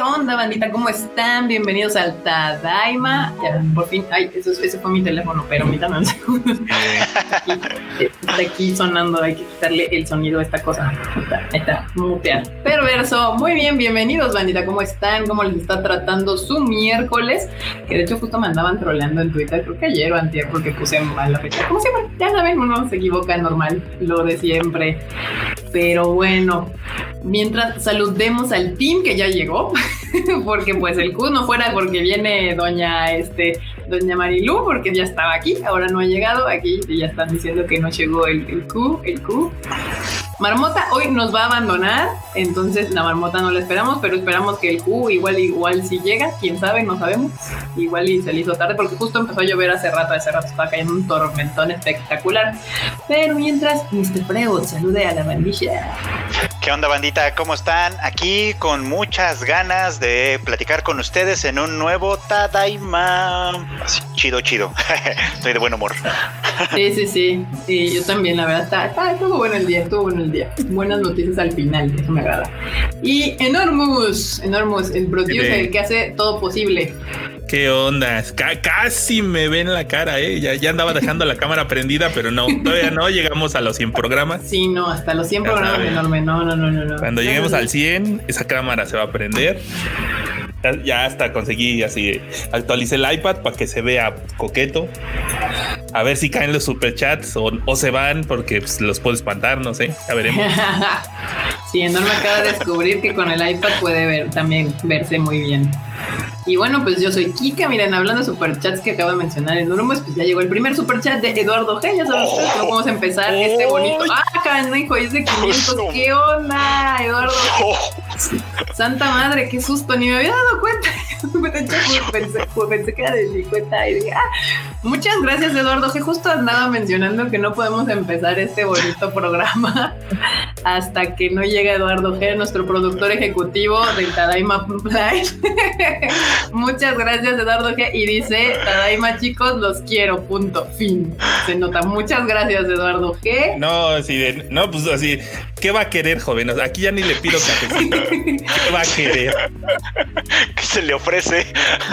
¿Qué onda, bandita? ¿Cómo están? Bienvenidos al Tadaima. Ya, por fin, ay, eso, ese fue mi teléfono, pero mi un segundo. Está aquí sonando, hay que quitarle el sonido a esta cosa. Ahí está, mutear. Perverso. Muy bien, bienvenidos, bandita. ¿Cómo están? ¿Cómo les está tratando su miércoles? Que de hecho justo me andaban troleando en Twitter, creo que ayer o antier, porque puse mal la fecha. Como siempre, ya saben, uno se equivoca normal, lo de siempre. Pero bueno, mientras saludemos al team que ya llegó, porque pues el Q no fuera porque viene doña este doña Marilú, porque ya estaba aquí, ahora no ha llegado, aquí ya están diciendo que no llegó el, el Q, el Q. Marmota hoy nos va a abandonar, entonces la marmota no la esperamos, pero esperamos que el Q igual igual si llega, quién sabe, no sabemos. Igual y se le hizo tarde porque justo empezó a llover hace rato, hace rato estaba cayendo un tormentón espectacular. Pero mientras, Mr. Freud salude a la bandilla. ¿Qué onda bandita? ¿Cómo están? Aquí con muchas ganas de platicar con ustedes en un nuevo Tadaima. Así, chido, chido. Estoy de buen humor. Sí, sí, sí. Sí, yo también, la verdad. Está, está, estuvo bueno el día, estuvo bueno el día. Buenas noticias al final, eso me agrada. Y Enormous, Enormous, el producer, el que hace todo posible. ¿Qué onda? casi me ven la cara, ¿eh? Ya, ya, andaba dejando la cámara prendida, pero no, todavía no llegamos a los 100 programas. Sí, no, hasta los 100 programas enorme. No, no, no, no. Cuando lleguemos al 100, esa cámara se va a prender. Ya, hasta conseguí así, actualicé el iPad para que se vea coqueto. A ver si caen los superchats o, o se van porque pues, los puedo espantar, no sé, ya veremos. sí, Enorme acaba de descubrir que con el iPad puede ver también verse muy bien. Y bueno, pues yo soy Kika. Miren, hablando de superchats que acabo de mencionar en Urumos, pues ya llegó el primer superchat de Eduardo G. Ya saben ustedes cómo vamos a empezar este bonito. ¡Ah, hijo! Es de 500. ¿Qué onda, Eduardo? Santa madre, qué susto. Ni me había dado cuenta. pensé, pensé que era de mi cuenta y dije, ah, muchas gracias, Eduardo G. Justo andaba mencionando que no podemos empezar este bonito programa hasta que no llegue Eduardo G., nuestro productor ejecutivo del Tadaima Live. Muchas gracias, Eduardo G. Y dice, Tadaima, chicos, los quiero, punto, fin. Se nota. Muchas gracias, Eduardo G. No, así no, pues así, ¿qué va a querer, joven? aquí ya ni le pido cafecito. ¿Qué va a querer? ¿Qué se le ofrece?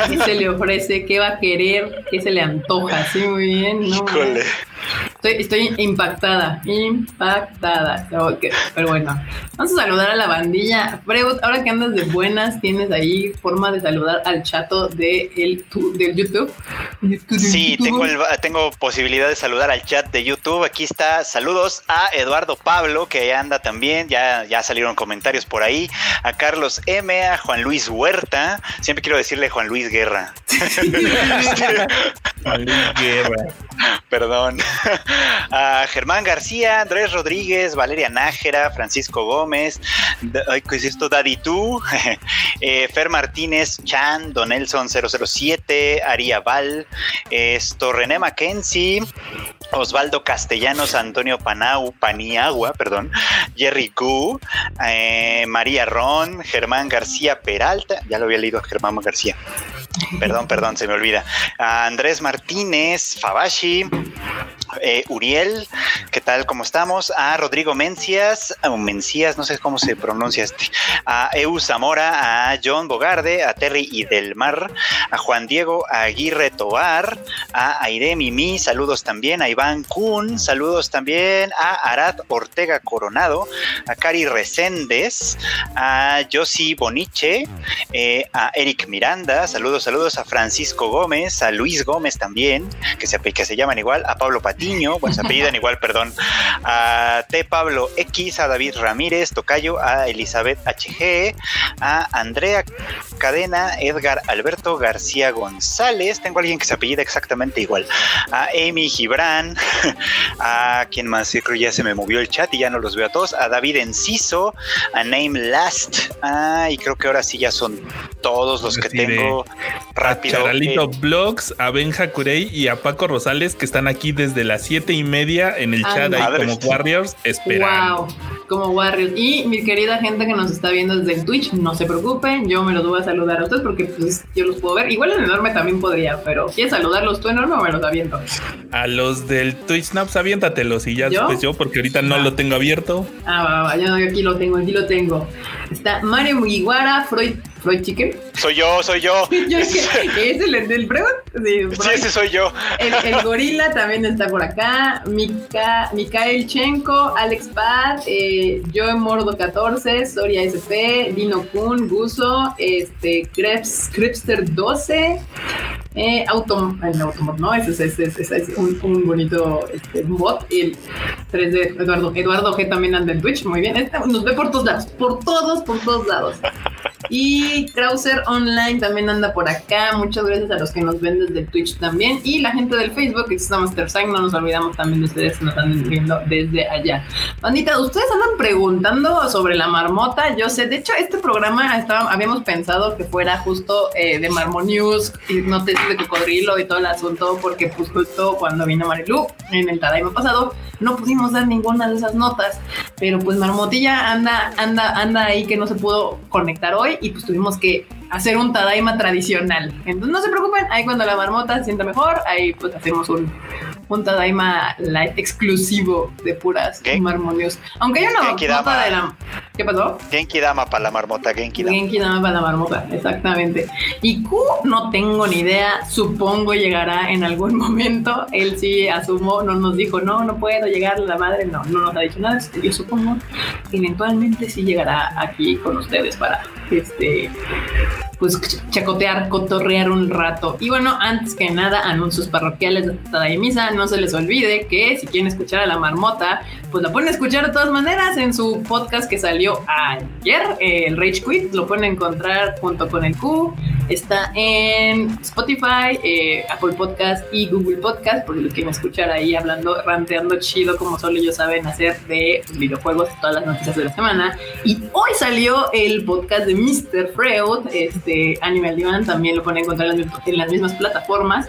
¿Qué se le ofrece? ¿Qué va a querer? ¿Qué se le antoja? Sí, muy bien. No, Estoy, impactada, impactada. Pero bueno, vamos a saludar a la bandilla. Freud, ahora que andas de buenas, ¿tienes ahí forma de saludar al chato de el, del YouTube? Sí, tengo, tengo posibilidad de saludar al chat de YouTube. Aquí está, saludos a Eduardo Pablo, que anda también, ya, ya salieron comentarios por ahí, a Carlos M, a Juan Luis Huerta, siempre quiero decirle Juan Luis Guerra. Juan Luis Guerra. Perdón. A Germán García, Andrés Rodríguez, Valeria Nájera, Francisco Gómez, ¿qué es esto? Daddy Tú, eh, Fer Martínez, Chan, Don Nelson 007, Aria Val, esto, René Mackenzie, Osvaldo Castellanos, Antonio Panau, Paniagua, perdón, Jerry Gu, eh, María Ron, Germán García Peralta, ya lo había leído Germán García. Perdón, perdón, se me olvida. Andrés Martínez, Fabashi, eh, Uriel, ¿qué tal? ¿Cómo estamos? A Rodrigo Mencias, Mencías, no sé cómo se pronuncia este, a Eu Zamora, a John Bogarde, a Terry Idelmar, a Juan Diego Aguirre Tobar, a Aire Mimi, saludos también, a Iván Kun, saludos también, a Arad Ortega Coronado, a Cari Reséndez, a Josi Boniche, eh, a Eric Miranda, saludos, saludos a Francisco Gómez, a Luis Gómez también, que se, que se llaman igual, a Pablo Patiño, se apellidan igual, perdón, a T. Pablo X, a David Ramírez, Tocayo, a Elizabeth HG, a Andrea Cadena, Edgar Alberto García González, tengo a alguien que se apellida exactamente igual, a Amy Gibran, a quien más, creo ya se me movió el chat y ya no los veo a todos, a David Enciso, a Name Last, ah, y creo que ahora sí ya son todos los que tengo. Rápido. A Charalito eh, Blogs, a Benja Curey y a Paco Rosales que están aquí desde las siete y media en el chat ahí como Warriors esperando. Wow, como Warriors. Y mi querida gente que nos está viendo desde el Twitch, no se preocupen, yo me los voy a saludar a ustedes porque pues yo los puedo ver. Igual en enorme también podría, pero ¿quieres saludarlos tú enorme o me los aviento? A los del Twitch Snaps, aviéntatelos y ya después yo, porque ahorita no lo tengo abierto. Ah, va, va, yo aquí lo tengo, aquí lo tengo. Está Mario Mugiwara, Freud Floyd Chicken. Soy yo, soy yo. yo es, ¿Es el del Freud? Sí, sí, ese soy yo. El, gorila también está por acá. Mika, Mikael Chenko, Alex Pad, eh, Joe Mordo 14, Soria SP, Dino Kun, Guso, este, Krebs, 12, eh, Autom, el Automod, no, ese, ese, ese, es un, un bonito este, bot. El 3D, Eduardo, Eduardo G también anda en Twitch, muy bien. Este, nos ve por todos lados, por todos, por todos lados. Y Krauser Online también anda por acá. Muchas gracias a los que nos ven desde Twitch también. Y la gente del Facebook, que es Master Sign, no nos olvidamos también de ustedes que nos están viendo desde allá. Bandita, ustedes andan preguntando sobre la marmota. Yo sé, de hecho, este programa estaba, habíamos pensado que fuera justo eh, de Marmonews y noticias de cocodrilo y todo el asunto, porque pues justo cuando vino Marilu en el Tadaima pasado, no pudimos dar ninguna de esas notas. Pero pues Marmotilla anda, anda, anda ahí que no se pudo conectar hoy y pues tuvimos que hacer un Tadaima tradicional. Entonces no se preocupen, ahí cuando la marmota se sienta mejor, ahí pues hacemos un, un Tadaima live exclusivo de puras marmonios. Aunque hay una marmota de la... ¿Qué pasó? Genki Dama para la marmota, Genki Dama. Genki Dama para la marmota, exactamente. Y Q no tengo ni idea, supongo llegará en algún momento. Él sí asumo, no nos dijo, no, no puedo llegar la madre, no, no nos ha dicho nada. Yo supongo que eventualmente sí llegará aquí con ustedes para este pues chacotear, cotorrear un rato. Y bueno, antes que nada, anuncios parroquiales de Misa. No se les olvide que si quieren escuchar a la marmota, pues la pueden escuchar de todas maneras en su podcast que salió ayer, el Rage Quit. Lo pueden encontrar junto con el Q. Está en Spotify, eh, Apple Podcast y Google Podcast, por lo quieren escuchar ahí hablando, ranteando chido, como solo ellos saben hacer de videojuegos, todas las noticias de la semana. Y hoy salió el podcast de Mr. Freud. Este, de Animal Divan también lo pueden encontrar en las mismas plataformas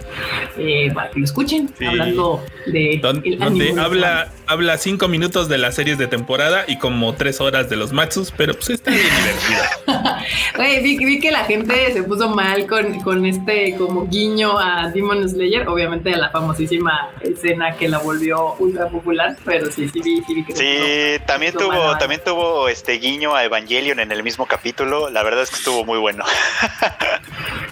eh, para que lo escuchen, hablando de. donde habla, habla cinco minutos de las series de temporada y como tres horas de los Matsus, pero pues está bien divertido. vi, que la gente se puso mal con, con este como guiño a Demon Slayer, obviamente a la famosísima escena que la volvió ultra popular, pero sí, sí vi, sí vi que Sí, también tuvo, también tuvo este guiño a Evangelion en el mismo capítulo. La verdad es que estuvo muy bueno.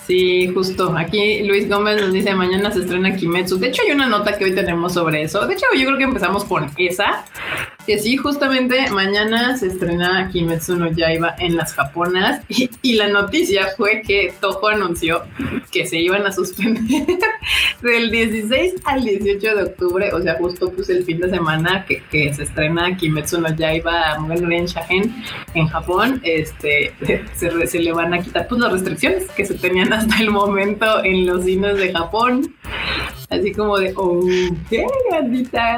Sí, justo. Aquí Luis Gómez nos dice, mañana se estrena Kimetsu. De hecho, hay una nota que hoy tenemos sobre eso. De hecho, yo creo que empezamos por esa. Que sí, justamente mañana se estrena Kimetsu no Yaiba en las japonas. Y, la noticia fue que Toho anunció que se iban a suspender del 16 al 18 de octubre. O sea, justo pues el fin de semana que, que se estrena Kimetsu no Yaiba Mugen Shahen en Japón. Este, se, se le van a quitar pues las restricciones que se tenían hasta el momento en los cines de Japón. Así como de, oh, qué grandita.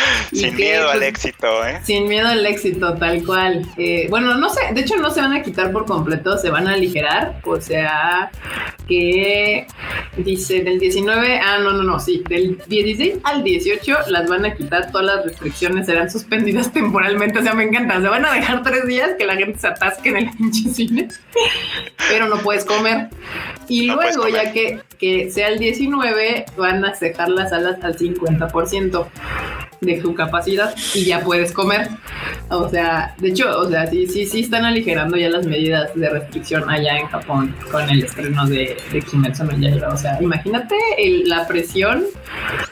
Sin miedo al pues, éxito, ¿eh? Sin miedo al éxito, tal cual. Eh, bueno, no sé, de hecho no se van a quitar por completo, se van a aligerar. O sea, que dice del 19, ah, no, no, no, sí, del 16 al 18 las van a quitar, todas las restricciones serán suspendidas temporalmente. O sea, me encanta, se van a dejar tres días que la gente se atasque en el pinche cine, pero no puedes comer. Y luego, ya que, que sea el 19, van a cejar las salas al 50% de su capacidad y ya puedes comer. O sea, de hecho, o sea, sí, sí, sí están aligerando ya las medidas de restricción allá en Japón con el estreno de, de Kimetsu no Yaiba. O sea, imagínate la presión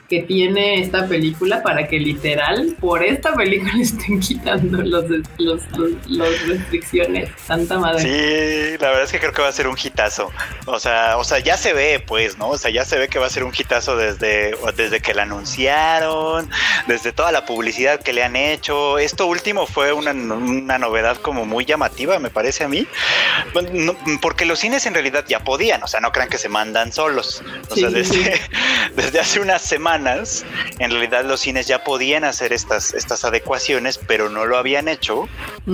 que tiene esta película para que literal por esta película estén quitando los, los, los, restricciones. Santa madre. Sí, la verdad es que creo que va a ser un hitazo. O sea, o sea, ya se ve, pues, ¿no? O sea, ya se ve que va a ser un hitazo desde, desde que la anunciaron, desde toda la publicidad que le han hecho. Esto último fue una, novedad como muy llamativa, me parece a mí. porque los cines en realidad ya podían, o sea, no crean que se mandan solos. O sea, desde, desde hace unas semanas, en realidad los cines ya podían hacer estas, estas adecuaciones, pero no lo habían hecho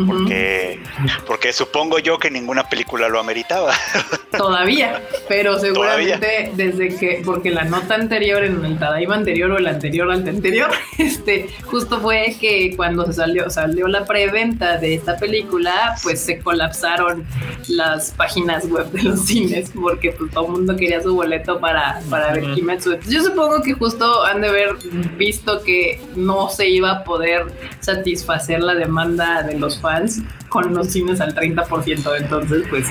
porque, porque supongo yo que ninguna película lo ameritaba. Todavía, pero seguramente desde que, porque la nota anterior en el Tadaima anterior o el anterior al anterior, este, justo fue que cuando se salió, salió la preventa de esta película, pues se colapsaron las páginas web de los cines porque pues, todo el mundo quería su boleto para, para ver Kimetsu. yo supongo que justo han de haber visto que no se iba a poder satisfacer la demanda de los fans con los cines al 30%. Entonces, pues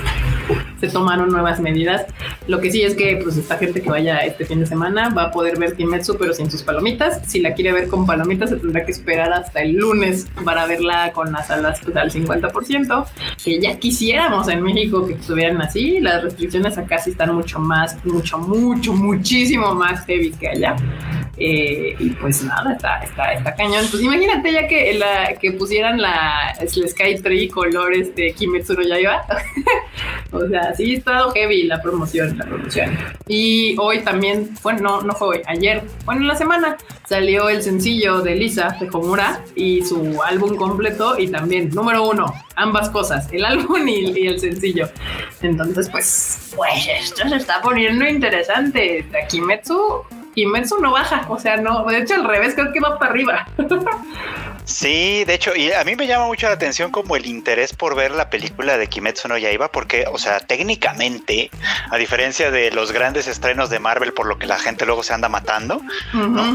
se tomaron nuevas medidas. Lo que sí es que, pues, esta gente que vaya este fin de semana va a poder ver Kimetsu, pero sin sus palomitas. Si la quiere ver con palomitas, se tendrá que esperar hasta el lunes para verla con las salas pues, al 50%. Que ya quisiéramos en México que estuvieran así. Las restricciones acá sí están mucho más, mucho, mucho, muchísimo más heavy que allá. Eh, y pues nada, está, está, está cañón. Pues imagínate ya que, la, que pusieran la, el Sky Tree colores de Kimetsu no Yaiba. o sea, sí, estado heavy la promoción, la promoción. Y hoy también, bueno, no, no fue hoy, ayer, bueno, en la semana salió el sencillo de Lisa, de Homura, y su álbum completo, y también, número uno, ambas cosas, el álbum y, y el sencillo. Entonces, pues, pues esto se está poniendo interesante. Kimetsu Kimetsu no baja, o sea, no, de hecho al revés, creo que va para arriba. Sí, de hecho, y a mí me llama mucho la atención como el interés por ver la película de Kimetsu no Yaiba, porque, o sea, técnicamente, a diferencia de los grandes estrenos de Marvel, por lo que la gente luego se anda matando,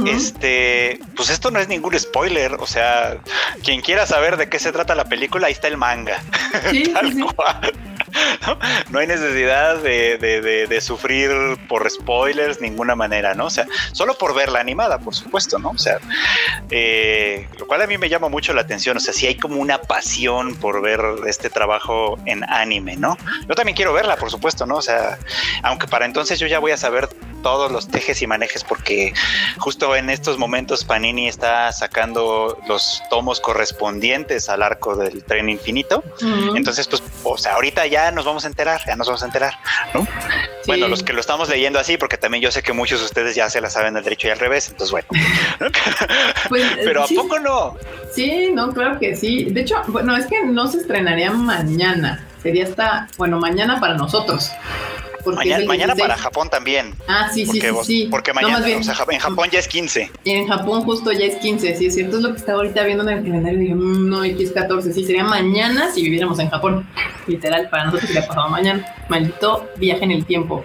este, pues esto no es ningún spoiler, o sea, quien quiera saber de qué se trata la película, ahí está el manga. Tal cual. ¿no? hay necesidad de, sufrir por spoilers, ninguna manera, ¿no? O sea, solo por ver la animada, por supuesto, ¿no? O sea, eh, lo cual a mí me llama mucho la atención, o sea, si hay como una pasión por ver este trabajo en anime, ¿no? Yo también quiero verla, por supuesto, ¿no? O sea, aunque para entonces yo ya voy a saber todos los tejes y manejes porque justo en estos momentos Panini está sacando los tomos correspondientes al arco del tren infinito. Entonces, pues, o sea, ahorita ya nos vamos a enterar, ya nos vamos a enterar, ¿no? Bueno, los que lo estamos leyendo así, porque también yo sé que muchos de ustedes ya se la saben al derecho y al revés, entonces bueno. Pues, Pero ¿a poco no? Sí, no, claro que sí. De hecho, bueno, es que no se estrenaría mañana. Sería hasta, bueno, mañana para nosotros. Mañana, para Japón también. Ah, sí, sí, sí, Porque mañana, o sea, en Japón ya es 15. Y en Japón justo ya es 15, sí, es cierto, es lo que estaba ahorita viendo en el calendario. Digo, mm, no, aquí es 14, sí, sería mañana si viviéramos en Japón. Literal, para nosotros sería pasado mañana. Maldito viaje en el tiempo.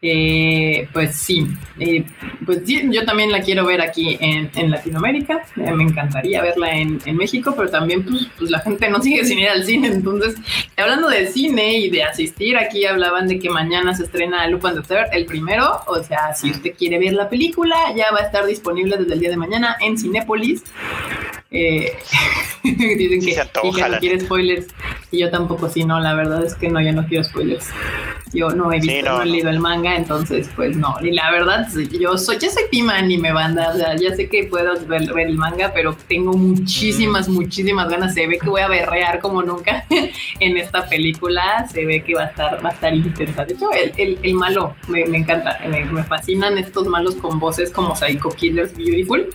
Eh, pues sí, eh, pues sí, yo también la quiero ver aquí en, Latinoamérica, eh, me encantaría verla en, México, pero también pues, pues, la gente no sigue sin ir al cine, entonces hablando de cine y de asistir, aquí hablaban de que mañana se estrena Lupin the Third, el primero, o sea, si usted quiere ver la película, ya va a estar disponible desde el día de mañana en Cinépolis. Eh, dicen que, no quiere spoilers y yo tampoco, sí, no, la verdad es que no, yo no quiero spoilers. Yo no he visto, no, he leído el manga, entonces pues no. Y la verdad, yo soy, yo soy team anime banda, o sea, ya sé que puedo ver, el manga, pero tengo muchísimas, muchísimas ganas. Se ve que voy a berrear como nunca en esta película. Se ve que va a estar, va a estar intensa. De hecho, el, el, malo me, me encanta, me, me, fascinan estos malos con voces como Psycho Killers Beautiful.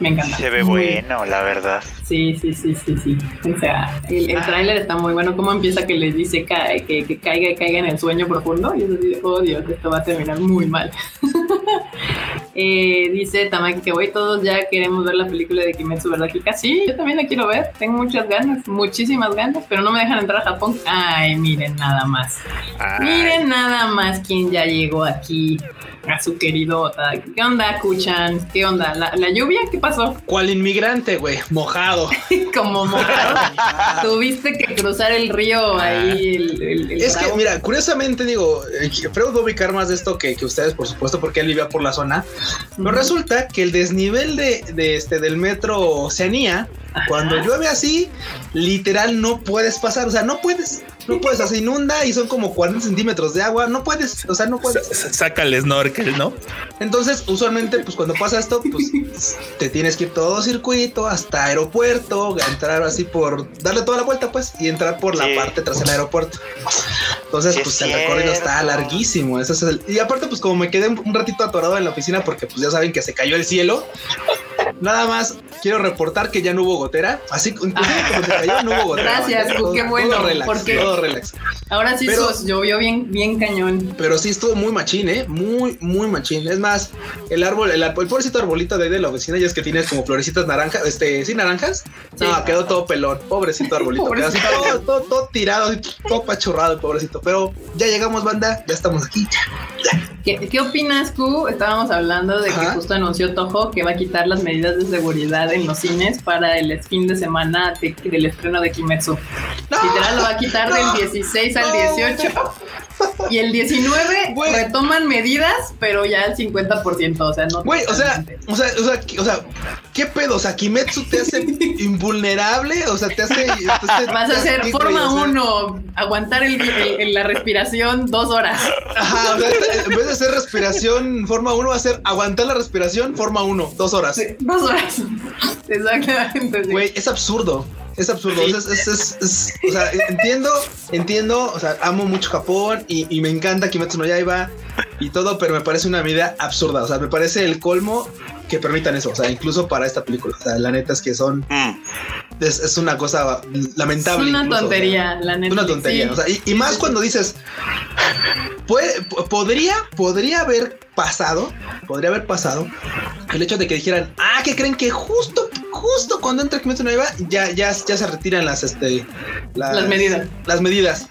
Me encanta. Se ve bueno, la verdad. Sí, sí, sí, sí, sí. O sea, el, el ah. tráiler está muy bueno. Cómo empieza que les dice que, que, caiga y caiga en el sueño profundo. Y eso dice, oh Dios, esto va a terminar muy mal. eh, dice Tamaki que hoy todos ya queremos ver la película de Kimetsu, ¿verdad, Kika? Sí, yo también la quiero ver. Tengo muchas ganas, muchísimas ganas, pero no me dejan entrar a Japón. Ay, miren nada más. Miren nada más quién ya llegó aquí a su querido ¿Qué onda, Kuchan? ¿Qué onda? ¿La, lluvia? ¿Qué pasó? ¿Cuál inmigrante, güey? Mojado. Como mojado. Tuviste que cruzar el río ahí. El, es que, mira, curiosamente digo, eh, Freud va a ubicar más de esto que, ustedes, por supuesto, porque él vivía por la zona. Pero resulta que el desnivel de, de este, del metro Oceanía, cuando llueve así, literal no puedes pasar. O sea, no puedes no puedes, se inunda y son como 40 centímetros de agua, no puedes, o sea, no puedes. saca el snorkel, ¿no? Entonces, usualmente, pues cuando pasa esto, pues te tienes que ir todo circuito hasta aeropuerto, entrar así por, darle toda la vuelta, pues, y entrar por la parte tras el aeropuerto. Entonces, pues el recorrido está larguísimo. Eso es el, y aparte, pues como me quedé un ratito atorado en la oficina porque pues ya saben que se cayó el cielo, nada más quiero reportar que ya no hubo gotera. Así, inclusive como se cayó, no hubo gotera. Gracias, qué bueno, Todo relax, porque- todo relax. Ahora sí Pero- sos- llovió bien, bien cañón. Pero sí estuvo muy machín, ¿eh? Muy, muy machín. Es más, el árbol, el, el pobrecito arbolito de ahí de la vecina, ya es que tienes como florecitas naranjas, este, ¿sí naranjas? Sí. No, quedó todo pelón. Pobrecito arbolito. quedó así todo, todo, todo tirado, así, todo pachurrado pobrecito. Pero ya llegamos, banda, ya estamos aquí. ¿Qué, qué opinas, Q? Estábamos hablando de que justo anunció Toho que va a quitar las medidas de seguridad en los cines para el fin de semana de- del estreno de Kimetsu. ¡No! Literal lo va a quitar No. del 16 al No. 18. Y el 19 Güey. retoman medidas, pero ya al 50%. O sea, no. Güey, o sea, o sea, o sea, ¿qué- o sea, ¿qué pedo? O sea, Kimetsu te hace invulnerable, o sea, te hace... te hace- Vas a hace- hacer forma o sea, 1, aguantar el, el- el- la respiración dos horas. Ajá, o sea, en vez de hacer respiración forma 1, va a ser aguantar la respiración forma 1, dos horas. Sí, dos horas. Exactamente. Güey, es absurdo. Es absurdo. O sea, es, es- es- es- o sea, entiendo, entiendo. O sea, amo mucho Japón y, y me encanta Kimetsu no Yaiba y todo, pero me parece una medida absurda. O sea, me parece el colmo que permitan eso. O sea, incluso para esta película. O sea, la neta es que son. Mm. Es, es una cosa lamentable. Es una incluso, tontería, la neta. es una tontería. sí. O sea, y, más cuando dices. Puede, podría, podría haber pasado, podría haber pasado el hecho de que dijeran, ah, que creen que justo, justo cuando entra Kimetsu no Yaiba, ya, ya, ya se retiran las, este, Las medidas. las medidas.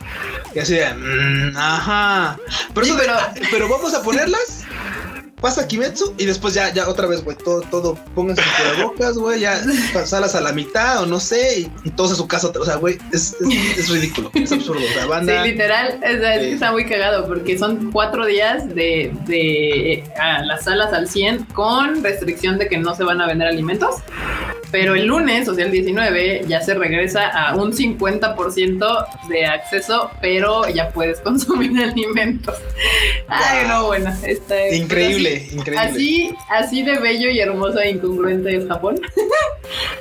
Y así de, mm, ajá. Pero, Sí, pero- "Ah, pero vamos a ponerlas. Pasa Kimetsu y después ya, ya otra vez, güey, todo, todo, pónganse bocas, güey, ya salas a la mitad o no sé, y, todos a su casa, o sea, güey, es, es, es ridículo, es absurdo, sea, banda. Sí, literal, es que Sí. está muy cagado porque son cuatro días de, de a las salas al 100 con restricción de que no se van a vender alimentos. Pero el lunes, o sea, el 19, ya se regresa a un 50% de acceso, pero ya puedes consumir alimentos. Ay, no, bueno, está Increíble, increíble. Así, así de bello y hermoso e incongruente es Japón.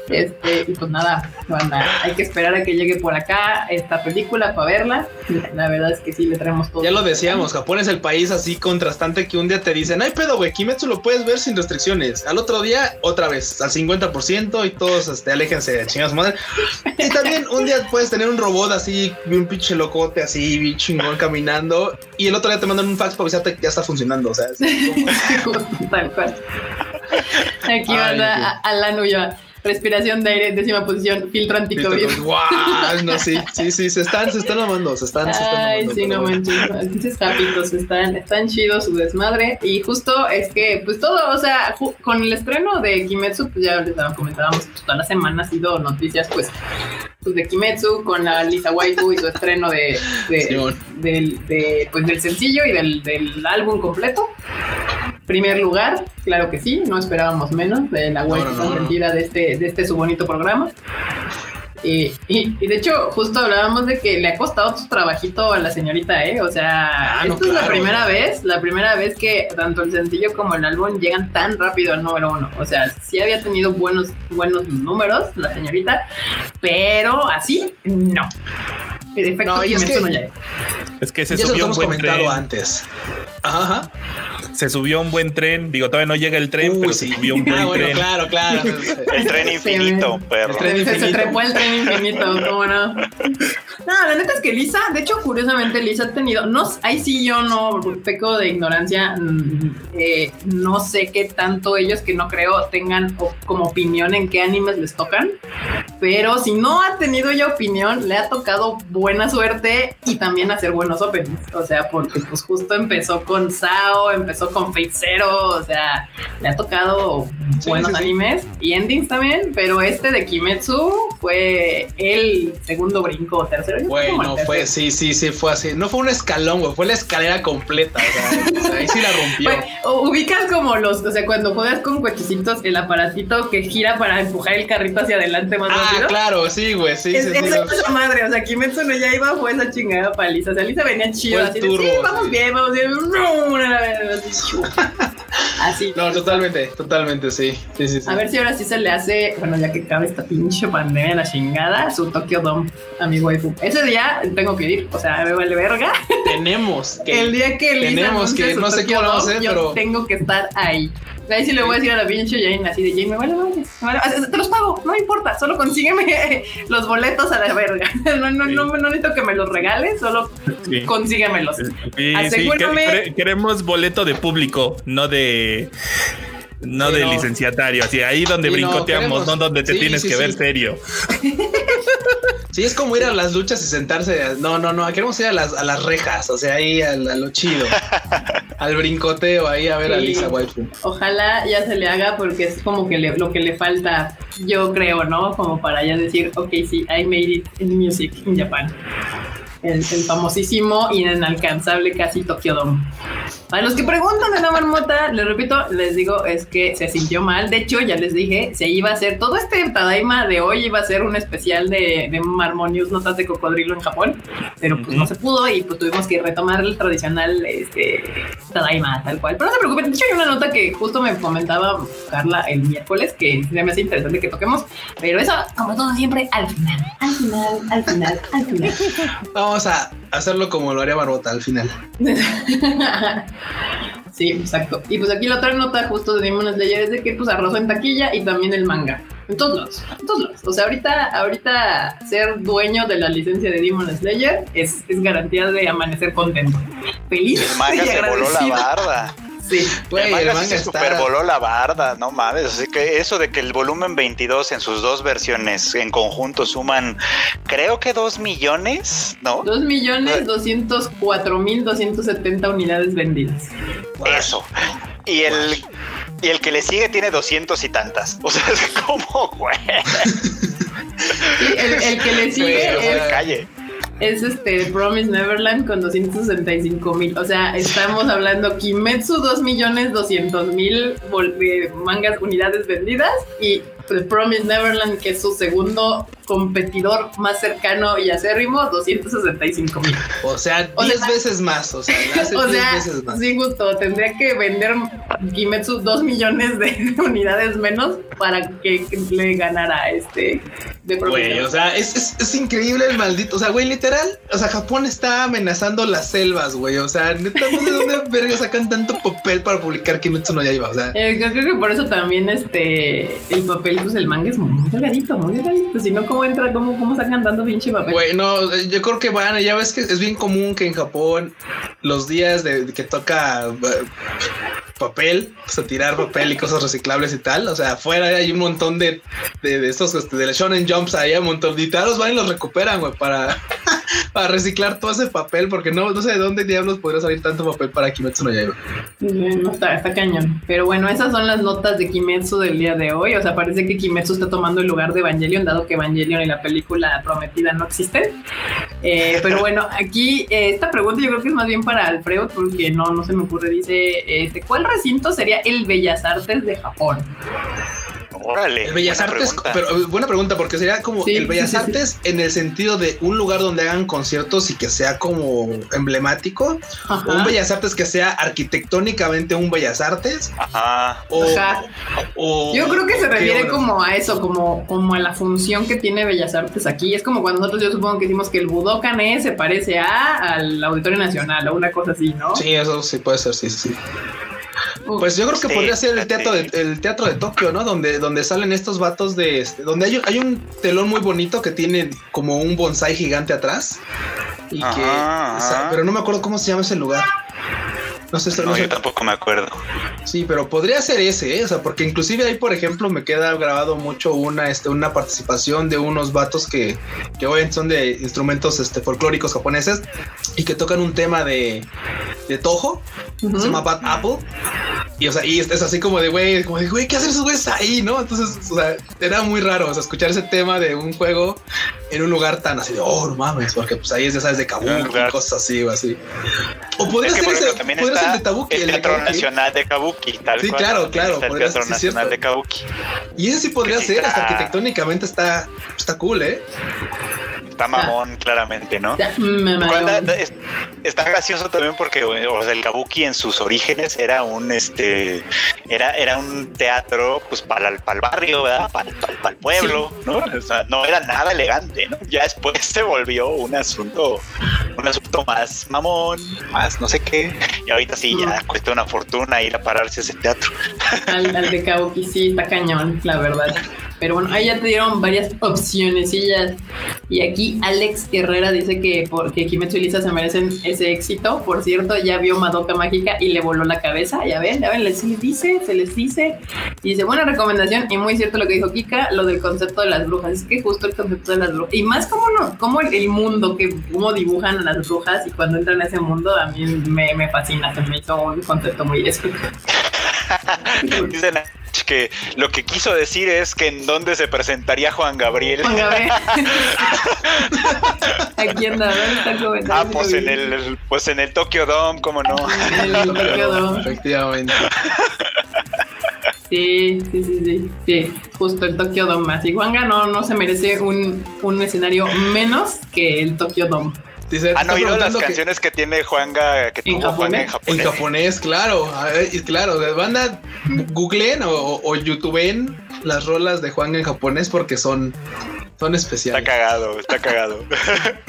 Este, y pues nada, banda, hay que esperar a que llegue por acá esta película para verla. La verdad es que sí le traemos todo. Ya lo decíamos, Japón es el país así contrastante que un día te dicen, ay pedo, güey, Kimetsu lo puedes ver sin restricciones. Al otro día, otra vez, al 50% y todos este, aléjense de chingados madre. Y también un día puedes tener un robot así, un pinche locote así, bien chingón caminando. Y el otro día te mandan un fax para avisarte que ya está funcionando. O sea, es como- tal cual. Aquí Ay, banda Dios. a- Alan Ulloa. Respiración de aire, décima posición, filtro anticovid. Guau, no, sí, sí, sí, se están, se están amando, se están, se están Ay, amando, sí, no manches. Pinches están, están chidos su desmadre. Y justo es que, pues todo, o sea, con el estreno de Kimetsu, pues ya les comentábamos, pues, toda la semana ha sido noticias, pues, pues de Kimetsu con la Lisa Waifu y su estreno de, del, de, pues, del sencillo y del, del álbum completo. Primer lugar, claro que sí, no esperábamos menos de la waifu no, no, no. consentida de este, de este su bonito programa. Y, y- y de hecho, justo hablábamos de que le ha costado su trabajito a la señorita, ¿eh? O sea, Ah, no, esta es la claro. primera vez, la primera vez que tanto el sencillo como el álbum llegan tan rápido al número uno. O sea, sí había tenido buenos, buenos números la señorita, pero así, no. El efecto No, y es que-. Es que se subió lo un hemos buen comentado tren. antes. Ajá. Se subió un buen tren. Digo, todavía no llega el tren, Uy, pero sí. se subió un buen Ah, bueno, tren. claro, claro. El tren infinito, Sí, perro. El tren Se- Se infinito. trepó el tren infinito, ¿cómo no? No, la neta es que Lisa, de hecho, curiosamente, Lisa ha tenido, no, ahí sí yo no peco de ignorancia, mm, eh, no sé qué tanto ellos que no creo tengan como opinión en qué animes les tocan, pero si no ha tenido ella opinión, le ha tocado buena suerte y también hacer buenos openings, o sea, porque pues justo empezó con Sao, empezó con Fate Zero, o sea, le ha tocado Sí, buenos sí, sí. animes y endings también, pero este de Kimetsu fue el segundo brinco o tercero. yo Güey, fue, sí, sí, sí, fue así. No fue un escalón, güey, fue la escalera completa. O sea, ahí sí la rompió. U- ubicas como los, o sea, cuando juegas con cochecitos, el aparatito que gira para empujar el carrito hacia adelante más Ah, rápido. claro, sí, güey, sí, Es, sí, eso es esa madre, o sea, Kimetsu no ya iba fue esa chingada paliza. O sea, Lisa venía chido, así de, sí, vamos bien, vamos bien. La así, Así. No, totalmente, totalmente, sí. Sí, sí, sí. A ver si ahora sí se le hace, bueno, ya que cabe esta pinche pandemia, la chingada, su Tokyo Dome a mi waifu. Ese día tengo que ir, o sea, me vale verga. tenemos que. El día que Lisa tenemos que- no sé lo vamos a hacer, pero- tengo que estar ahí. Ahí sí le voy a decir a la pinche Jane, así de Jane, me vale, vale, vale, te los pago, no importa, solo consígueme los boletos a la verga. No, no, no, no necesito que me los regales, solo consíguemelos. Sí, Asegúrame. queremos boleto de público, no de no de licenciatario, así ahí donde brincoteamos, no, donde te tienes que ver serio. Sí, es como ir a las luchas y sentarse. No, no, no, queremos ir a las, a las rejas, o sea, ahí a, lo chido. al brincoteo, ahí a ver a Lisa White. Ojalá ya se le haga porque es como que lo que le falta, yo creo, ¿no? Como para ya decir, ok, sí, I made it in music in Japan el, famosísimo y inalcanzable casi Tokyo Dome. A los que preguntan de la marmota, les repito, les digo, es que se sintió mal. De hecho, ya les dije, se iba a hacer todo este Tadaima de hoy, iba a ser un especial de, de Marmonius, notas de cocodrilo en Japón, pero pues no se pudo y pues tuvimos que retomar el tradicional este, Tadaima, tal cual. Pero no se preocupen, de hecho, hay una nota que justo me comentaba Carla el miércoles que me hace interesante que toquemos, pero eso, como todo siempre, al final, al final, al final, al final. Vamos a hacerlo como lo haría Barbota al final. sí, exacto. Y pues aquí la otra nota justo de Demon Slayer es de que pues arrasó en taquilla y también el manga. En todos lados, en todos lados. O sea, ahorita, ahorita ser dueño de la licencia de Demon Slayer es, es garantía de amanecer contento. Feliz. El manga se voló la barda. Sí, el manga, se supervoló la barda, no mames. Así que eso de que el volumen 22 en sus dos versiones en conjunto suman, creo que 2 millones, ¿no? 2 millones 204 mil 270 unidades vendidas. Eso. Y el, y el que le sigue tiene 200 y tantas. O sea, es como, güey. el, que le sigue es, calle es este Promise Neverland con 265 mil. O sea, estamos hablando Kimetsu 2 millones 200 mil mangas unidades vendidas y The Promise Neverland, que es su segundo competidor más cercano y acérrimo, 265 mil. O sea, 10 veces más. O sea, o sea veces más. sí, justo. Tendría que vender Kimetsu 2 millones de unidades menos para que le ganara este de Güey, o sea, es, es, es, increíble el maldito. O sea, güey, literal. O sea, Japón está amenazando las selvas, güey. O sea, neta, no sé dónde verga sacan tanto papel para publicar Kimetsu no Yaiba. O sea, eh, creo que por eso también este el papel, pues el manga es muy delgadito, muy delgadito. Si no, ¿cómo entra? ¿Cómo, cómo sacan tanto pinche papel? Güey, no, yo creo que van, ya ves que es bien común que en Japón los días de, que toca eh, papel, o sea, tirar papel y cosas reciclables y tal. O sea, afuera hay un montón de, de, de estos, este, de Shonen Jumps ahí, un montón de los van y los recuperan, güey, para, para reciclar todo ese papel, porque no, no sé de dónde diablos podría salir tanto papel para Kimetsu no Yaiba. No está, está cañón. Pero bueno, esas son las notas de Kimetsu del día de hoy. O sea, parece que Kimetsu está tomando el lugar de Evangelion, dado que Evangelion y la película prometida no existen. Eh, pero bueno, aquí eh, esta pregunta yo creo que es más bien para Alfredo, porque no, no se me ocurre. Dice, este, ¿cuál recinto sería el Bellas Artes de Japón? Órale. El Bellas Artes, pero eh, buena pregunta, porque sería como el Bellas Artes en el sentido de un lugar donde hagan conciertos y que sea como emblemático, o un Bellas Artes que sea arquitectónicamente un Bellas Artes. Ajá. O, Yo creo que se refiere como a eso, como, como a la función que tiene Bellas Artes aquí. Es como cuando nosotros yo supongo que decimos que el Budokan se parece a al Auditorio Nacional o una cosa así, ¿no? Sí, eso sí puede ser, sí, sí. Pues yo creo que podría ser el teatro de, el teatro de Tokio, ¿no? Donde, donde salen estos vatos de este, donde hay, hay un telón muy bonito que tiene como un bonsai gigante atrás. Y que, pero no me acuerdo cómo se llama ese lugar. No sé, no, yo tampoco me acuerdo. Sí, pero podría ser ese, ¿eh? o sea, porque inclusive ahí, por ejemplo, me queda grabado mucho una, este, una participación de unos vatos que, que hoy son de instrumentos este, folclóricos japoneses y que tocan un tema de, de Toho, se llama Bad Apple. Y, o sea, y es, así como de, güey, como de, güey, ¿qué hacen esos güeyes ahí? ¿No? Entonces, o sea, era muy raro, o sea, escuchar ese tema de un juego en un lugar tan así de, oh, no mames, porque pues ahí es, ya sabes, de Kabuki y cosas así o así. O podría ser ese, podría ser de Tabuki. El, Teatro Nacional de Kabuki, tal Sí, claro, claro. El Teatro Nacional de Kabuki. Y ese sí podría ser, hasta arquitectónicamente está, está cool, ¿eh? Está mamón, claramente, ¿no? Está gracioso también porque o sea, el kabuki en sus orígenes era un este era, era un teatro pues para el, para el barrio, ¿verdad? Para, el pueblo, ¿no? O sea, no era nada elegante, ¿no? Ya después se volvió un asunto, un asunto más mamón, más no sé qué. Y ahorita sí, ya cuesta una fortuna ir a pararse a ese teatro. Al, al de Kabuki sí está cañón, la verdad. Pero bueno, ahí ya te dieron varias opciones y Y aquí Alex Herrera dice que porque Kimetsu y Lisa se merecen ese éxito. Por cierto, ya vio Madoka Mágica y le voló la cabeza. Ya ven, ya ven, les dice, se les dice. Y dice, buena recomendación. Y muy cierto lo que dijo Kika, lo del concepto de las brujas. Es que justo el concepto de las brujas. Y más como, no, como el, mundo, que cómo dibujan a las brujas. Y cuando entran a ese mundo, a mí me, me fascina. Se me hizo un concepto muy espectacular. Que lo que quiso decir es que en dónde se presentaría Juan Gabriel. Juan Gabriel. Aquí anda, está. Ah, pues en el, pues en el Tokyo Dome, cómo no. En el Tokyo Dome. Efectivamente. Sí, sí, sí, sí, sí, justo el Tokyo Dome. Así Juanga no, no se merece un, un escenario menos que el Tokyo Dome. ¿Han oído las canciones que, tiene Juanga que tuvo Juanga en japonés? En japonés, claro. Claro, de banda, googleen o, o youtubeen las rolas de Juanga en japonés porque son, son especiales. Está cagado, está cagado.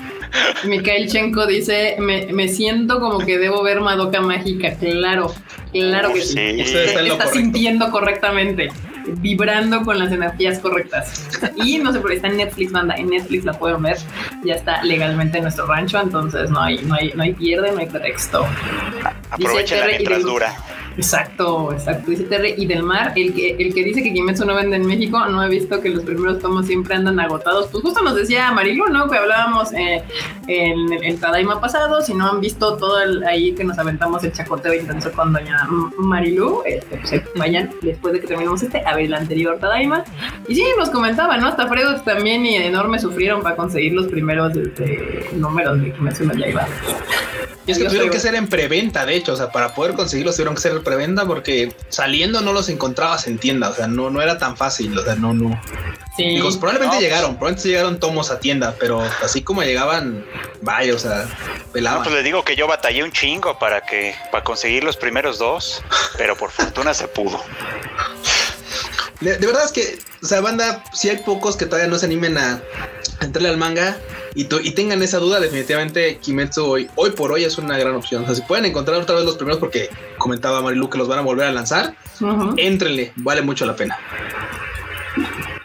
Mikhail Chenko dice: me, me, siento como que debo ver Madoka Mágica. Claro, claro que sí. está, sintiendo correctamente vibrando con las energías correctas. Y no sé, pero está en Netflix, banda, en Netflix la pueden ver. Ya está legalmente en nuestro rancho, entonces no hay, no hay, no hay pierde, no hay pretexto. Aprovechen mientras dura. Exacto, exacto. Dice Terry y del mar, el que, el que dice que Kimetsu no vende en México, no he visto que los primeros tomos siempre andan agotados. Pues justo nos decía Marilu, ¿no? Que hablábamos eh, en el Tadaima pasado. Si no han visto todo el, ahí que nos aventamos el chacoteo intenso con doña Marilu, este, pues vayan después de que terminemos este a ver el anterior Tadaima. Y sí, nos comentaba, ¿no? Hasta Fredo también y Enorme sufrieron para conseguir los primeros este, números de Kimetsu no Yaiba. Y es que tuvieron que ser en preventa, de hecho, o sea, para poder conseguirlos tuvieron que ser en preventa porque saliendo no los encontrabas en tienda, o sea, no, no era tan fácil, o sea, no, no. Sí. probablemente llegaron, probablemente llegaron tomos a tienda, pero así como llegaban, vaya, o sea, pelaban. No, pues le digo que yo batallé un chingo para que, para conseguir los primeros dos, pero por fortuna se pudo. De, verdad es que, o sea, banda, si hay pocos que todavía no se animen a entrarle al manga, y, y, tengan esa duda, definitivamente Kimetsu hoy, hoy por hoy es una gran opción. O sea, si pueden encontrar otra vez los primeros, porque comentaba Marilu que los van a volver a lanzar, entrenle, vale mucho la pena.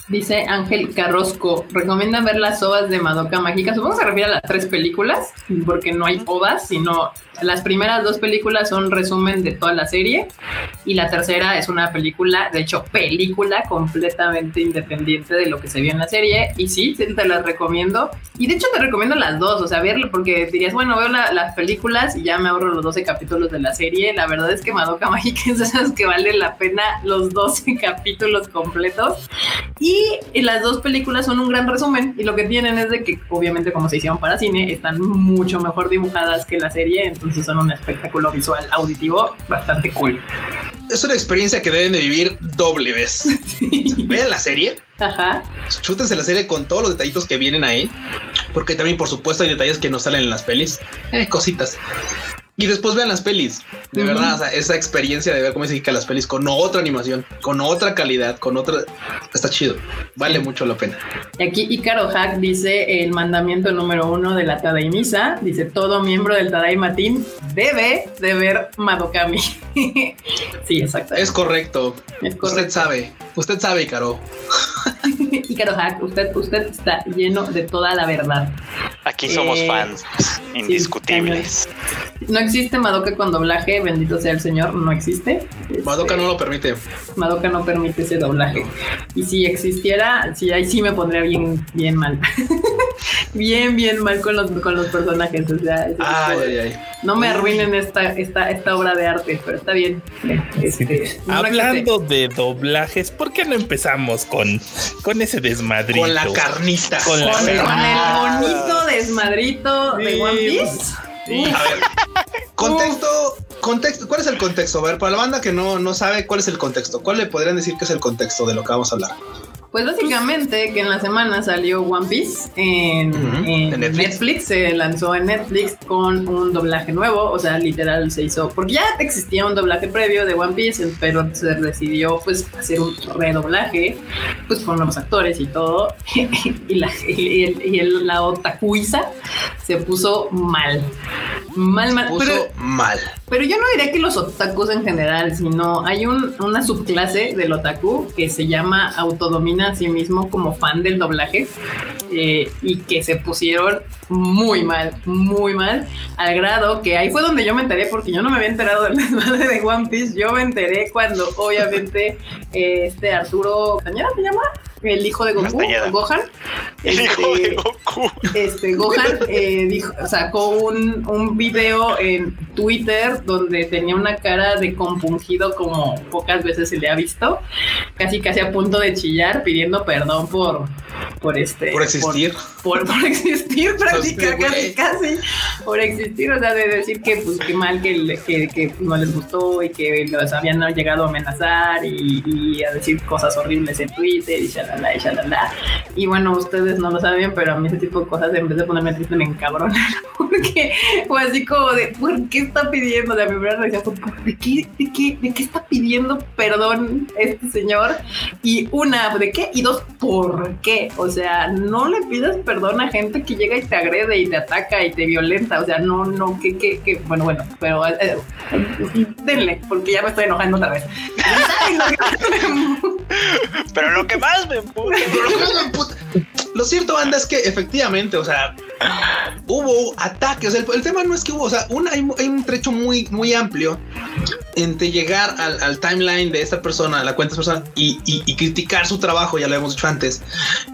Dice Ángel Carrosco, recomiendan ver las ovas de Madoka Mágica. Supongo que se refiere a las tres películas, porque no hay ovas, sino las primeras dos películas son resumen de toda la serie y la tercera es una película, de hecho, película completamente independiente de lo que se vio en la serie. Y sí, te las recomiendo. Y de hecho te recomiendo las dos, o sea, verlo, porque dirías, bueno, veo las películas y ya me ahorro los 12 capítulos de la serie. La verdad es que Madoka Mágica es esas que vale la pena los 12 capítulos completos. Y las dos películas son un gran resumen y lo que tienen es de que obviamente como se hicieron para cine están mucho mejor dibujadas que la serie. Entonces entonces son un espectáculo visual auditivo bastante cool. Es una experiencia que deben de vivir doble vez. Vean la serie. Ajá. Chútense la serie con todos los detallitos que vienen ahí. Porque también, por supuesto, hay detalles que no salen en las pelis. Eh, cositas. Y después vean las pelis. De verdad, esa experiencia de ver cómo se que las pelis con otra animación, con otra calidad, con otra. Está chido. Vale mucho la pena. Y aquí Icaro Hack dice el mandamiento número uno de la Tadaimisa. Dice todo miembro del Tadaima Team debe de ver Madokami. sí, exacto. Es correcto. Es correcto. Usted sabe. Usted sabe, Icaro. Icaro Hack, usted, usted está lleno de toda la verdad. Aquí somos eh, fans indiscutibles. no existe Madoka con doblaje, bendito sea el Señor, no existe. Madoka no lo permite. Madoka no permite ese doblaje. Y si existiera, sí, ahí sí me pondría bien, bien mal. bien, bien mal con los, con los personajes. O sea, no me arruinen esta, esta, esta obra de arte, pero está bien. Este, Hablando de doblajes, ¿por qué no empezamos con, con ese desmadrito? Con la carnista. Con, el bonito desmadrito de One Piece. A ver, contexto, contexto, ¿cuál es el contexto? A ver, para la banda que no, no sabe cuál es el contexto, ¿cuál le podrían decir que es el contexto de lo que vamos a hablar? Pues básicamente que en la semana salió One Piece en, Netflix. se lanzó en Netflix con un doblaje nuevo, o sea, literal se hizo, porque ya existía un doblaje previo de One Piece, pero se decidió pues hacer un redoblaje, pues con nuevos actores y todo, y la, y, la otakuiza se puso mal. Mal, mal. pero, mal. Pero yo no diría que los otakus en general, sino hay un, una subclase del otaku que se llama autodomina a sí mismo como fan del doblaje eh, y que se pusieron muy mal, muy mal, al grado que ahí fue donde yo me enteré, porque yo no me había enterado del desmadre de One Piece, yo me enteré cuando obviamente eh, este Arturo ¿Cañera se llama? el hijo de Goku, Gohan. El hijo de este, Goku. Este, Gohan eh, dijo, sacó un, un video en Twitter donde tenía una cara de compungido como pocas veces se le ha visto, casi casi a punto de chillar, pidiendo perdón por, por este. Por existir. Por, por, existir, prácticamente, casi, casi. Por existir, o sea, de decir que, pues, qué mal que, que, que no les gustó y que los habían llegado a amenazar y, y a decir cosas horribles en Twitter y y bueno, ustedes no lo saben, pero a mí ese tipo de cosas, en vez de ponerme triste, me encabronan. Porque fue así como de, ¿por qué está pidiendo? De mi primera reacción ¿de qué, de, qué, ¿de qué está pidiendo perdón este señor? Y una, ¿de qué? Y dos, ¿por qué? O sea, no le pidas perdón a gente que llega y te agrede y te ataca y te violenta. O sea, no, no, que, que, que, bueno, bueno, pero eh, denle, porque ya me estoy enojando otra vez. pero lo que más me lo cierto, anda, es que efectivamente, o sea, hubo ataques. El, tema no es que hubo, o sea, hay, un trecho muy, muy amplio entre llegar al, timeline de esta persona, la cuenta de esta persona, y, criticar su trabajo, ya lo hemos dicho antes.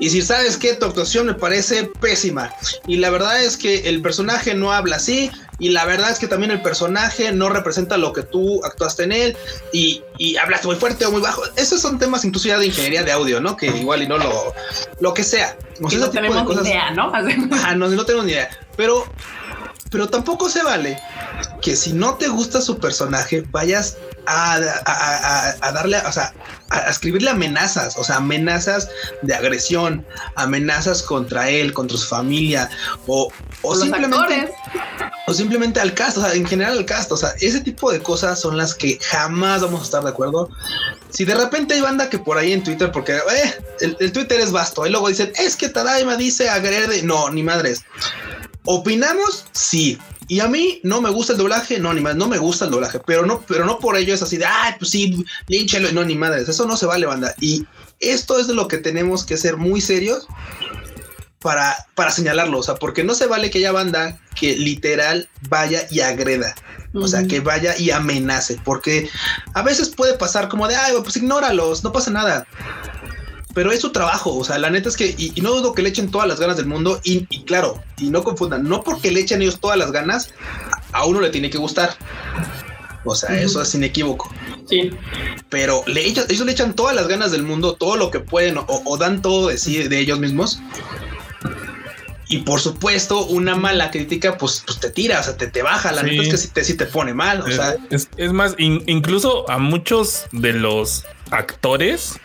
Y si sabes que tu actuación me parece pésima, y la verdad es que el personaje no habla así, y la verdad es que también el personaje no representa lo que tú actuaste en él y, y hablaste muy fuerte o muy bajo. Esos son temas incluso ya de ingeniería de audio, ¿no? Que igual y no lo, lo que sea. No, sé, no tenemos ni idea, ¿no? Ah, no, no tengo ni idea. Pero, pero tampoco se vale que si no te gusta su personaje, vayas a, a, a, darle, o sea, a escribirle amenazas, o sea, amenazas de agresión, amenazas contra él, contra su familia, o, o simplemente, o simplemente al cast, o sea, en general al cast, o sea, ese tipo de cosas son las que jamás vamos a estar de acuerdo. Si de repente hay banda que por ahí en Twitter, porque eh, el, Twitter es vasto, y luego dicen, es que Tadaima dice agrede, no, ni madres. ¿Opinamos? Sí. Y a mí no me gusta el doblaje, no, ni más, no me gusta el doblaje, pero no, pero no por ello es así de, ay, pues sí, línchelo, no, ni madres, eso no se vale, banda. Y esto es de lo que tenemos que ser muy serios para, para señalarlo, o sea, porque no se vale que haya banda que literal vaya y agreda. O sea, que vaya y amenace, porque a veces puede pasar como de, ay, pues ignóralos, no pasa nada pero es su trabajo. O sea, la neta es que, y, no dudo que le echen todas las ganas del mundo. Y, claro, y no confundan, no porque le echen ellos todas las ganas, a uno le tiene que gustar. O sea, eso es inequívoco. Sí. Pero le ellos, le echan todas las ganas del mundo, todo lo que pueden, o, dan todo de sí, de ellos mismos. Y por supuesto, una mala crítica, pues, pues te tira, o sea, te, te baja. La neta es que sí te, sí te pone mal. O sea, es, más, incluso a muchos de los actores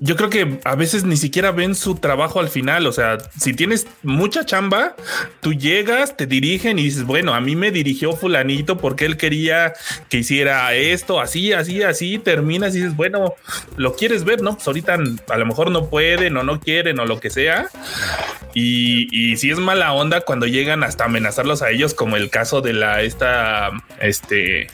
yo creo que a veces ni siquiera ven su trabajo al final. O sea, si tienes mucha chamba, tú llegas, te dirigen y dices, bueno, a mí me dirigió fulanito porque él quería que hiciera esto, así, así, así. Terminas y dices, bueno, lo quieres ver, ¿no? Pues ahorita a lo mejor no pueden o no quieren o lo que sea. Y, y si es mala onda cuando llegan hasta amenazarlos a ellos, como el caso de la, esta, este,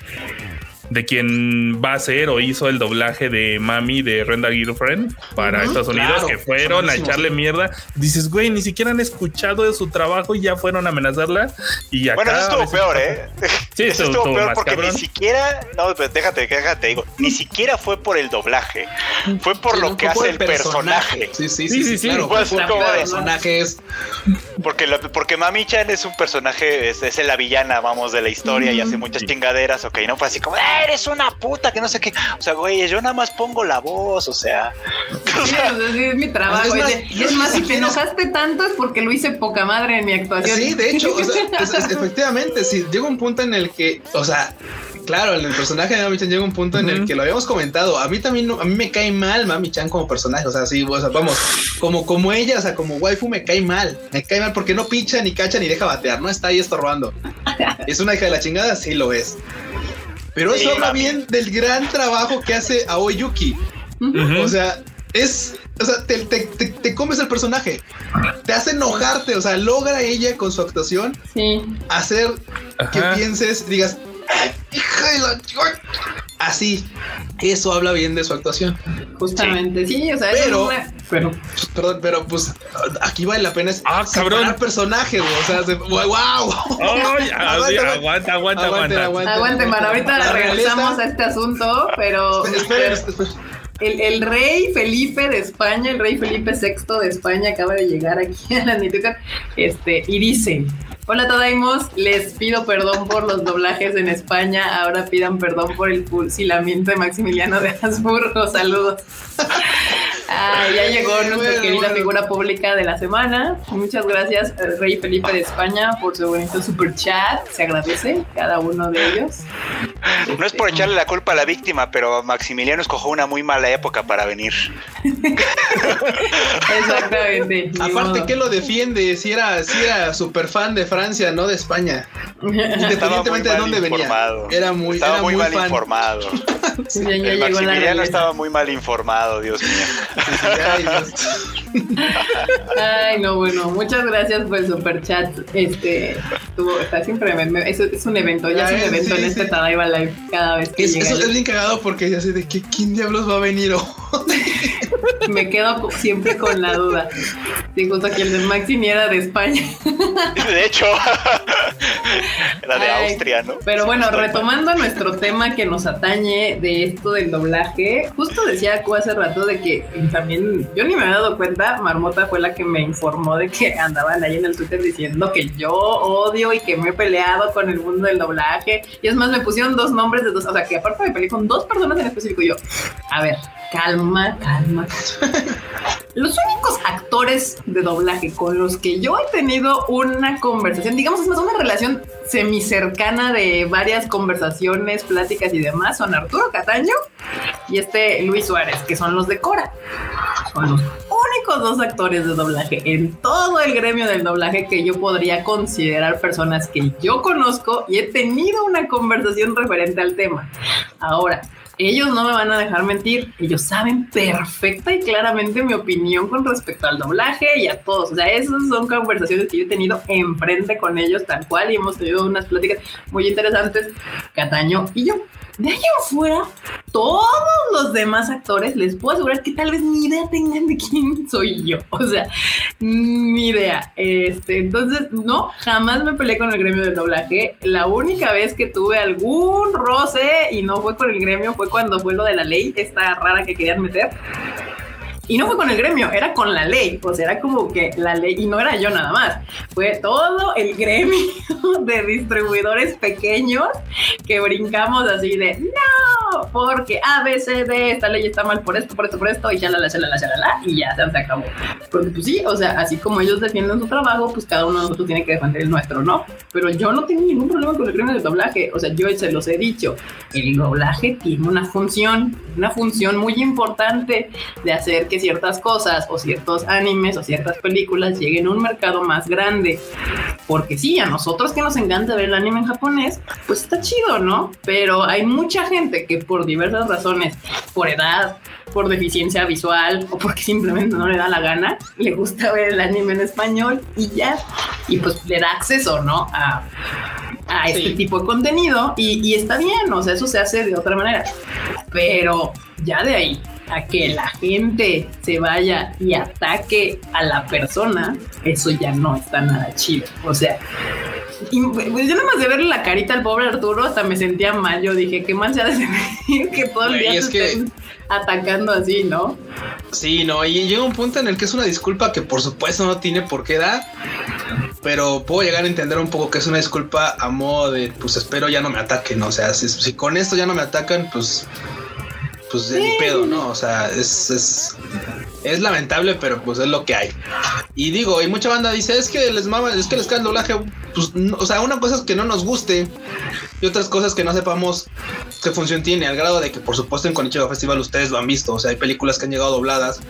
de quien va a ser o hizo el doblaje de Mami de Renda Girlfriend para Estados Unidos, que fueron a echarle mierda. Dices, güey, ni siquiera han escuchado de su trabajo y ya fueron a amenazarla. Y acá, bueno, eso estuvo peor, ¿eh? Sí, eso estuvo, peor porque ni siquiera, no, pues déjate, déjate, digo, ni siquiera fue por el doblaje, fue por lo que hace el personaje. Sí, sí, sí, sí, sí, claro, fue como personajes. Porque, porque Mami Chan es un personaje, es, es la villana, vamos, de la historia y hace muchas chingaderas, ok, no fue así como, eres una puta, que no sé qué. O sea, güey, yo nada más pongo la voz, o sea. es mi trabajo. Es más, si te enojaste tanto es porque lo hice poca madre en mi actuación. Sí, de hecho, efectivamente, si llega un punto en el que, o sea, claro, el personaje de Mami-chan llega un punto en el que lo habíamos comentado. A mí también, a mí me cae mal Mami-chan como personaje. O sea, sí, o sea, vamos, como, como ella, o sea, como waifu me cae mal. Me cae mal porque no pincha, ni cacha, ni deja batear. No está ahí estorbando. ¿Es una hija de la chingada? Sí lo es. Pero eso habla bien del gran trabajo que hace Aoyuki. O sea, es, o sea, te, te, te, comes el personaje, te hace enojarte, o sea, logra ella con su actuación hacer que pienses, digas, hija de la así, eso habla bien de su actuación. Justamente, sí, o sea, pero, pero, perdón, pero pues aquí vale la pena es ah, cabrón. personaje, o sea, wow. aguanta, aguanta, aguanta, aguanta. Aguante, man, ahorita regresamos a este asunto, pero. Espera, espera. El, rey Felipe de España, el rey Felipe VI de España acaba de llegar aquí a la Nituca, este, y dice, hola Tadaimos, les pido perdón por los doblajes en España, ahora pidan perdón por el fusilamiento de Maximiliano de Habsburgo, saludos. Ah, ya llegó nuestra querida figura pública de la semana. Muchas gracias, Rey Felipe de España, por su bonito super chat. Se agradece cada uno de ellos. No es por echarle la culpa a la víctima, pero Maximiliano escogió una muy mala época para venir. Exactamente. Aparte, ¿qué lo defiende? Si era, si era super fan de Francia, no de España. Independientemente de dónde venía. Era muy, estaba muy, mal informado. Maximiliano estaba muy mal informado, Dios mío. Ay, no, bueno, muchas gracias por el super chat. Este, estuvo, está siempre, es, es, un evento, ya, es un evento en este Tadaiba Live cada vez que es, Eso es bien cagado porque ya sé de que quién diablos va a venir Me quedo siempre con la duda. Sí, justo aquí el de Maxi ni era de España. De hecho, era de Austria, ¿no? Pero bueno, retomando nuestro tema que nos atañe de esto del doblaje, justo decía hace rato de que también yo ni me había dado cuenta, Marmota fue la que me informó de que andaban ahí en el Twitter diciendo que yo odio y que me he peleado con el mundo del doblaje. Y es más, me pusieron dos nombres de dos, o sea, que aparte me peleé con dos personas en específico. yo, a ver, calma, calma. los únicos actores de doblaje con los que yo he tenido una conversación, digamos, es más una relación semi cercana de varias conversaciones, pláticas y demás, son Arturo Cataño y este Luis Suárez, que son los de Cora. Son los únicos dos actores de doblaje en todo el gremio del doblaje que yo podría considerar personas que yo conozco y he tenido una conversación referente al tema. Ahora, ellos no me van a dejar mentir, ellos saben perfecta y claramente mi opinión con respecto al doblaje y a todos. O sea, esas son conversaciones que yo he tenido enfrente con ellos tal cual y hemos tenido unas pláticas muy interesantes, Cataño y yo. De ahí afuera, todos los demás actores les puedo asegurar que tal vez ni idea tengan de quién soy yo. O sea, ni idea. Este, entonces, no, jamás me peleé con el gremio del doblaje. La única vez que tuve algún roce y no fue con el gremio fue cuando fue lo de la ley, esta rara que querían meter y no fue con el gremio, era con la ley. O sea, era como que la ley, y no era yo nada más, fue todo el gremio de distribuidores pequeños que brincamos así de no, porque A, B, C, D, esta ley está mal por esto, por esto, por esto, y ya la, la, la, la, y ya se acabó. Porque pues sí, o sea, así como ellos defienden su trabajo, pues cada uno de nosotros tiene que defender el nuestro, ¿no? Pero yo no tengo ningún problema con el gremio de doblaje. O sea, yo se los he dicho, el doblaje tiene una función, una función muy importante de hacer que ciertas cosas o ciertos animes o ciertas películas lleguen a un mercado más grande. Porque sí, a nosotros que nos encanta ver el anime en japonés, pues está chido, ¿no? Pero hay mucha gente que por diversas razones, por edad, por deficiencia visual o porque simplemente no le da la gana, le gusta ver el anime en español y ya, y pues le da acceso, ¿no? A, a este tipo de contenido y, y, está bien, o sea, eso se hace de otra manera, pero ya de ahí a que la gente se vaya y ataque a la persona, eso ya no está nada chido. O sea, pues yo nada más de verle la carita al pobre Arturo hasta me sentía mal. Yo dije, qué mal se ha de sentir que todo el día es que... atacando así, ¿no? Sí, no, y llega un punto en el que es una disculpa que por supuesto no tiene por qué dar, pero puedo llegar a entender un poco que es una disculpa a modo de, pues espero ya no me ataquen, o sea, si, si con esto ya no me atacan, pues pues de pedo, ¿no? O sea, es, es, es, lamentable, pero pues es lo que hay. Y digo, y mucha banda dice, es que les mama, es que les cae el doblaje pues, o sea, una cosa es que no nos guste y otras cosas que no sepamos qué función tiene, al grado de que, por supuesto, en Konichiwa Festival ustedes lo han visto. O sea, hay películas que han llegado dobladas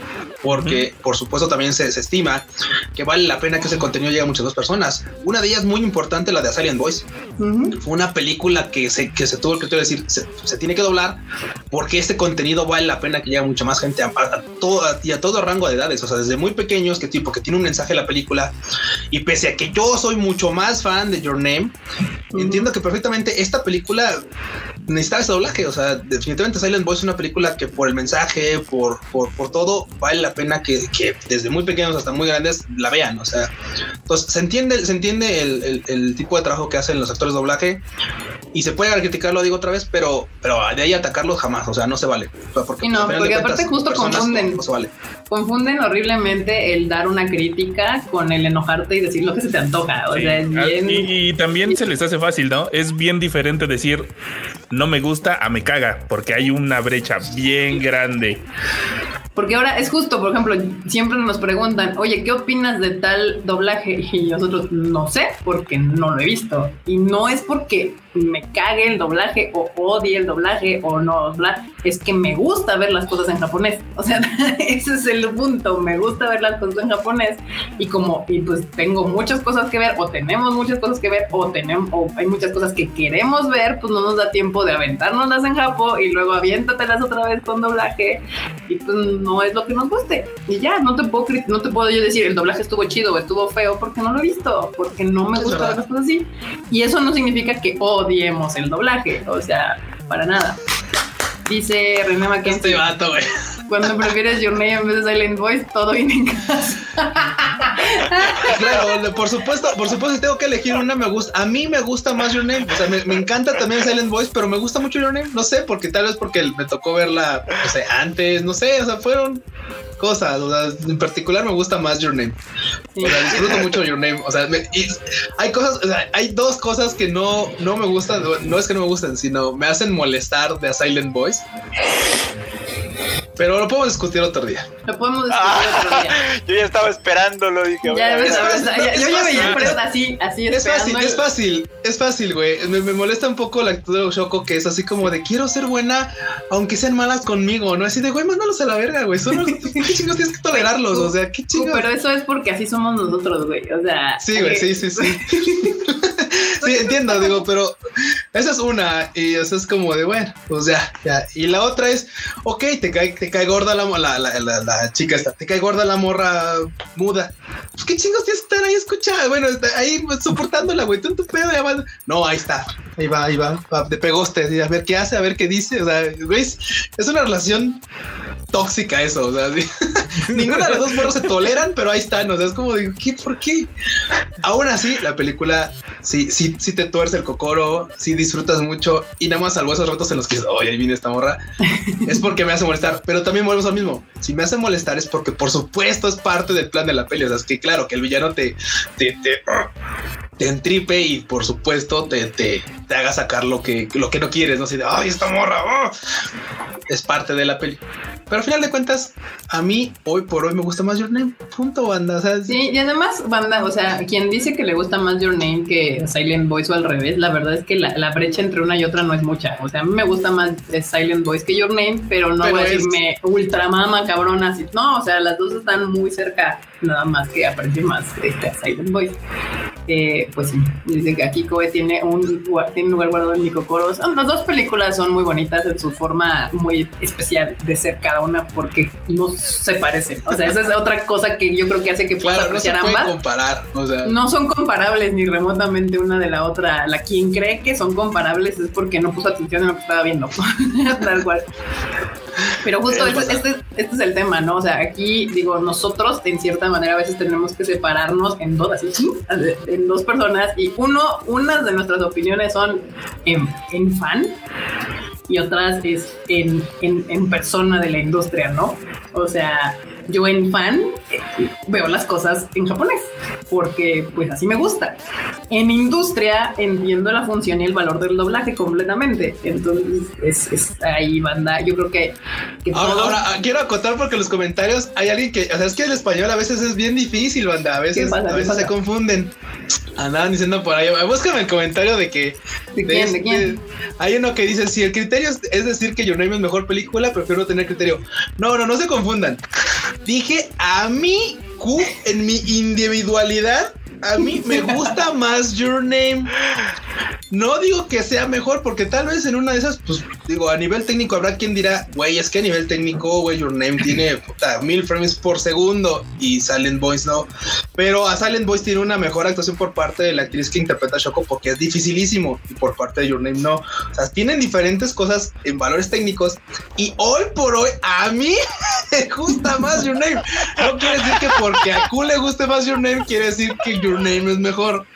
porque, por supuesto, también se, estima que vale la pena que ese contenido llegue a muchas más personas. Una de ellas muy importante, la de Asylum Boys. Fue una película que se, que se tuvo el criterio de decir se, tiene que doblar porque este contenido vale la pena que llegue a mucha más gente a, todo, y a todo rango de edades. O sea, desde muy pequeños, que tipo que tiene un mensaje la película. Y pese a que yo soy mucho más fan de Your Name, entiendo que perfectamente esta película necesitaba ese doblaje. O sea, definitivamente Silent Voice es una película que por el mensaje, por, por, por todo, vale la pena que, que, desde muy pequeños hasta muy grandes la vean. O sea, entonces se entiende, se entiende el, el, el tipo de trabajo que hacen los actores de doblaje y se puede criticarlo, digo otra vez, pero, pero de ahí atacarlos jamás. O sea, no se vale. porque, no, porque aparte justo confunden. No, se vale. Confunden horriblemente el dar una crítica con el enojarte y decir lo que se te antoja. O sea, es ah, bien... y, también se les hace fácil, ¿no? Es bien diferente decir no me gusta a me caga, porque hay una brecha bien grande. Porque ahora es justo, por ejemplo, siempre nos preguntan, oye, ¿qué opinas de tal doblaje? Y nosotros no sé, porque no lo he visto. Y no es porque me cague el doblaje o odie el doblaje o no bla, es que me gusta ver las cosas en japonés. O sea, ese es el punto, me gusta ver las cosas en japonés y como y pues tengo muchas cosas que ver o tenemos muchas cosas que ver o tenemos o hay muchas cosas que queremos ver, pues no nos da tiempo de aventárnoslas en Japón y luego aviéntatelas otra vez con doblaje y pues no es lo que nos guste. Y ya, no te puedo no te puedo yo decir el doblaje estuvo chido o estuvo feo porque no lo he visto, porque no me gusta ver las cosas así. Y eso no significa que oh, odiemos el doblaje, o sea, para nada. Dice René Mackenzie. Este vato, güey. Cuando prefieres Your Name en vez de Silent Voice, todo viene en casa. claro, por supuesto, por supuesto, tengo que elegir una. Me gusta, a mí me gusta más Your Name. O sea, me, encanta también Silent Voice, pero me gusta mucho Your Name. No sé, porque tal vez porque me tocó verla, no sé, antes, no sé, o sea, fueron cosas. O sea, en particular me gusta más Your Name. O sea, disfruto mucho Your Name. O sea, hay cosas, o sea, hay dos cosas que no, no me gustan. No es que no me gusten, sino me hacen molestar de a Silent Voice. Pero lo podemos discutir otro día. Lo podemos discutir otro día. Yo ya estaba esperándolo, dije. Ya, yo ya veía así, así Es fácil, es fácil, es fácil, güey. Me, molesta un poco la actitud de Shoko, que es así como de quiero ser buena, aunque sean malas conmigo, ¿no? Así de, güey, mándalos a la verga, güey. Son qué chingos tienes que tolerarlos, o sea, qué chingos. Pero eso es porque así somos nosotros, güey. O sea. Sí, güey, sí, sí, sí. sí, entiendo, digo, pero esa es una, y eso es como de, bueno, pues ya, ya. Y la otra es, ok, te te cae gorda la, la, la, la, chica esta, te cae gorda la morra muda. Pues qué chingos tienes que estar ahí escuchando, bueno, ahí soportándola, güey, tú tu pedo. No, ahí está, ahí va, ahí va, va de pegoste, a ver qué hace, a ver qué dice, o sea, güey, es una relación tóxica eso, o sea, ninguna de las dos morros se toleran, pero ahí están, o sea, es como de, ¿qué, ¿por qué? Aún así, la película sí, sí, sí te tuerce el cocoro, sí disfrutas mucho y nada más salvo esos ratos en los que, oye, ahí viene esta morra, es porque me hace molestar, pero también volvemos al mismo, si me hace molestar es porque por supuesto es parte del plan de la peli, o sea, es que claro, que el villano te, te, te, te entripe y por supuesto te, te, te, haga sacar lo que, lo que no quieres, no sé, de, ay, esta morra, oh". es parte de la peli. Pero al final de cuentas, a mí hoy por hoy me gusta más Your Name. Punto, banda. O sea, sí, y además, banda, o sea, quien dice que le gusta más Your Name que Silent Voice o al revés, la verdad es que la, brecha entre una y otra no es mucha. O sea, a mí me gusta más Silent Voice que Your Name, pero no voy a decirme ultra mama cabrona. Así. No, o sea, las dos están muy cerca, nada más que aparece más este, Silent Voice. Eh, pues sí, dice que aquí Kobe tiene un, tiene lugar guardado en Nicocoros. Las dos películas son muy bonitas en su forma muy especial de ser cada una porque no se parecen. O sea, esa es otra cosa que yo creo que hace que puedas apreciar no se ambas. comparar, o sea. No son comparables ni remotamente una de la otra. La quien cree que son comparables es porque no puso atención en lo que estaba viendo. Tal cual. Pero justo este, este, este, es el tema, ¿no? O sea, aquí digo, nosotros en cierta manera a veces tenemos que separarnos en dos, así, en dos personas y uno, unas de nuestras opiniones son en, en fan y otras es en, en, en, persona de la industria, ¿no? O sea, yo en fan veo las cosas en japonés porque pues así me gusta. En industria entiendo la función y el valor del doblaje completamente. Entonces es, ahí banda. Yo creo que, ahora, quiero acotar porque en los comentarios hay alguien que, o sea, es que el español a veces es bien difícil, banda. A veces, a veces se confunden. Andaban diciendo por ahí, búscame el comentario de que ¿De, quién, ¿de quién? hay uno que dice si el criterio es decir que Your Name es mejor película, prefiero tener criterio. No, no, no se confundan. Dije a mí Q en mi individualidad a mí me gusta más Your Name. No digo que sea mejor, porque tal vez en una de esas, pues digo, a nivel técnico habrá quien dirá, güey, es que a nivel técnico, güey, Your Name tiene puta, mil frames por segundo y Silent Voice no. Pero a Silent Voice tiene una mejor actuación por parte de la actriz que interpreta a Shoko porque es dificilísimo y por parte de Your Name no. O sea, tienen diferentes cosas en valores técnicos y hoy por hoy a mí me gusta más Your Name. No quiere decir que porque a Q le guste más Your Name, quiere decir que Your Name es mejor.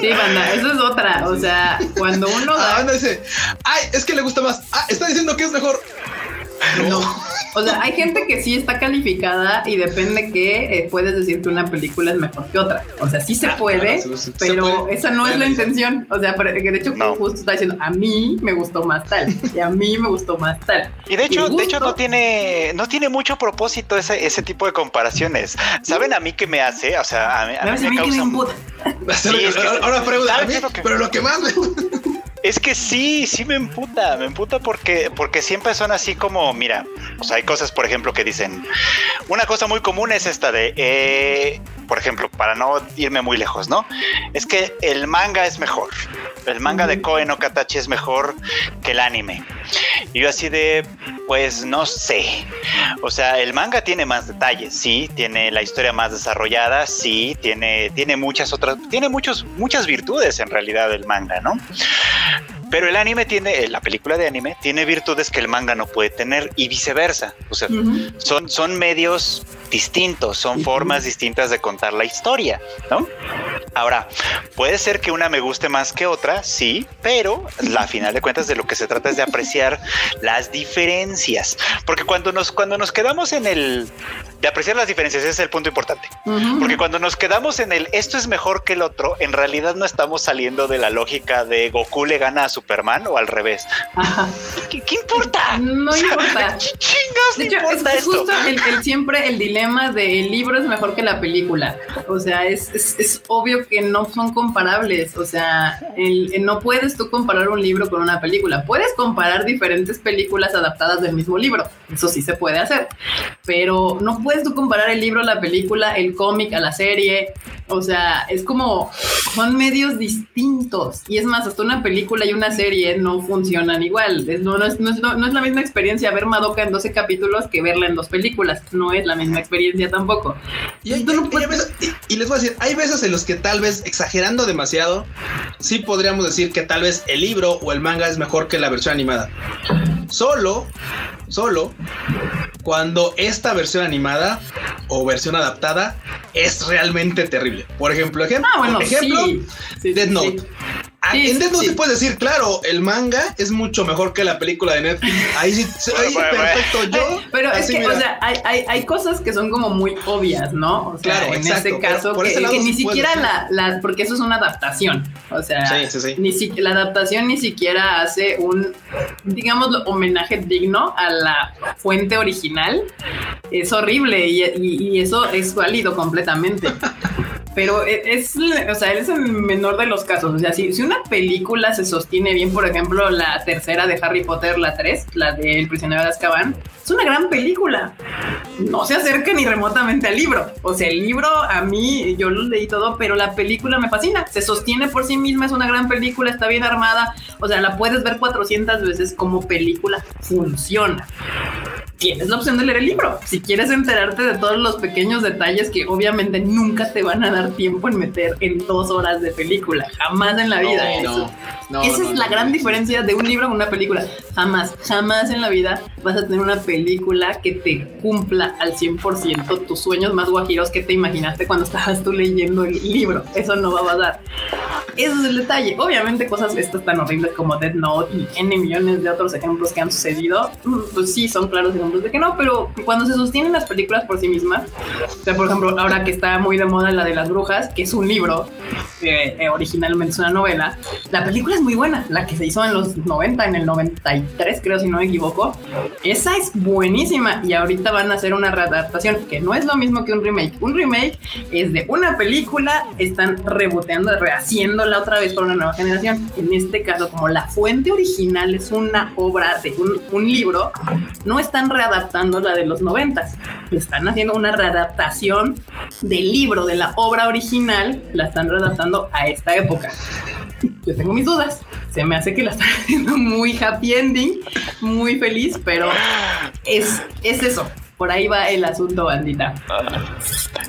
Sí, banda, eso es otra. O sea, cuando uno ah, da. banda dice, ay, es que le gusta más. Ah, está diciendo que es mejor. No. O sea, hay gente que sí está calificada y depende que eh, puedes decir que una película es mejor que otra. O sea, sí se ah, puede, pero esa no es la intención. O sea, de hecho, justo está diciendo, a mí me gustó más tal y a mí me gustó más tal. Y de hecho, de hecho no tiene, no tiene mucho propósito ese, ese tipo de comparaciones. ¿Saben a mí qué me hace? O sea, a mí, a mí me, causa... ahora pregunta, pero lo que más me es que sí, sí me emputa, me emputa porque, porque siempre son así como, mira, o sea, hay cosas, por ejemplo, que dicen, una cosa muy común es esta de, eh, por ejemplo, para no irme muy lejos, ¿no? Es que el manga es mejor, el manga de Koe no Katachi es mejor que el anime. Y yo así de, pues no sé. O sea, el manga tiene más detalles, sí, tiene la historia más desarrollada, sí, tiene, tiene muchas otras, tiene muchos, muchas virtudes en realidad el manga, ¿no? Pero el anime tiene, eh, la película de anime tiene virtudes que el manga no puede tener y viceversa. O sea, son, son medios distintos, son formas distintas de contar la historia, ¿no? Ahora, puede ser que una me guste más que otra, sí, pero la final de cuentas de lo que se trata es de apreciar las diferencias, porque cuando nos cuando nos quedamos en el de apreciar las diferencias ese es el punto importante, porque cuando nos quedamos en el esto es mejor que el otro, en realidad no estamos saliendo de la lógica de Goku le gana a Superman o al revés. ¿Qué, importa? No importa. Chingas, importa es, Justo el, siempre el dilema de el libro es mejor que la película. O sea, es, es, obvio que no son comparables. O sea, el, no puedes tú comparar un libro con una película. Puedes comparar diferentes películas adaptadas del mismo libro. Eso sí se puede hacer. Pero no puedes tú comparar el libro, la película, el cómic a la serie. O sea, es como son medios distintos. Y es más, hasta una película y una serie no funcionan igual. no, no, es, no, es, no, es, la misma experiencia ver Madoka en 12 capítulos que verla en dos películas. No es la misma experiencia tampoco. Y, les voy a decir, hay veces en los que tal vez exagerando demasiado, sí podríamos decir que tal vez el libro o el manga es mejor que la versión animada. Solo, solo cuando esta versión animada o versión adaptada es realmente terrible. Por ejemplo, ejemplo, ah, ejemplo Dead Note. Ah, en Death Note se puede decir, claro, el manga es mucho mejor que la película de Netflix. Ahí sí, ahí perfecto yo. Pero es que, o sea, hay, hay, hay, cosas que son como muy obvias, ¿no? O sea, claro, en este caso, que, ni siquiera la, la, porque eso es una adaptación. O sea, Ni si, la adaptación ni siquiera hace un, digamos, homenaje digno a la fuente original. Es horrible y, y eso es válido completamente. pero e, es, o sea, es el menor de los casos. O sea, si, si, una película se sostiene bien, por ejemplo, la tercera de Harry Potter, la 3, la de El prisionero de Azkaban, es una gran película. No se acerca ni remotamente al libro. O sea, el libro a mí, yo lo leí todo, pero la película me fascina. Se sostiene por sí misma, es una gran película, está bien armada. O sea, la puedes ver 400 veces como película. Funciona tienes la opción de leer el libro. Si quieres enterarte de todos los pequeños detalles que obviamente nunca te van a dar tiempo en meter en dos horas de película, jamás en la vida. esa es la gran diferencia de un libro a una película. Jamás, jamás en la vida vas a tener una película que te cumpla al 100% tus sueños más guajiros que te imaginaste cuando estabas tú leyendo el libro. Eso no va a pasar. Ese es el detalle. Obviamente cosas estas tan horribles como Dead Note y N millones de otros ejemplos que han sucedido, mm, pues sí, son claros asuntos de que no, pero cuando se sostienen las películas por sí mismas, o sea, por ejemplo, ahora que está muy de moda la de las brujas, que es un libro, eh, eh, originalmente es una novela, la película es muy buena, la que se hizo en los 90, en el 93 creo si no me equivoco, esa es buenísima y ahorita van a hacer una readaptación que no es lo mismo que un remake, un remake es de una película, están reboteando, rehaciéndola otra vez por una nueva generación, en este caso como la fuente original es una obra de un, libro, no están readaptando la de los 90, están haciendo una readaptación del libro, de la obra original, la están readaptando a esta época. Yo tengo mis dudas. Se me hace que la están haciendo muy happy ending, muy feliz, pero es, es eso por ahí va el asunto, bandita.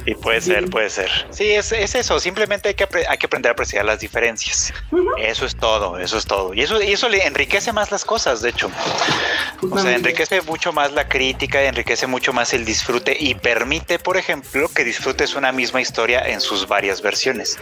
y puede ser, puede ser. Sí, es, eso. Simplemente hay que, hay que aprender a apreciar las diferencias. Eso es todo, eso es todo. Y eso, y eso le enriquece más las cosas, de hecho. O sea, enriquece mucho más la crítica, enriquece mucho más el disfrute y permite, por ejemplo, que disfrutes una misma historia en sus varias versiones.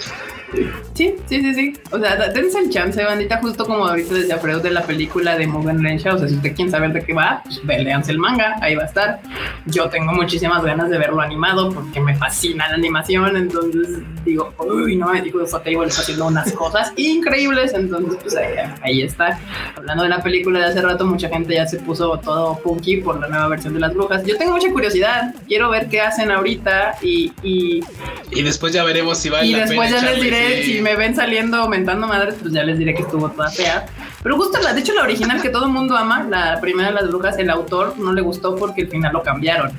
Sí, sí, sí, sí. O sea, dense el chance, bandita, justo como ahorita desde Freud de la película de Mugen Rensha. O sea, si usted quiere saber de qué va, pues leanse el manga, ahí va a estar. Yo tengo muchísimas ganas de verlo animado porque me fascina la animación. Entonces digo, uy, no, me digo, Table está haciendo unas cosas increíbles. Entonces, pues ahí, ahí, está. Hablando de la película de hace rato, mucha gente ya se puso todo punky por la nueva versión de las brujas. Yo tengo mucha curiosidad. Quiero ver qué hacen ahorita y. Y, y después ya veremos si vale y después ya les diré si me ven saliendo aumentando madres, pues ya les diré que estuvo toda fea. Pero justo la, de hecho, la original que todo el mundo ama, la primera de las brujas, el autor no le gustó porque el final lo cambiaron.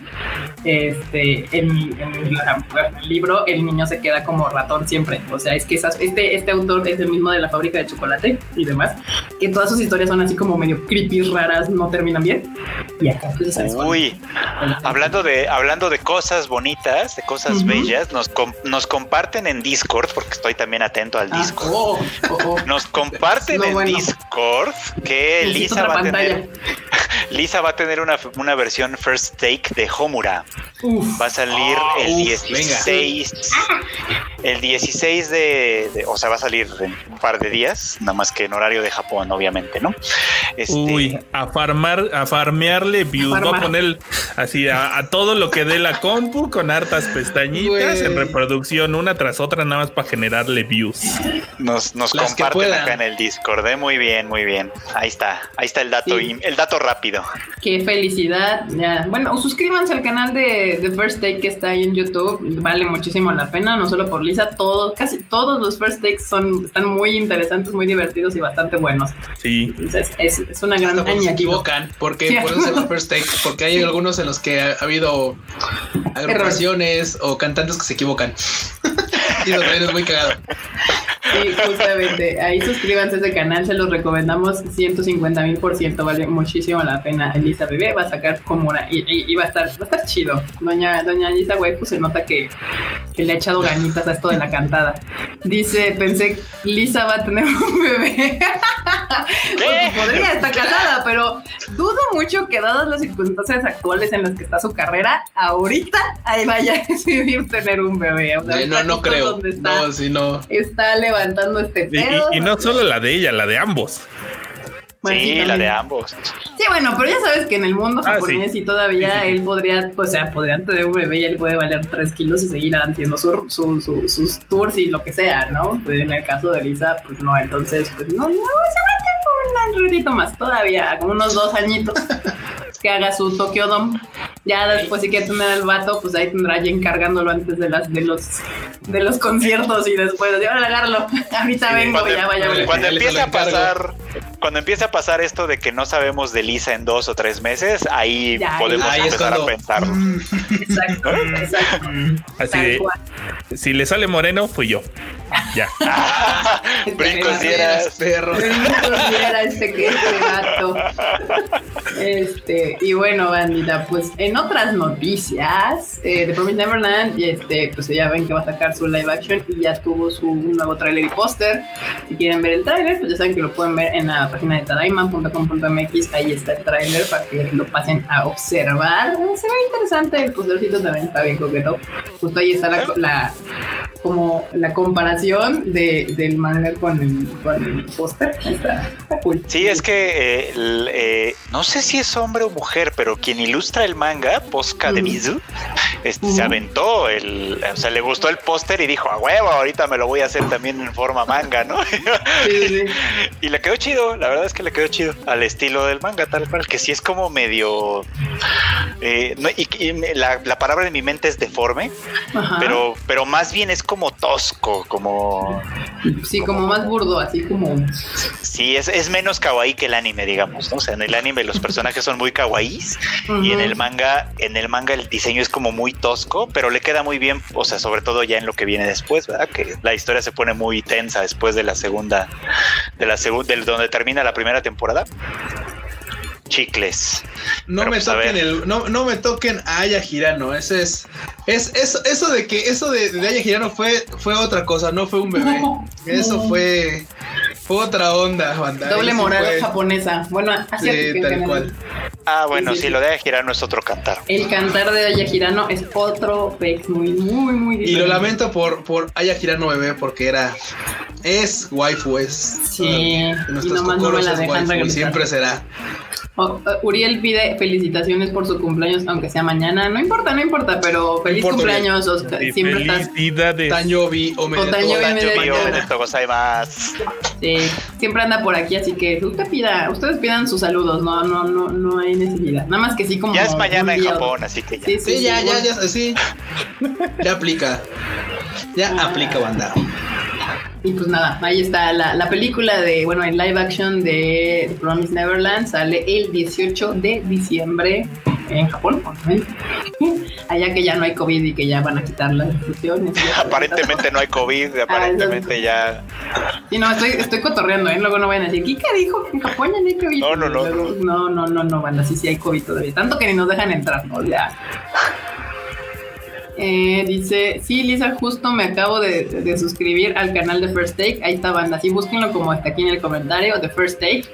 Este, en, el libro, el niño se queda como ratón siempre. O sea, es que esas, este, este autor es el mismo de la fábrica de chocolate y demás, que todas sus historias son así como medio creepy, raras, no terminan bien. Y acá, pues, Uy, hablando de, hablando de cosas bonitas, de cosas bellas, nos, nos comparten en Discord, porque estoy también atento al ah, Discord. Oh, oh, oh. Nos comparten en Discord que Lisa va, a tener, Lisa va a tener una, una versión first take de Homura. Va a salir ah, el 16. El 16 de, O sea, va a salir en un par de días, nada más que en horario de Japón, obviamente, ¿no? Este, Uy, a farmar, a farmearle views. Va a poner así a, todo lo que dé la compu con hartas pestañitas en reproducción, una tras otra, nada más para generarle views. Nos, nos comparten acá en el Discord, ¿eh? muy bien muy bien. Ahí está, ahí está el dato, el dato rápido. Qué felicidad. Ya. Bueno, suscríbanse al canal de, The First Take que está ahí en YouTube. Vale muchísimo la pena, no solo por Lisa, todos, casi todos los First Takes son, están muy interesantes, muy divertidos y bastante buenos. Sí. Entonces, es, es una gran Se equivocan, porque por eso los First Take, porque hay algunos en los que ha, habido agrupaciones o cantantes que se equivocan. y lo es muy cagado. Sí, justamente. Ahí suscríbanse a ese canal, se los recomendamos 150 mil por ciento, vale muchísimo la pena. Elisa Bebé va a sacar como una. Y, va a estar, va a estar chido. Doña, doña Elisa pues se nota que, que, le ha echado ganitas a esto de la cantada. Dice, pensé, Lisa va a tener un bebé. podría estar casada, pero dudo mucho que dadas las circunstancias actuales en las que está su carrera, ahorita ahí vaya a decidir tener un bebé. no, no creo. No, si no. Está levantando este pedo. Y, no solo la de ella, la de ambos. sí, la de ambos. Sí, bueno, pero ya sabes que en el mundo ah, japonés y todavía él podría, o sea, podría tener un bebé y él puede valer 3 kilos y seguir haciendo su, sus tours y lo que sea, ¿no? Pues en el caso de Lisa, pues no, entonces, pues no, no, se va a un ratito más, todavía, como unos dos añitos. que haga su Tokyo Dome. Ya después si quiere tener el vato, pues ahí tendrá ya encargándolo antes de las de los de los conciertos y después de ahora agarrarlo. Ahorita vengo, ya vaya. Cuando empiece a pasar, cuando empiece a pasar esto de que no sabemos de Lisa en dos o tres meses, ahí podemos empezar a pensar. Exacto, exacto. Así de, si le sale moreno, fui yo. Ya. Brincos dieras, perro. Brincos este que este gato. Este, y bueno, bandita, pues en otras noticias, eh, The Promised Neverland, este, pues ya ven que va a sacar su live action y ya tuvo su nuevo trailer y póster. Si quieren ver el trailer, pues ya saben que lo pueden ver en la página de tadaima.com.mx. Ahí está el trailer para que lo pasen a observar. Se ve interesante, el póstercito también está bien coqueto. Justo ahí está la, como la comparación de, del manga con el, con el póster. Está, está cool. Sí, es que eh, el, eh, no sé si es hombre o mujer, pero quien ilustra el manga, Posca de Mm. Mizu, este, se aventó el, o sea, le gustó el póster y dijo, a huevo, ahorita me lo voy a hacer también en forma manga, ¿no? Sí, sí, sí. y le quedó chido, la verdad es que le quedó chido, al estilo del manga, tal cual, que sí es como medio... eh, no, y, y me- la, la palabra en mi mente es deforme, Ajá. pero, pero más bien es como tosco, como... sí, como más burdo, así como. Sí, es, es menos kawaii que el anime, digamos, ¿no? O sea, en el anime los personajes son muy kawaiis y en el manga, en el manga el diseño es como muy tosco, pero le queda muy bien, o sea, sobre todo ya en lo que viene después, ¿verdad? Que la historia se pone muy tensa después de la segunda, de la segunda, del donde termina la primera temporada. Chicles. No Pero, me pues, a toquen el, no, no me toquen a Aya Girano. Ese es, es eso, eso de que eso de, de Aya Girano fue, fue otra cosa, no fue un bebé. Eso No. fue, fue otra onda, banda. Doble moral fue- japonesa. Bueno, así Sí, tal cual. Ah, bueno, Sí, sí, sí, sí. lo de Girano es otro cantar. El cantar de Aya Girano es otro pex muy, muy, muy Y lo diferente. lamento por, por Aya Girano bebé porque era, es waifu, es. Sí, en y nomás no me la es dejan waifu siempre será. Oh, eh, Uriel pide felicitaciones por su cumpleaños, aunque sea mañana. No importa, no importa, pero feliz importa, cumpleaños, Oscar. Y Siempre estás. felicidades. Tañobi o Tañobi, de- neto gozaimasu. sí, siempre anda por aquí, así que usted pida, ustedes pidan sus saludos, no, no, no, no hay necesidad. Nada más que sí como. Ya es mañana en Japón, así que ya. Sí, sí, Sí, ya, sí, ya, bueno. ya, sí. Ya aplica. Ya Ah. aplica, banda. Y pues nada, ahí está la, la película de, bueno, en live action de The Promised Neverland sale el 18 de diciembre en Japón, obviamente. Allá que ya no hay COVID y que ya van a quitar las restricciones. Aparentemente no hay COVID, aparentemente ya. Sí, no, estoy, estoy cotorreando, ¿eh? Luego no vayan a decir, Kika dijo que en Japón ya no hay COVID. No, no, no, Luego, no, no, no, no, banda, sí, sí hay COVID todavía. Tanto que ni nos dejan entrar, ¿no? Ya. Eh, dice, sí, Lisa, justo me acabo de, suscribir al canal de First Take. Ahí está, banda. Sí, búsquenlo como está aquí en el comentario de First Take.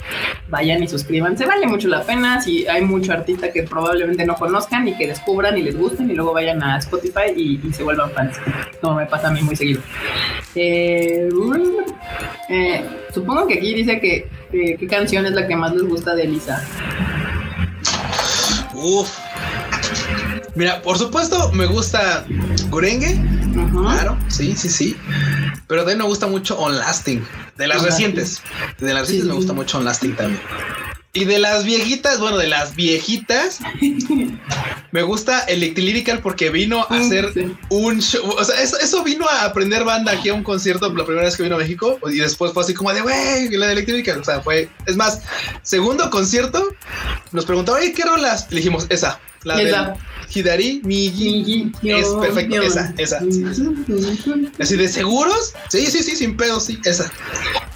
Vayan y suscríbanse. Vale mucho la pena. Si hay mucho artista que probablemente no conozcan y que descubran y les gusten y luego vayan a Spotify y, y se vuelvan fans. Como me pasa a mí muy seguido. Eh, eh, supongo que aquí dice que eh, qué canción es la que más les gusta de Lisa. Uf. Mira, por supuesto me gusta Gurenge, Ujú. claro, sí, sí, sí. Pero también me gusta mucho On Lasting, de las recientes. De las recientes sí, me gusta mucho On Lasting también. Y de las viejitas, bueno, de las viejitas, me gusta Electrilyrical porque vino a hacer Sí. un show. O sea, eso, eso vino a aprender banda aquí a un concierto la primera vez que vino a México. Y después fue así como de, güey, la de Electrilyrical. O sea, fue, es más, segundo concierto, nos preguntaba, oye, ¿qué rolas? Le dijimos, esa, la Esa. Hidari Migi. Es perfecto, esa, esa, sí, Así de seguros. Sí, sí, sí, sin pedo, sí, esa.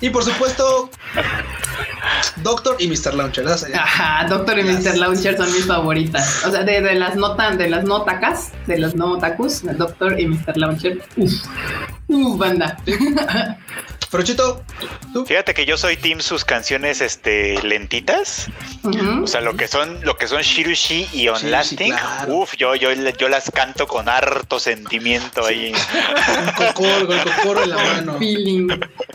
Y por supuesto, Doctor y Mr. Launcher. Ajá, Doctor y Las- Mr. Launcher son mis favoritas. O sea, de, de las notas, de las notacas, de los no otakus, Doctor y Mr. Launcher. Uf, uf, banda. Pero Chito, tú. Fíjate que yo soy team sus canciones este lentitas, Ujú. o sea, lo que son lo que son Shirushi y On Shirushi, Lasting. claro. Uf, yo, yo yo las canto con harto sentimiento ahí. Con cocoro, con el cocoro en la mano. Feeling.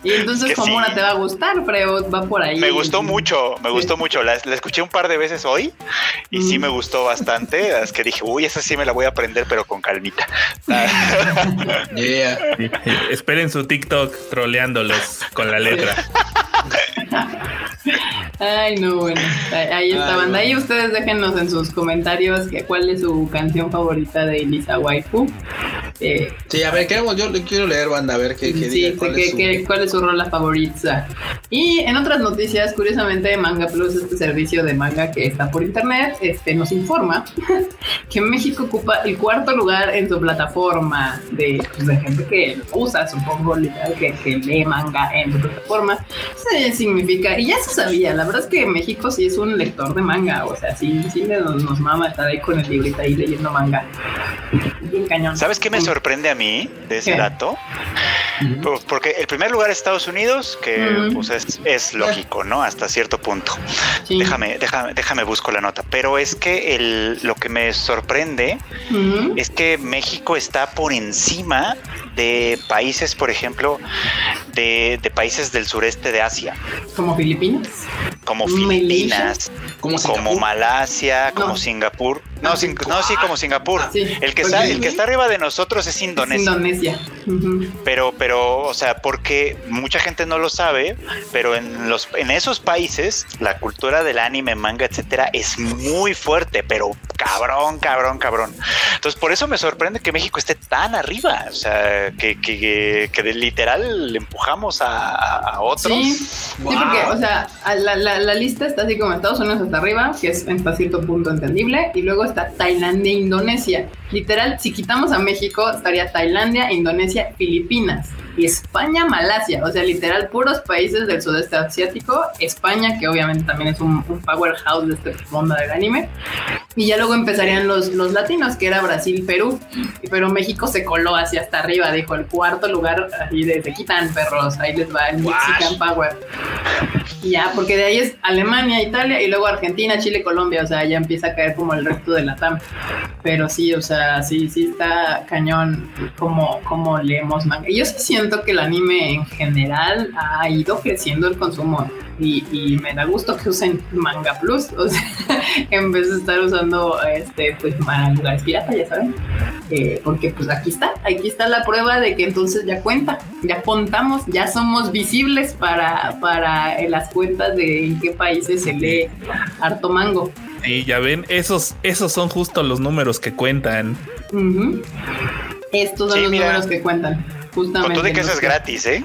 Y entonces, ¿cómo sí. te va a gustar, Freud? Va por ahí. Me gustó mucho, me Sí. gustó mucho. La, la escuché un par de veces hoy y sí Mm. me gustó bastante. Es que dije, uy, esa sí me la voy a aprender, pero con calmita. Yeah. Esperen su TikTok troleándolos con la letra. Ay, no, bueno. Ahí- está, Ay, banda. bueno. Ahí ustedes déjenos en sus comentarios que, cuál es su canción favorita de Elisa Waifu. Eh, Sí, a ver, queremos, yo quiero leer, banda, a ver qué, qué sí, diga, cuál que- es su- que- cuál es su rola favorita. Y en otras noticias, curiosamente, Manga Plus, este servicio de manga que está por internet, este, nos informa que México ocupa el cuarto lugar en su plataforma de, pues, de gente que usa, supongo, literal, que, que lee manga en su plataforma. Eso significa, y ya se sabía, la verdad es que México sí es un lector de manga, o sea, sí, sí nos, nos mama estar ahí con el librito ahí leyendo manga. Bien cañón. ¿Sabes qué me sorprende a mí de ese ¿Qué? dato? Porque el primer lugar es Estados Unidos, que pues es, es lógico, ¿no? Hasta cierto punto. Sí. Déjame, déjame, déjame busco la nota. Pero es que el, lo que me sorprende es que México está por encima de países, por ejemplo, de, de países del sureste de Asia, Como Filipinas. como Malaysia. Filipinas, Como. Malasia, como No. Singapur. No, Sing- no, sí, como Singapur. Ah, sí. El que está, el que está arriba de nosotros es Es Indonesia. Indonesia. Pero, pero, o sea, porque mucha gente no lo sabe, pero en los, en esos países, la cultura del anime, manga, etcétera, es muy fuerte, pero cabrón, cabrón, cabrón. Entonces, por eso me sorprende que México esté tan arriba. O sea, que, que, que de literal le empujamos a, otros. Sí, sí, porque, o sea, a la, la- la lista está así como Estados Unidos hasta arriba, que es hasta cierto punto entendible, y luego Tailandia e Indonesia. Literal, si quitamos a México, estaría Tailandia, Indonesia, Filipinas España, Malasia. O sea, literal, puros países del sudeste asiático. España, que obviamente también es un, un powerhouse de este mundo del anime. Y ya luego empezarían los, los latinos, que era Brasil, Perú. Pero México se coló hacia hasta arriba, dijo el cuarto lugar, ahí de se quitan perros, ahí les va el Mexican Power. Y ya, porque de ahí es Alemania, Italia y luego Argentina, Chile, Colombia, o sea, ya empieza a caer como el resto de la TAM. Pero sí, o sea, sí, sí está cañón como, como leemos manga. Y yo sí siento que el anime en general ha ido creciendo el consumo y, y me da gusto que usen Manga Plus, o sea, en vez de estar usando este, pues, lugares pirata, ya saben. Eh, porque pues aquí está, aquí está la prueba de que entonces ya cuenta, ya contamos, ya somos visibles para, para las cuentas de en qué países se lee harto mango. Y ya ven, esos, esos son justo los números que cuentan. Estos son Sí, los mira. números que cuentan. Justamente. Con todo de que eso es gratis, ¿eh?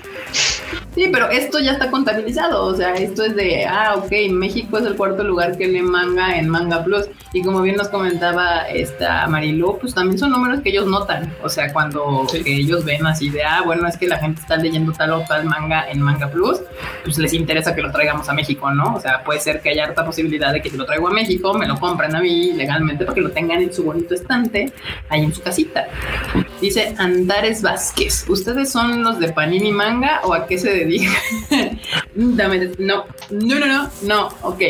Sí, pero esto ya está contabilizado, o sea, esto es de, ah, ok, México es el cuarto lugar que lee manga en Manga Plus, y como bien nos comentaba esta Marilu, pues también son números que ellos notan, o sea, cuando Sí. que ellos ven así de, ah, bueno, es que la gente está leyendo tal o tal manga en Manga Plus, pues les interesa que lo traigamos a México, ¿no? O sea, puede ser que haya harta posibilidad de que si lo traigo a México, me lo compren a mí legalmente para que lo tengan en su bonito estante, ahí en su casita. Dice Andares Vázquez, ¿ustedes son los de Panini Manga o a qué se dedican? No, no, no, no, no, ok.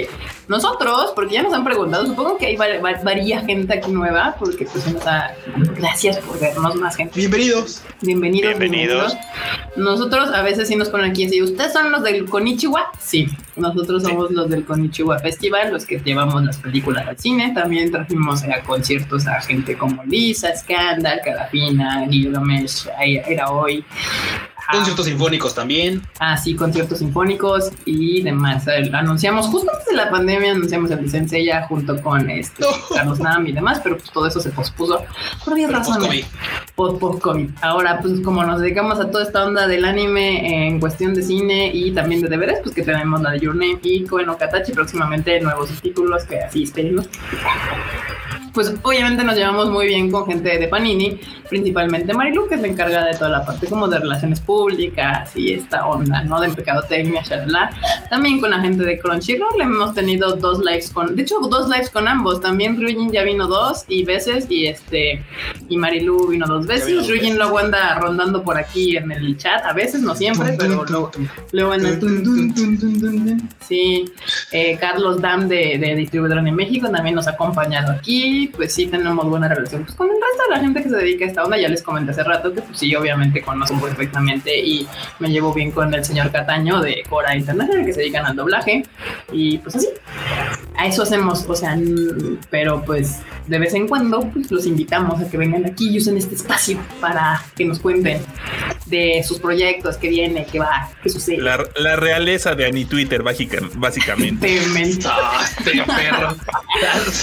Nosotros, porque ya nos han preguntado, supongo que hay var- var- varía gente aquí nueva, porque pues nos ha- gracias por vernos más gente. Bienvenidos. Bienvenidos, Bienvenidos. bienvenidos. Nosotros a veces sí nos ponen aquí así, ¿ustedes son los del Konichiwa? Sí, nosotros somos los del Konichiwa Festival, los que llevamos las películas al cine. También trajimos a conciertos a gente como Lisa, Scandal, Carafina, Gilgamesh, Era Hoy. Conciertos sinfónicos también. Ah, sí, conciertos sinfónicos y demás. Anunciamos, justo antes de la pandemia, anunciamos el Vicente ya junto con este, No. Carlos Nam y demás, pero pues todo eso se pospuso por varias Pero razones post-COVID. post post COVID. Ahora, pues como nos dedicamos a toda esta onda del anime en cuestión de cine y también de deberes, pues que tenemos la de Your Name y Koen Okatachi, próximamente nuevos títulos que así esperemos. Pues obviamente nos llevamos muy bien con gente de Panini, principalmente Marilu, que es la encargada de toda la parte como de relaciones públicas y esta onda, ¿no? De mercadotecnia, shalala. También con la gente de Crunchyroll hemos tenido dos lives con, de hecho, dos lives con ambos. También Ryujin ya vino dos y veces y este, y Marilu vino dos veces. Ryujin luego anda rondando por aquí en el chat, a veces, no siempre, pero luego, luego anda. Sí, eh, Carlos Dam de, de Distribuidor en México también nos ha acompañado aquí. Pues sí, tenemos buena relación pues, con el resto de la gente que se dedica a esta onda. Ya les comenté hace rato que, pues sí, obviamente conozco perfectamente y me llevo bien con el señor Cataño de Cora International que se dedican al doblaje. Y pues así, a eso hacemos. O sea, pero pues de vez en cuando pues, los invitamos a que vengan aquí y usen este espacio para que nos cuenten de sus proyectos, qué viene, qué va, qué sucede. La, la realeza de Ani Twitter, básica- básicamente. Ah, este perro.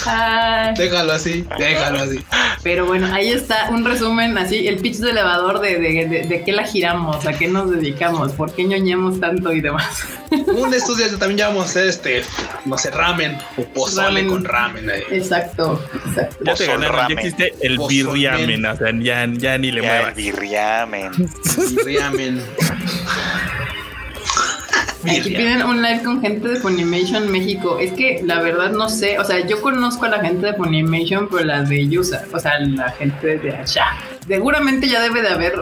Ay, Déjalo así, déjalo así. pero bueno, ahí está un resumen así, el pitch de elevador de, de, de, de qué la giramos, a qué nos dedicamos, por qué ñoñemos tanto y demás. Un de estos días también ya vamos a hacer este, no sé, ramen o pozole Ramen. con ramen. ahí. Exacto, exacto. Ya te ganaron, ya ramen. existe el birriamen, o sea, ya, ya ni le Ya, el muevas. birriamen. Y ramen. Aquí piden un live con gente de Funimation México. Es que la verdad no sé, o sea, yo conozco a la gente de Funimation, pero la de Yusa, o sea, la gente de allá. Seguramente ya debe de haber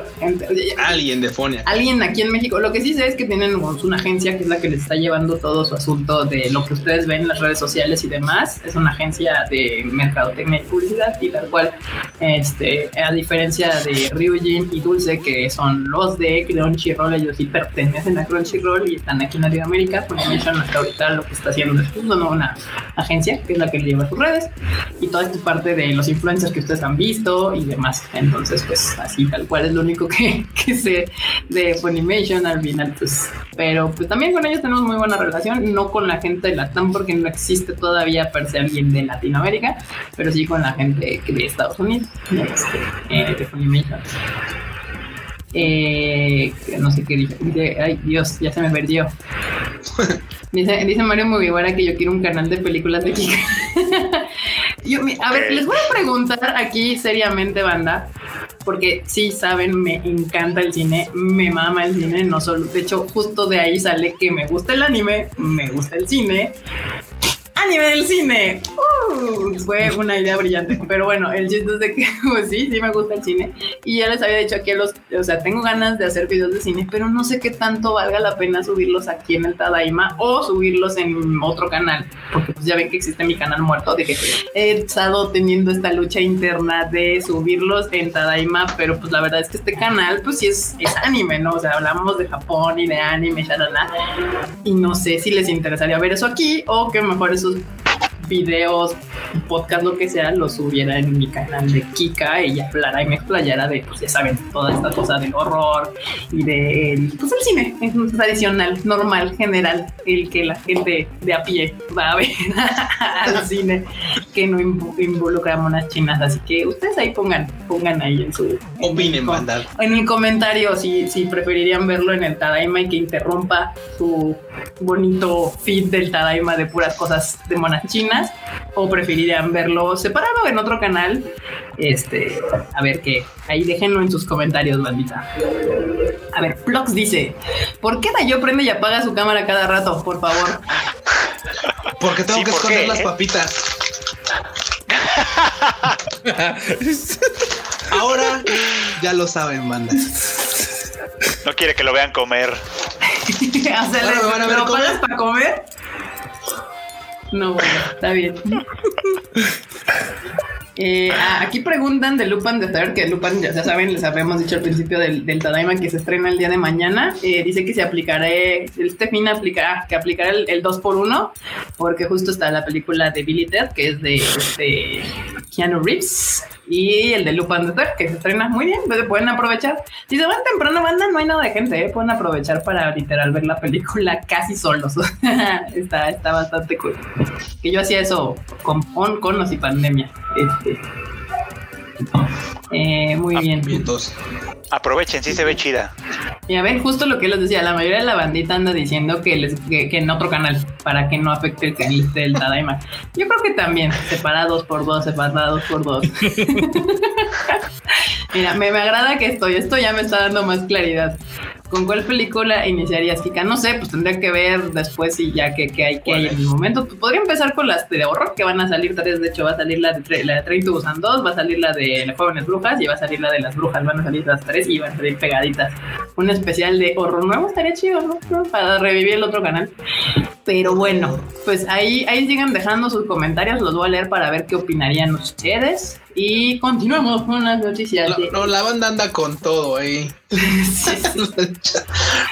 alguien de Fonia. Alguien aquí en México. Lo que sí sé es que tienen una agencia que es la que les está llevando todo su asunto de lo que ustedes ven en las redes sociales y demás. Es una agencia de mercadotecnia y publicidad y tal cual, este, a diferencia de Ryujin y Dulce, que son los de Crunchyroll, ellos sí pertenecen a Crunchyroll y están aquí en Latinoamérica. Funimation hasta ahorita lo que está haciendo es una agencia que es la que lleva sus redes y toda esta parte de los influencers que ustedes han visto y demás. Entonces, pues así tal cual es lo único que, que sé de Funimation al final, pues. Pero pues también con ellos tenemos muy buena relación, no con la gente de Latam porque no existe todavía per se alguien de Latinoamérica, pero sí con la gente de Estados Unidos, este, eh, de Funimation. Eh, no sé qué dice. Ay, Dios, ya se me perdió. Dice, dice Mario Mugiwara que yo quiero un canal de películas de Kika. a ver, les voy a preguntar aquí seriamente, banda, porque sí saben, me encanta el cine, me mama el cine, no solo, de hecho, justo de ahí sale que me gusta el anime, me gusta el cine, anime del cine. Uh, fue una idea brillante. Pero bueno, el chiste es de que pues sí, sí me gusta el cine. Y ya les había dicho aquí los, o sea, tengo ganas de hacer videos de cine, pero no sé qué tanto valga la pena subirlos aquí en el Tadaima o subirlos en otro canal. Porque pues ya ven que existe mi canal muerto, de que he estado teniendo esta lucha interna de subirlos en Tadaima, pero pues la verdad es que este canal pues sí es, es anime, ¿no? O sea, hablamos de Japón y de anime, shalala. Y no sé si les interesaría ver eso aquí o que mejor esos videos, podcast, lo que sea, lo subiera en mi canal de Kika, ella hablará y me explayara de, pues ya saben, toda esta cosa del horror y de, pues el cine, es tradicional, normal, general, el que la gente de a pie va a ver al cine, que no involucra monas chinas, así que ustedes ahí pongan, pongan ahí en su... Opinen, en, en el comentario si, si preferirían verlo en el Tadaima y que interrumpa su bonito feed del Tadaima de puras cosas de monas chinas o preferirían verlo separado en otro canal. Este, a ver qué. Ahí déjenlo en sus comentarios, bandita. A ver, Plox dice: ¿Por qué Dayo prende y apaga su cámara cada rato? Por favor. Porque tengo que esconder las papitas. Ahora ya lo saben, banda. No quiere que lo vean comer. ¿Lo van a ver comer? para comer? No, bueno, está bien. Eh, aquí preguntan de Lupan de saber que Lupan, ya, saben, les habíamos dicho al principio del, del Tadaima que se estrena el día de mañana. Eh, dice que se aplicará, este fin aplicará, que aplicará el, el 2x1, porque justo está la película de Billy Ted, que es de, de Keanu Reeves y el de Lupin the que se estrena muy bien, pues pueden aprovechar. Si se van temprano, banda, no hay nada de gente, ¿eh? pueden aprovechar para literal ver la película casi solos. está, está bastante cool. Que yo hacía eso con, con, con y pandemia. Eh, muy bien. Aprovechen, sí se ve chida. Y a ver, justo lo que les decía, la mayoría de la bandita anda diciendo que, les, que, en otro canal, para que no afecte el canal del Tadaima. Yo creo que también, separados por dos, separados por dos. Mira, me, me agrada que estoy, esto ya me está dando más claridad. ¿Con cuál película iniciarías, Kika? No sé, pues tendría que ver después y ya que, hay que hay en el momento. Pues podría empezar con las de horror, que van a salir tres. De hecho, va a salir la de, la de Train to Busan 2, va a salir la de las jóvenes brujas y va a salir la de las brujas. Van a salir las tres y van a salir pegaditas. Un especial de horror nuevo estaría chido, ¿no? Para revivir el otro canal. Pero bueno, pues ahí, ahí sigan dejando sus comentarios, los voy a leer para ver qué opinarían ustedes. Y continuamos con las noticias. No, la banda anda con todo ahí.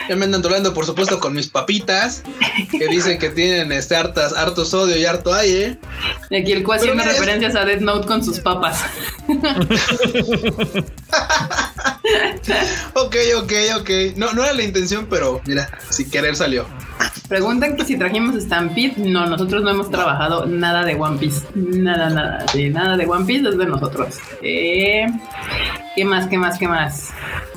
ya me andan hablando, por supuesto, con mis papitas, que dicen que tienen este hartas, harto sodio y harto aire. Y aquí el cual haciendo referencias a Death Note con sus papas. ok, ok, ok. No, no era la intención, pero mira, sin querer salió. Preguntan que si trajimos Stampede. No, nosotros no hemos trabajado nada de One Piece. Nada, nada. Sí, nada de One Piece desde nosotros. Eh, ¿Qué más? ¿Qué más? ¿Qué más?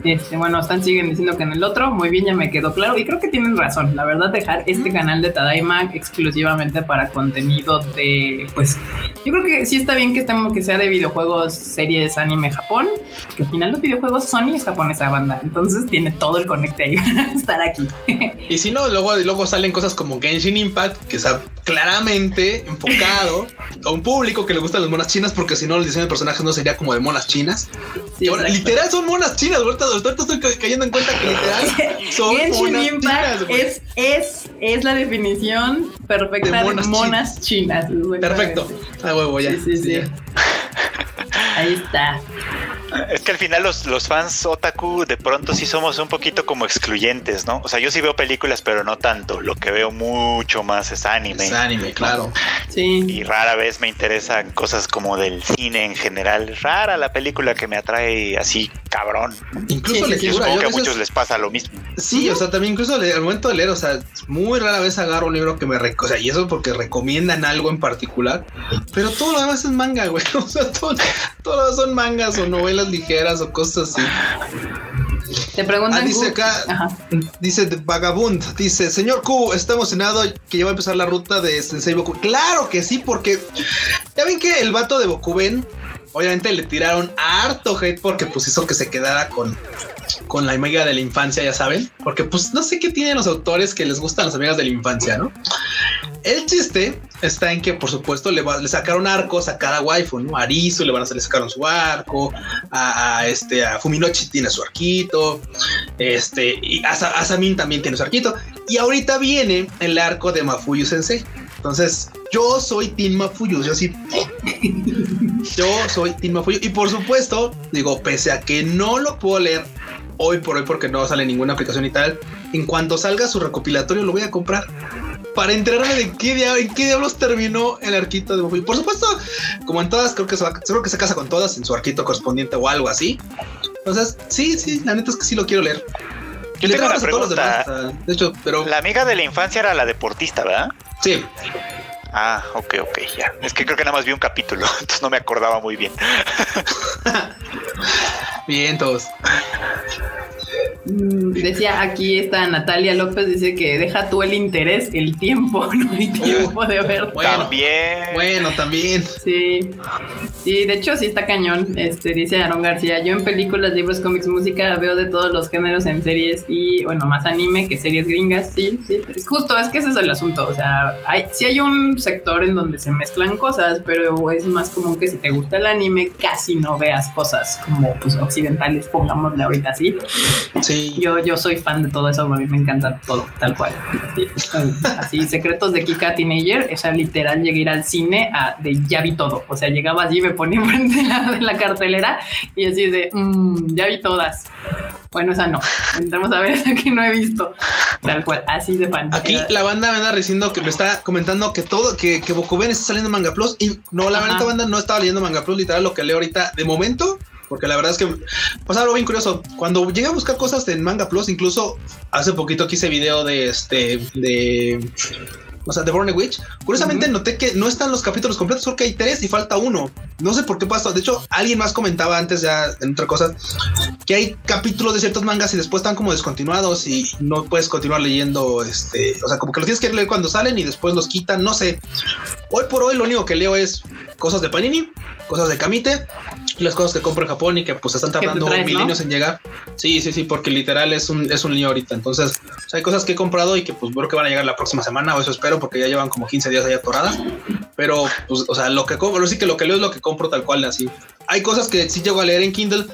Este, bueno, están siguen diciendo que en el otro, muy bien, ya me quedó claro. Y creo que tienen razón. La verdad, dejar este canal de Tadaima exclusivamente para contenido de, pues, yo creo que sí está bien que estemos, que sea de videojuegos, series, anime, Japón. Que al final los videojuegos Sony es japonesa banda. Entonces tiene todo el conecte ahí para estar aquí. y si no, luego, luego salen cosas como Genshin Impact, que claramente enfocado a un público que le gustan las monas chinas, porque si no, el diseño de personajes no sería como de monas chinas. Sí, ahora, literal son monas chinas. Ahorita, ahorita estoy ca- cayendo en cuenta que literal son monas chinas. es, es, es la definición perfecta De de monas chinas. Perfecto. Ah, huevo, ya. Sí, sí, sí. ya. Ahí está. Es que al final los, los fans otaku de pronto sí somos un poquito como excluyentes, ¿no? O sea, yo sí veo películas, pero no tanto. Lo que veo mucho más es anime. Es anime, claro. Sí. Y rara vez me interesan cosas como del cine en general. Rara la película que me atrae así, cabrón. Incluso Sí, sí, sí. lectura. Supongo yo que a veces- muchos les pasa lo mismo. Sí, o sea, también incluso al momento de leer, o sea, muy rara vez agarro un libro que me, o sea, y eso porque recomiendan algo en particular, pero todo lo demás es manga, güey, o sea, todo, todo lo demás son mangas o novelas ligeras o cosas así. Te preguntan. Ah, dice acá, Ajá. dice Vagabund, dice, señor Q, está emocionado que ya va a empezar la ruta de Sensei Boku. Claro que sí, porque ya ven que el vato de Bokuben, obviamente le tiraron harto hate porque pues hizo que se quedara con, con la amiga de la infancia, ya saben, porque pues no sé qué tienen los autores que les gustan las amigas de la infancia, ¿no? El chiste está en que, por supuesto, le, va- le sacaron arcos a cada waifu, ¿no? A Arisu le van a hacer, sacaron su arco, a, a, este, a Fuminochi tiene su arquito, este, y Asa- Asamin también tiene su arquito, y ahorita viene el arco de Mafuyu Sensei. Entonces, yo soy Team Mafuyu, yo sí. Yo soy Team Mafuyu, y por supuesto, digo, pese a que no lo puedo leer hoy por hoy porque no sale ninguna aplicación y tal, en cuanto salga su recopilatorio lo voy a comprar para enterarme de qué, dia- en qué diablos terminó el arquito de Mafuyu. Por supuesto, como en todas, creo que se casa con todas en su arquito correspondiente o algo así. Entonces, sí, sí, la neta es que sí lo quiero leer. Yo tengo una pregunta. demás, ah, de hecho, pero La amiga de la infancia era la deportista, ¿verdad? sí, Ah, ok, ok, ya. Es que creo que nada más vi un capítulo, entonces no me acordaba muy bien. bien, todos. Mm, Decía aquí esta Natalia López, dice que deja tú el interés, el tiempo, no hay tiempo de ver. Bueno. También. Bueno, también. Sí, sí, de hecho sí está cañón, este, dice Aaron García, yo en películas, libros, cómics, música veo de todos los géneros en series y bueno, más anime que series gringas, sí, sí, es justo, es que ese es el asunto, o sea, hay, sí hay un sector en donde se mezclan cosas, pero es más común que si te gusta el anime casi no veas cosas como pues occidentales, pongámosle ahorita así. Sí. Yo, yo soy fan de todo eso, a mí me encanta todo, tal cual. Así, secretos de Kika Teenager, o sea, literal llegué a ir al cine a, de ya vi todo. O sea, llegaba allí, me ponía enfrente de la, de la cartelera y así de "Mm, ya vi todas. Bueno, esa no. Entramos a ver esa que no he visto. Tal cual, así de fan. Aquí Era- la banda me anda diciendo que me está comentando que todo, que, que Bokuben está saliendo en Manga Plus. Y no, la Ajá. verdad, banda no estaba leyendo Manga Plus, literal, lo que leo ahorita de momento. Porque la verdad es que pasa algo bien curioso. Cuando llegué a buscar cosas en Manga Plus, incluso hace poquito que hice video de este, de, o sea, de Born Witch. Curiosamente noté que no están los capítulos completos, creo que hay tres y falta uno. No sé por qué pasa. De hecho, alguien más comentaba antes ya en otra cosa que hay capítulos de ciertos mangas y después están como descontinuados y no puedes continuar leyendo este, o sea, como que los tienes que leer cuando salen y después los quitan, no sé. Hoy por hoy lo único que leo es cosas de Panini, cosas de Kamite las cosas que compro en Japón y que pues están tardando traes, milenios en llegar. Sí, sí, sí, porque literal es un es un lío ahorita. Entonces, o sea, hay cosas que he comprado y que pues creo que van a llegar la próxima semana o eso espero porque ya llevan como 15 días ahí atoradas. Pero pues, o sea, lo que compro, sí que lo que leo es lo que compro tal cual así. Hay cosas que sí llego a leer en Kindle.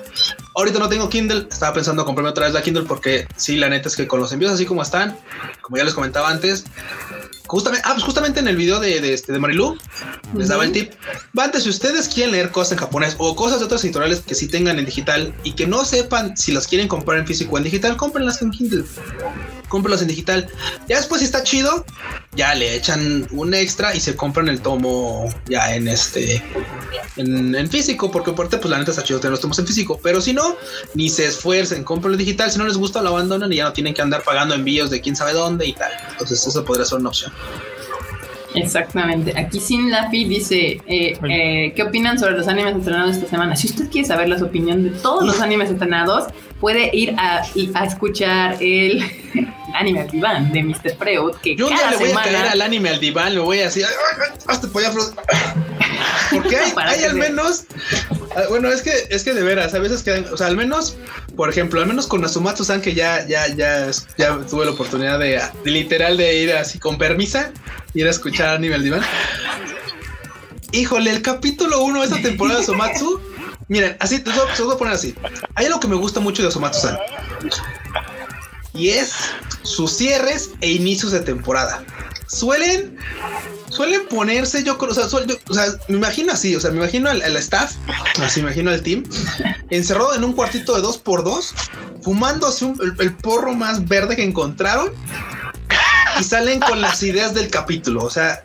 Ahorita no tengo Kindle. Estaba pensando comprarme otra vez la Kindle porque sí, la neta es que con los envíos así como están, como ya les comentaba antes, justamente, ah, pues justamente en el video de, de, este, de Marilu les daba el tip. Antes, si ustedes quieren leer cosas en japonés o cosas de otras editoriales que sí tengan en digital y que no sepan si las quieren comprar en físico o en digital, cómprenlas en Kindle. Cómprenlas en digital. Ya después, si está chido, ya le echan un extra y se compran el tomo ya en este en, en físico, porque aparte, pues la neta está chido tener los tomos en físico. Pero si no, ni se esfuercen, compren digital. Si no les gusta, lo abandonan y ya no tienen que andar pagando envíos de quién sabe dónde y tal. Entonces, eso podría ser una opción. Exactamente. Aquí Sin Lafi dice, eh, eh, ¿qué opinan sobre los animes estrenados esta semana? Si usted quiere saber las opiniones de todos los animes estrenados, puede ir a, a escuchar el anime al diván de Mr. Freud, que Yo cada le voy a caer al anime, al diván, le voy a decir, "Ay, ay, hazte para allá, Frodo". Porque hay, al menos, ah, bueno, es que, es que de veras, a veces que, o sea, al menos, por ejemplo, al menos con Nasumatsu-san, que ya, ya, ya, ya tuve la oportunidad de, de literal de ir así con permisa, ir a escuchar Anime al Diván. Híjole, el capítulo 1 de esta temporada de Somatsu. Miren, así te lo voy a poner así. Hay algo que me gusta mucho de Somatsu-san. Y es sus cierres e inicios de temporada. Suelen suelen ponerse, yo o sea, o sea, me imagino así, o sea, me imagino al, staff, así me imagino al team, encerrado en un cuartito de dos por dos, fumando así el, porro más verde que encontraron y salen con las ideas del capítulo. O sea,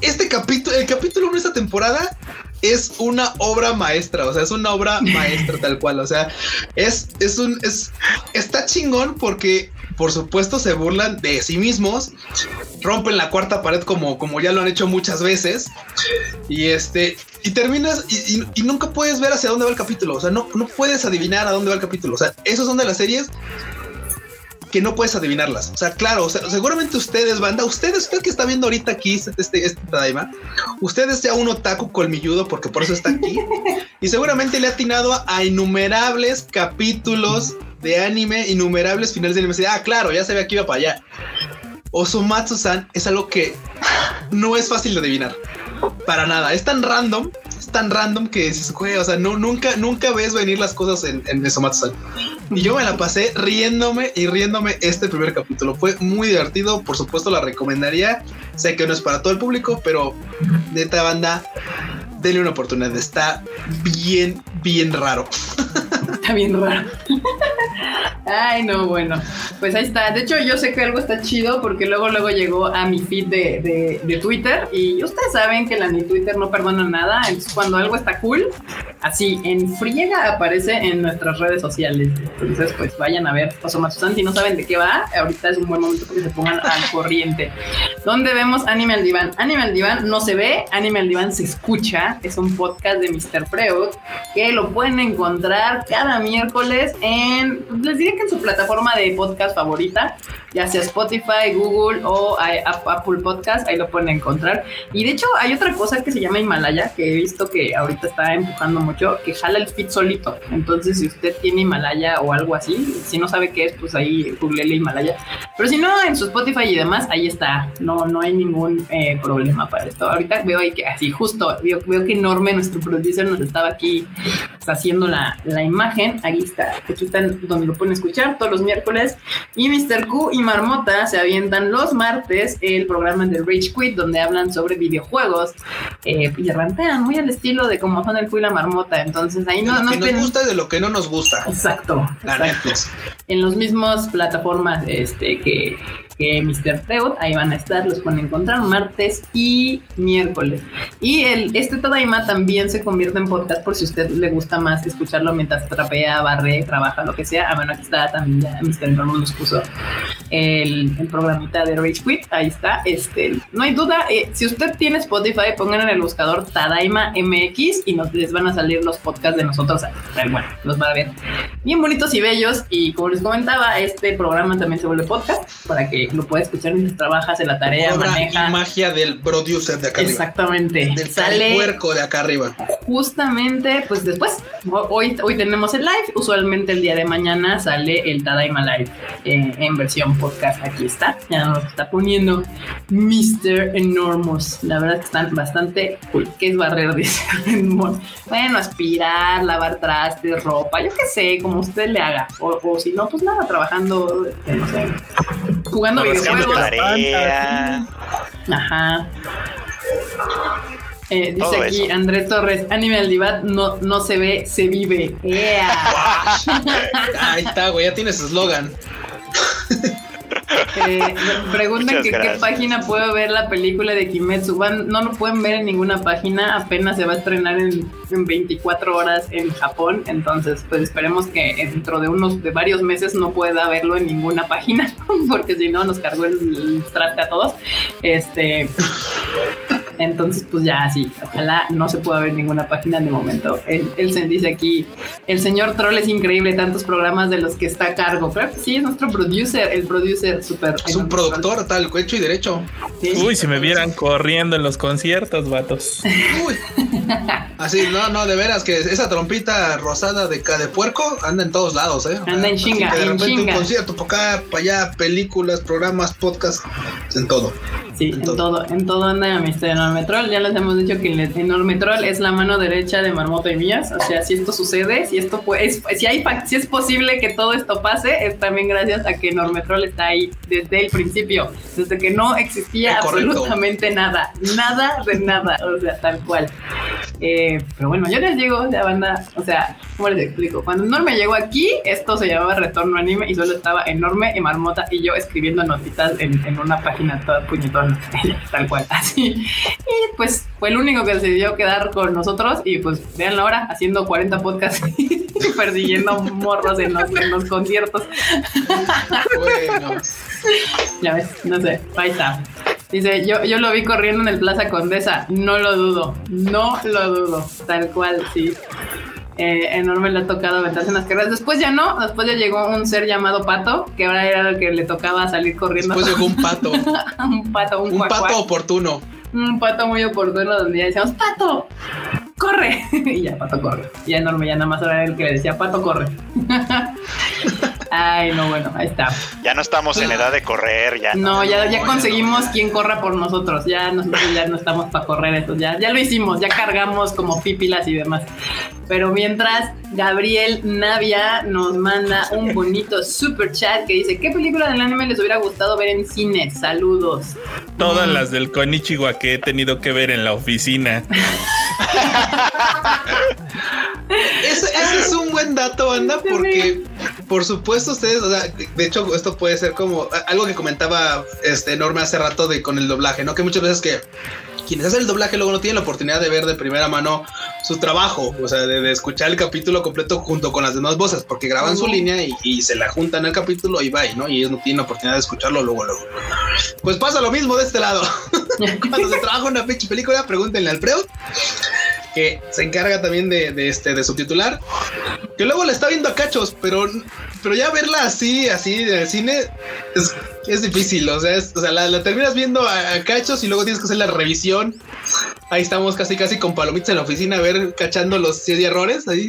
este capítulo, el capítulo de esta temporada es una obra maestra, o sea, es una obra maestra tal cual, o sea, es, es un, es, está chingón porque por supuesto se burlan de sí mismos, rompen la cuarta pared como, como ya lo han hecho muchas veces y este, y terminas y, y, nunca puedes ver hacia dónde va el capítulo, o sea, no, no puedes adivinar a dónde va el capítulo, o sea, esos son de las series que no puedes adivinarlas. O sea, claro, seguramente ustedes, banda, ustedes, usted que está viendo ahorita aquí este, este, este Tadaima, usted es ya un otaku colmilludo porque por eso está aquí y seguramente le ha atinado a, innumerables capítulos de anime, innumerables finales de anime. Ah, claro, ya se ve que iba para allá. Osomatsu-san es algo que no es fácil de adivinar. Para nada. Es tan random, es tan random que dices, güey, o sea, no, nunca, nunca ves venir las cosas en, en Osomatsu-san. Y yo me la pasé riéndome y riéndome este primer capítulo. Fue muy divertido. Por supuesto, la recomendaría. Sé que no es para todo el público, pero neta banda, denle una oportunidad. Está bien, bien raro. Está bien raro. Ay, no, bueno. Pues ahí está. De hecho, yo sé que algo está chido porque luego, luego llegó a mi feed de, de, Twitter y ustedes saben que la mi Twitter no perdona nada. Entonces, cuando algo está cool, así en friega aparece en nuestras redes sociales. Entonces, pues vayan a ver Osomatsu-san. Si no saben de qué va, ahorita es un buen momento que se pongan al corriente. ¿Dónde vemos Anime al Diván? Anime Diván no se ve, Anime al Diván se escucha. Es un podcast de Mr. Freud que lo pueden encontrar cada miércoles en, les diré que en su plataforma de podcast favorita, ya sea Spotify, Google o Apple Podcast, ahí lo pueden encontrar. Y de hecho hay otra cosa que se llama Himalaya, que he visto que ahorita está empujando mucho, que jala el feed solito. Entonces si usted tiene Himalaya o algo así, si no sabe qué es, pues ahí el Himalaya. Pero si no, en su Spotify y demás, ahí está. No, no hay ningún eh, problema para esto. Ahorita veo ahí que así, justo, veo, veo que enorme nuestro producer nos estaba aquí haciendo la, la imagen. Ahí está, aquí están donde lo pueden escuchar todos los miércoles. Y Mr. Q y Marmota se avientan los martes el programa de Rage Quit, donde hablan sobre videojuegos eh, y rantean muy al estilo de cómo son el Q y la Marmota. Entonces ahí no, nos gusta y de lo que no nos gusta. Exacto. exacto. En los mismos plataformas este, que, que Mr. Freud, ahí van a estar, los pueden encontrar martes y miércoles. Y el, este Tadaima también se convierte en podcast por si a usted le gusta más escucharlo mientras trapea, barre, trabaja, lo que sea. Ah, bueno, aquí está también ya Mr. Norman nos puso el, el, programita de Rage Quit, ahí está. Este, no hay duda, eh, si usted tiene Spotify, pongan en el buscador Tadaima MX y nos les van a salir los podcasts de nosotros. Bueno, los van a ver bien bonitos y bellos. Y como les comentaba, este programa también se vuelve podcast para que lo puedes escuchar mientras trabajas en la tarea, maneja. magia del producer de acá Exactamente. arriba. Exactamente. Sale puerco de acá arriba. Justamente, pues después, hoy, hoy tenemos el live. Usualmente el día de mañana sale el Tadaima Live eh, en versión podcast. Aquí está. Ya nos está poniendo Mr. Enormous. La verdad que están bastante cool. ¿Qué es barrer? Dice. bueno, aspirar, lavar trastes, ropa, yo qué sé, como usted le haga. O, o si no, pues nada, trabajando, no sé, jugando videojuegos. Ajá. Eh, dice aquí Andrés Torres, Animal Divat no, no se ve, se vive. Ahí está, güey, ya tienes eslogan. Eh, preguntan que qué página puedo ver la película de Kimetsu. no lo pueden ver en ninguna página, apenas se va a estrenar en, 24 horas en Japón, entonces pues esperemos que dentro de unos de varios meses no pueda verlo en ninguna página, porque si no nos cargó el, el a todos. Este entonces, pues ya sí, ojalá no se pueda ver ninguna página de momento. Él, se dice aquí, el señor Troll es increíble, tantos programas de los que está a cargo. Pero sí, es nuestro producer, el producer súper... Es un productor tal, hecho y derecho. Uy, si me vieran corriendo en los conciertos, vatos. Uy. Así, no, no, de veras que esa trompita rosada de, de puerco anda en todos lados, ¿eh? Anda en chinga, de repente un concierto, para acá, para allá, películas, programas, podcasts, en todo. Sí, en, todo. en todo anda Mister Enorme Troll. Ya les hemos dicho que el Enorme Troll es la mano derecha de Marmota y Mías. O sea, si esto sucede, si esto puede, si hay si es posible que todo esto pase, es también gracias a que Enorme Troll está ahí desde el principio, desde que no existía absolutamente nada, nada de nada, o sea, tal cual. Eh, pero bueno, yo les digo, la banda, o sea, ¿cómo les explico? Cuando Enorme llegó aquí, esto se llamaba Retorno Anime y solo estaba Enorme y Marmota y yo escribiendo notitas en, en una página toda puñetona, tal cual, así. Y pues fue el único que decidió quedar con nosotros y pues vean ahora haciendo 40 podcasts y persiguiendo morros en los, en los conciertos. Bueno. Ya ves, no sé, ahí está. Dice, yo, yo lo vi corriendo en el Plaza Condesa, no lo dudo, no lo dudo, tal cual, sí. Eh, enorme le ha tocado aventarse en las carreras. Después ya no, después ya llegó un ser llamado Pato, que ahora era el que le tocaba salir corriendo. Después llegó un pato. un pato, un, un pato oportuno. Un pato muy oportuno donde ya decíamos, Pato, corre. y ya, Pato corre. Y enorme, ya nada más era el que le decía, Pato corre. Ay, no, bueno, ahí está. Ya no estamos en edad de correr, ya. No, ya, ya conseguimos quien corra por nosotros. Ya nosotros ya no estamos para correr eso. Ya, ya lo hicimos, ya cargamos como pípilas y demás. Pero mientras, Gabriel Navia nos manda un bonito super chat que dice: ¿Qué película del anime les hubiera gustado ver en cine? Saludos. Todas las del Konichiwa que he tenido que ver en la oficina. ese, es un buen dato, anda, porque por supuesto ustedes, o sea, de hecho esto puede ser como algo que comentaba este enorme hace rato de con el doblaje, ¿no? Que muchas veces que quienes hacen el doblaje luego no tienen la oportunidad de ver de primera mano su trabajo, o sea, de, escuchar el capítulo completo junto con las demás voces, porque graban su línea y, se la juntan al capítulo y va, ¿no? Y ellos no tienen la oportunidad de escucharlo luego, luego. Pues pasa lo mismo de este lado. Cuando se trabaja una pinche película, pregúntenle al Freud que se encarga también de, este de subtitular, que luego la está viendo a cachos, pero, pero ya verla así, así en el cine es, difícil, o sea, o sea la, terminas viendo a, cachos y luego tienes que hacer la revisión. Ahí estamos casi casi con palomitas en la oficina a ver cachando los 100 errores ahí.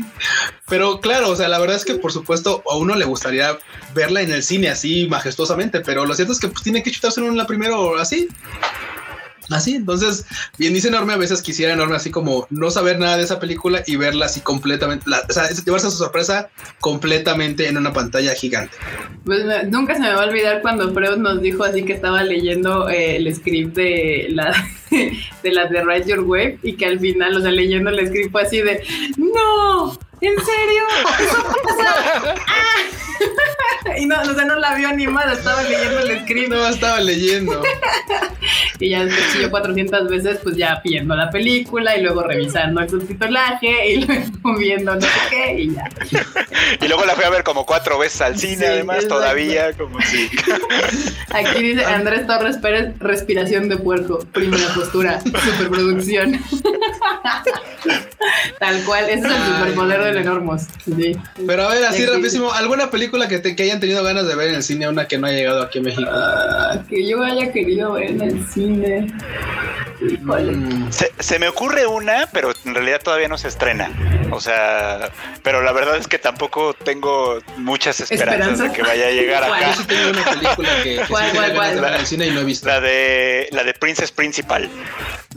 Pero claro, o sea, la verdad es que por supuesto a uno le gustaría verla en el cine así majestuosamente, pero lo cierto es que pues, tiene que chutarse en la primero así. Así, entonces, bien dice Enorme, a veces quisiera Enorme así como no saber nada de esa película y verla así completamente, o sea, llevarse a su sorpresa completamente en una pantalla gigante. Pues nunca se me va a olvidar cuando Freud nos dijo así que estaba leyendo eh, el script de la de las de Ride Your Wave y que al final, o sea, leyendo el script fue así de ¡No! ¿En serio? Ah. y no, o sea, no la vio animada, estaba leyendo el script. No, estaba leyendo. y ya después yo 400 veces, pues ya viendo la película y luego revisando el subtitulaje y luego viendo no sé qué y ya. y luego la fui a ver como cuatro veces al cine, además, todavía, como si. Aquí dice Andrés Torres Pérez, respiración de puerco, primera postura, superproducción. Tal cual, ese es el superpoder del Enormos. Pero a ver, así rapidísimo, ¿alguna película que, te, que hayan tenido ganas de ver en el cine, una que no haya llegado aquí a México? Ah, que yo haya querido ver en el cine. Mm. Se, me ocurre una, pero en realidad todavía no se estrena. O sea, pero la verdad es que tampoco tengo muchas esperanzas de que vaya a llegar acá. Yo sí tengo una película que, ¿Cuál, cuál, cuál? en el cine y no he visto. La de la de Princess Principal.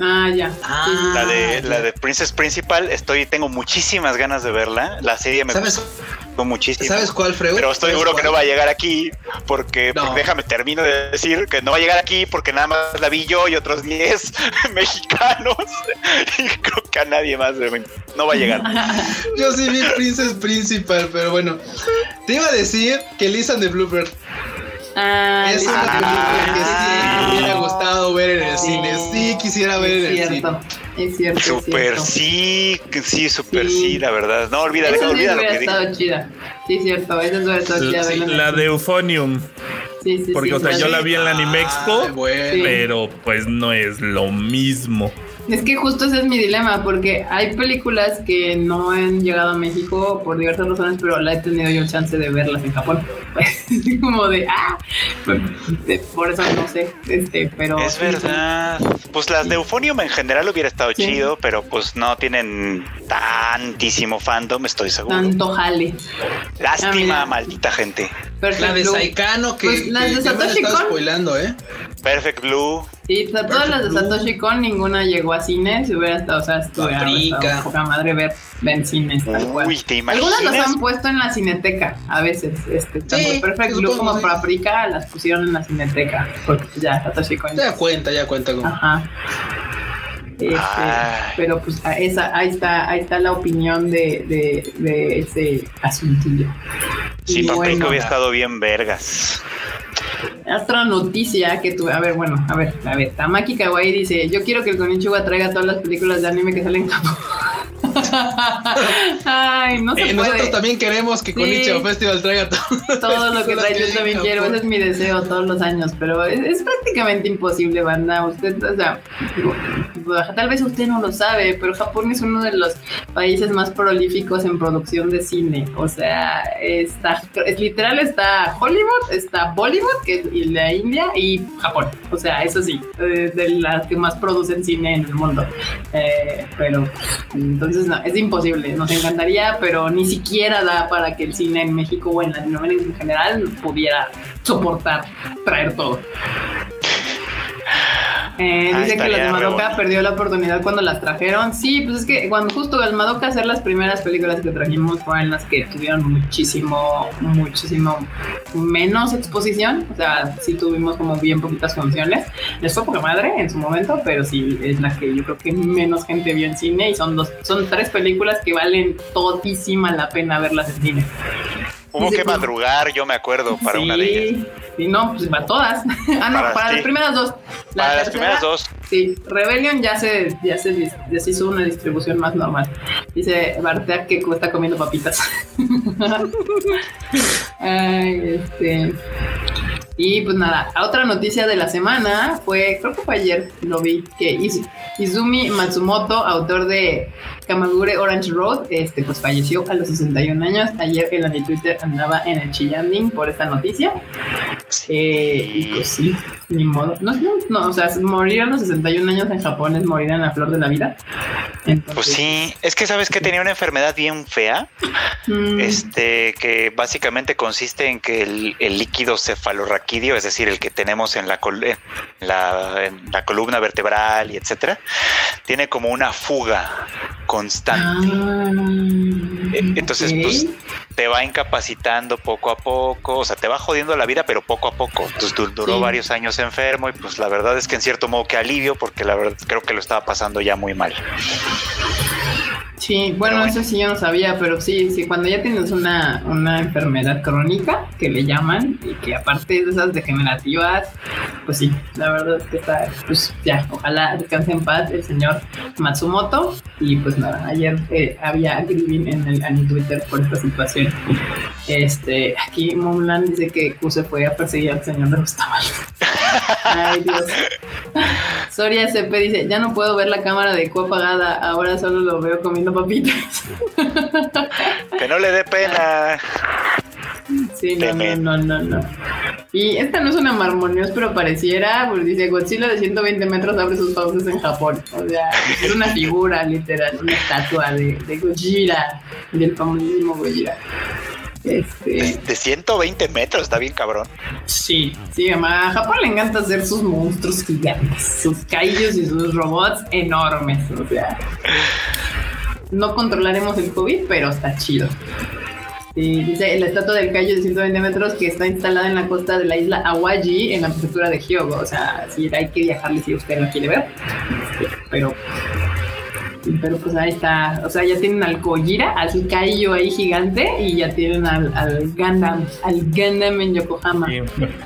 Ah, ya. Ah, la de la de Princess Principal, estoy tengo muchísimas ganas de verla. La serie me ¿Sabes? gustó muchísimo. ¿Sabes cuál, Freud? Pero estoy seguro que no va a llegar aquí porque, déjame termino de decir que no va a llegar aquí porque nada más la vi yo y otros 10 mexicanos y creo que a nadie más no va a llegar. Yo sí vi Princess Principal, pero bueno, te iba a decir que Lisa de Bluebird Ah, es una película que sí me hubiera gustado ver en el cine. Sí, quisiera ver en el cine. Es cierto. Super sí, sí, super sí. la verdad. No, olvídalo, Esa olvídalo. Sí, hubiera estado chida. Sí, es cierto. Esa hubiera estado chida. La de Euphonium. Sí, sí, Porque, o sea, yo la vi en la Anime Expo, ah, pero pues no es lo mismo. Es que justo ese es mi dilema, porque hay películas que no han llegado a México por diversas razones, pero la he tenido yo chance de verlas en Japón. Como de, ah, por eso no sé, este, pero... Es verdad. Pues las de Euphonium en general hubiera estado chido, pero pues no tienen tantísimo fandom, estoy seguro. Tanto jale. Lástima, ah, maldita gente. Perfect La de Blue. Saikano que, Pues, las que de ya me la Satoshi estaba Kon. spoilando, ¿eh? Perfect Blue. Sí, o sea, todas las de. Satoshi Kon, ninguna llegó a cine. Si hubiera estado, o sea, estuviera poca madre ver, ver en cines, tal cual. Uy, ¿te imaginas? Algunas las han puesto en la cineteca a veces. Este, tanto Sí, Perfect sí, Blue como sí. Paprika las pusieron en la cineteca. Porque pues, ya Satoshi Kon. Ya cuenta, ya cuenta con. Ajá. Este, pero pues esa, ahí está, ahí está la opinión de, de, de ese asuntillo. Sí, Paprika bueno, hubiera estado bien vergas. Otra noticia que tuve, a ver, bueno, a ver, a ver, Tamaki Kawaii dice, yo quiero que el Konichiwa traiga todas las películas de anime que salen en Japón. Ay, no se Eh, puede. nosotros también queremos que Sí. Konichiwa Festival traiga todo. todo lo que trae, yo también quiero, ese es mi deseo todos los años, pero es, es prácticamente imposible, banda. Usted, o sea, tal vez usted no lo sabe, pero Japón es uno de los países más prolíficos en producción de cine. O sea, está, es literal, está Hollywood, está Bollywood, que es la India, y Japón. O sea, eso sí, eh, de las que más producen cine en el mundo. Eh, pero entonces no, es imposible. Nos encantaría, pero ni siquiera da para que el cine en México o en Latinoamérica en general pudiera soportar traer todo. Eh, Ah, dice que las de Madoka perdió la oportunidad cuando las trajeron. Sí, pues es que cuando justo al Madoka hacer las primeras películas que trajimos fueron las que tuvieron muchísimo, muchísimo menos exposición. O sea, sí tuvimos como bien poquitas funciones. Les fue poca madre en su momento, pero sí es la que yo creo que menos gente vio en cine y son dos, son tres películas que valen todísima la pena verlas en cine. Hubo que pues, madrugar, yo me acuerdo, para una de ellas. Sí, no, pues para todas. ah, no, Para- para, sí. las primeras dos. La Para las primeras dos. Sí, Rebellion ya se, ya se, dis- ya se hizo una distribución más normal. Dice Bartea que está comiendo papitas. Ay, este. Y pues nada, otra noticia de la semana fue, creo que fue ayer, lo vi, que Iz- Izumi Matsumoto, autor de Kamagure Orange Road, este pues falleció a los 61 años. Ayer en la de Twitter andaba en el chillanding por esta noticia. Eh, y pues sí, ni modo. No, no, no, o sea, morir a los 61 años en Japón es morir en la flor de la vida. Entonces, Pues sí, es que sabes que tenía una enfermedad bien fea, mm, este, que básicamente consiste en que el, el líquido cefalorraquídeo, es decir, el que tenemos en la, col- en la, en la columna vertebral y etcétera, tiene como una fuga constante. ah, Eh, Entonces, pues te va incapacitando poco a poco, o sea, te va jodiendo la vida, pero poco a poco. Entonces du- duró Sí. varios años enfermo y pues la verdad es que en cierto modo que alivio porque la verdad creo que lo estaba pasando ya muy mal. Sí, bueno, eso sí yo no sabía, pero sí, sí, cuando ya tienes una, una enfermedad crónica, que le llaman, y que aparte de esas degenerativas, pues sí, la verdad es que está, pues ya, ojalá descanse en paz el señor Matsumoto, y pues nada, ayer eh, había grieving en, el, en Twitter por esta situación. Este, aquí Moonland dice que Q se fue a perseguir al señor de los tamales. Ay, Dios. Soria CP dice, ya no puedo ver la cámara de Q apagada, ahora solo lo veo comiendo papitas. Que no le dé pena. Sí, no, no, no, no, no. Y esta no es una marmonios, pero pareciera, pues dice, Godzilla de 120 metros abre sus fauces en Japón. O sea, es una figura literal, una estatua de, de Gojira, del famosísimo Gojira. Este, De 120 metros, está bien cabrón. sí, sí, a Japón le encanta hacer sus monstruos gigantes, sus kaijus y sus robots enormes. O sea, no controlaremos el COVID, pero está chido. Sí, dice la estatua del Kaiju de 120 metros que está instalada en la costa de la isla Awaji en la prefectura de Hyogo. O sea, sí, hay que viajarle si usted lo quiere ver. Pero, pero pues ahí está. O sea, ya tienen al Gojira, al Kaiju ahí gigante y ya tienen al, al Gundam, al Gundam en Yokohama. Sí,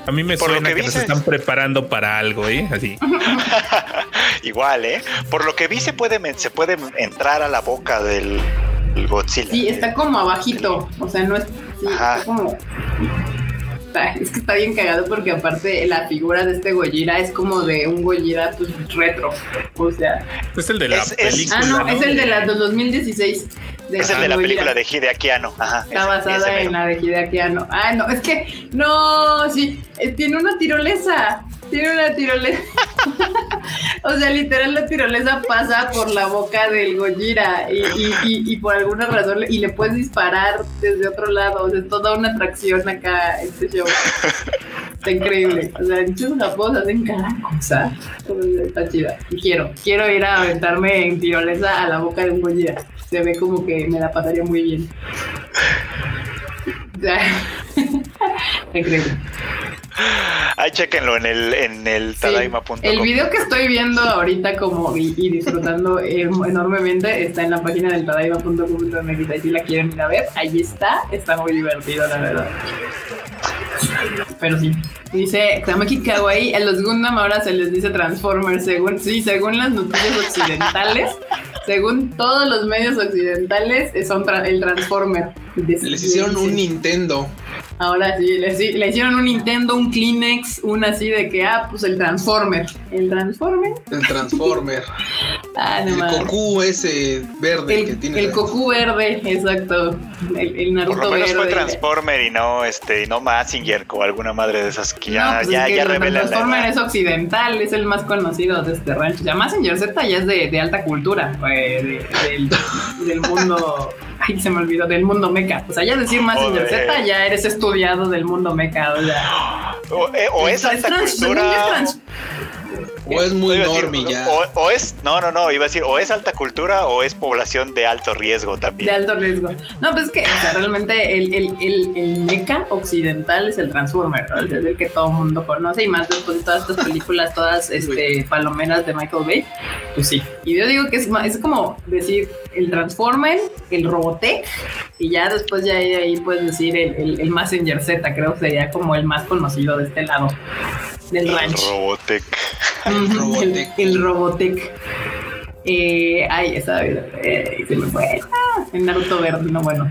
A mí me Por lo suena que que, nos están preparando para algo, ¿eh? Así. Igual, ¿eh? Por lo que vi se puede, se puede entrar a la boca del, del Godzilla. Sí, está como abajito. O sea, no es. Sí, Ajá. está como. Es que está bien cagado porque aparte la figura de este Gojira es como de un Gojira pues retro. O sea. Es el de la Es- es- película. Ah, no, es el de la del 2016. de Es el de la Gojira. película de Hideaki Anno. Ajá. Está ese- basada ese en la de Hideaki Anno. Ah, no, es que. No, sí. eh, tiene una tirolesa. Tiene una tirolesa. o sea, literal la tirolesa pasa por la boca del Gojira y, y, por alguna razón y le puedes disparar desde otro lado. O sea, es toda una atracción acá este show. Está increíble. O sea, muchos japos hacen cada cosa. Está chida. Y quiero, quiero ir a aventarme en tirolesa a la boca de un Gojira. Se ve como que me la pasaría muy bien. Increíble. Ahí chequenlo en el, en el tadaima.com. el video que estoy viendo ahorita como y, disfrutando enormemente está en la página del tadaima.com.mx. Si la quieren ir a ver, ahí está. Está muy divertido, la verdad. Pero sí. Dice Tamaki Kawaii, a los Gundam ahora se les dice Transformers, según, sí, según las noticias occidentales, según todos los medios occidentales, son el Transformer. Les hicieron un Nintendo. Ahora sí le, hicieron un Nintendo, un Kleenex, un así de que, ah, pues el Transformer. ¿El Transformer? El Transformer. ah, no El Goku ese verde el, que tiene. El Goku verde, exacto. El, Naruto Por lo menos fue Transformer y no, este, y no Massinger o alguna madre de esas que ya, pues ya, ya El Transformer es occidental, es el más conocido de este rancho. Ya Massinger Z ya es de, de alta cultura, del, del mundo Ay, se me olvidó, del mundo meca. O sea, ya decir más en Z, ya eres estudiado del mundo meca. O, eh, o, es alta cultura. O es muy enorme ya. O, es, no, no, no, iba a decir, o es alta cultura o es población de alto riesgo también. De alto riesgo. No, pues es que o sea, realmente el, el, el, el, meca occidental es el Transformer, ¿no? Es el que todo el mundo conoce y más después de todas estas películas, todas este, palomeras de Michael Bay, pues sí. Y yo digo que es, es como decir el Transformer, el Robotech y ya después ya ahí, ahí puedes decir el, el, el Messenger Z, creo que sería como el más conocido de este lado del rancho. Robotech. El, Robotech. Eh, ay, esa eh, se me fue. Ah, el Naruto verde, no bueno.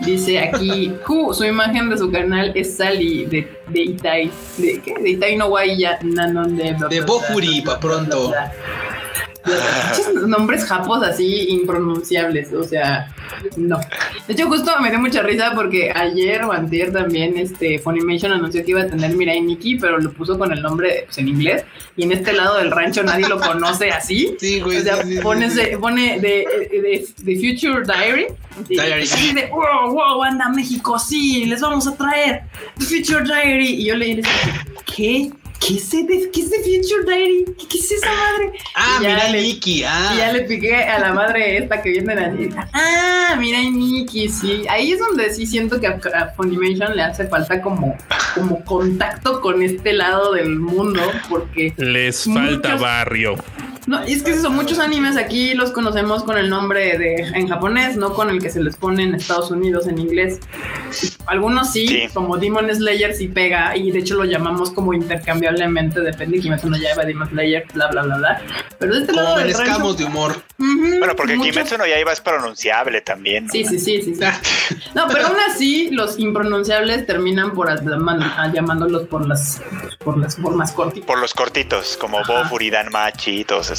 Dice aquí, su imagen de su canal es Sally de, de Itai. ¿De qué? De Itai no Guaya, Nanon de... De Bofuri, para pronto. Nombres japos así impronunciables, o sea, no. De hecho, justo me dio mucha risa porque ayer o antier también este Funimation anunció que iba a tener Mirai Nikki, pero lo puso con el nombre pues, en inglés y en este lado del rancho nadie lo conoce así. Sí, güey. O sea, pone, pone de, de, Future Diary. Diary. de, wow, wow, anda México, sí, les vamos a traer The Future Diary. Y yo leí, ¿qué? ¿Qué es, de, ¿Qué es de Future Diary? ¿Qué, es esa madre? Ah, mira Nikki, ah. Y ya le piqué a la madre esta que viene de Ah, mira Nikki, sí. Ahí es donde sí siento que a, Funimation le hace falta como, como contacto con este lado del mundo, porque... Les falta barrio. No, es que son muchos animes aquí los conocemos con el nombre de en japonés, no con el que se les pone en Estados Unidos en inglés. Algunos sí, como Demon Slayer sí pega y de hecho lo llamamos como intercambiablemente, depende de Kimetsu no Yaiba, Demon Slayer, bla bla bla bla. Pero de este como lado de humor. bueno, porque Kimetsu no Yaiba es pronunciable también. ¿no? Sí, sí, sí, sí, No, pero aún así los impronunciables terminan por llamándolos por las por las formas cortitas. Por los cortitos, como Bofuridan Machi y todos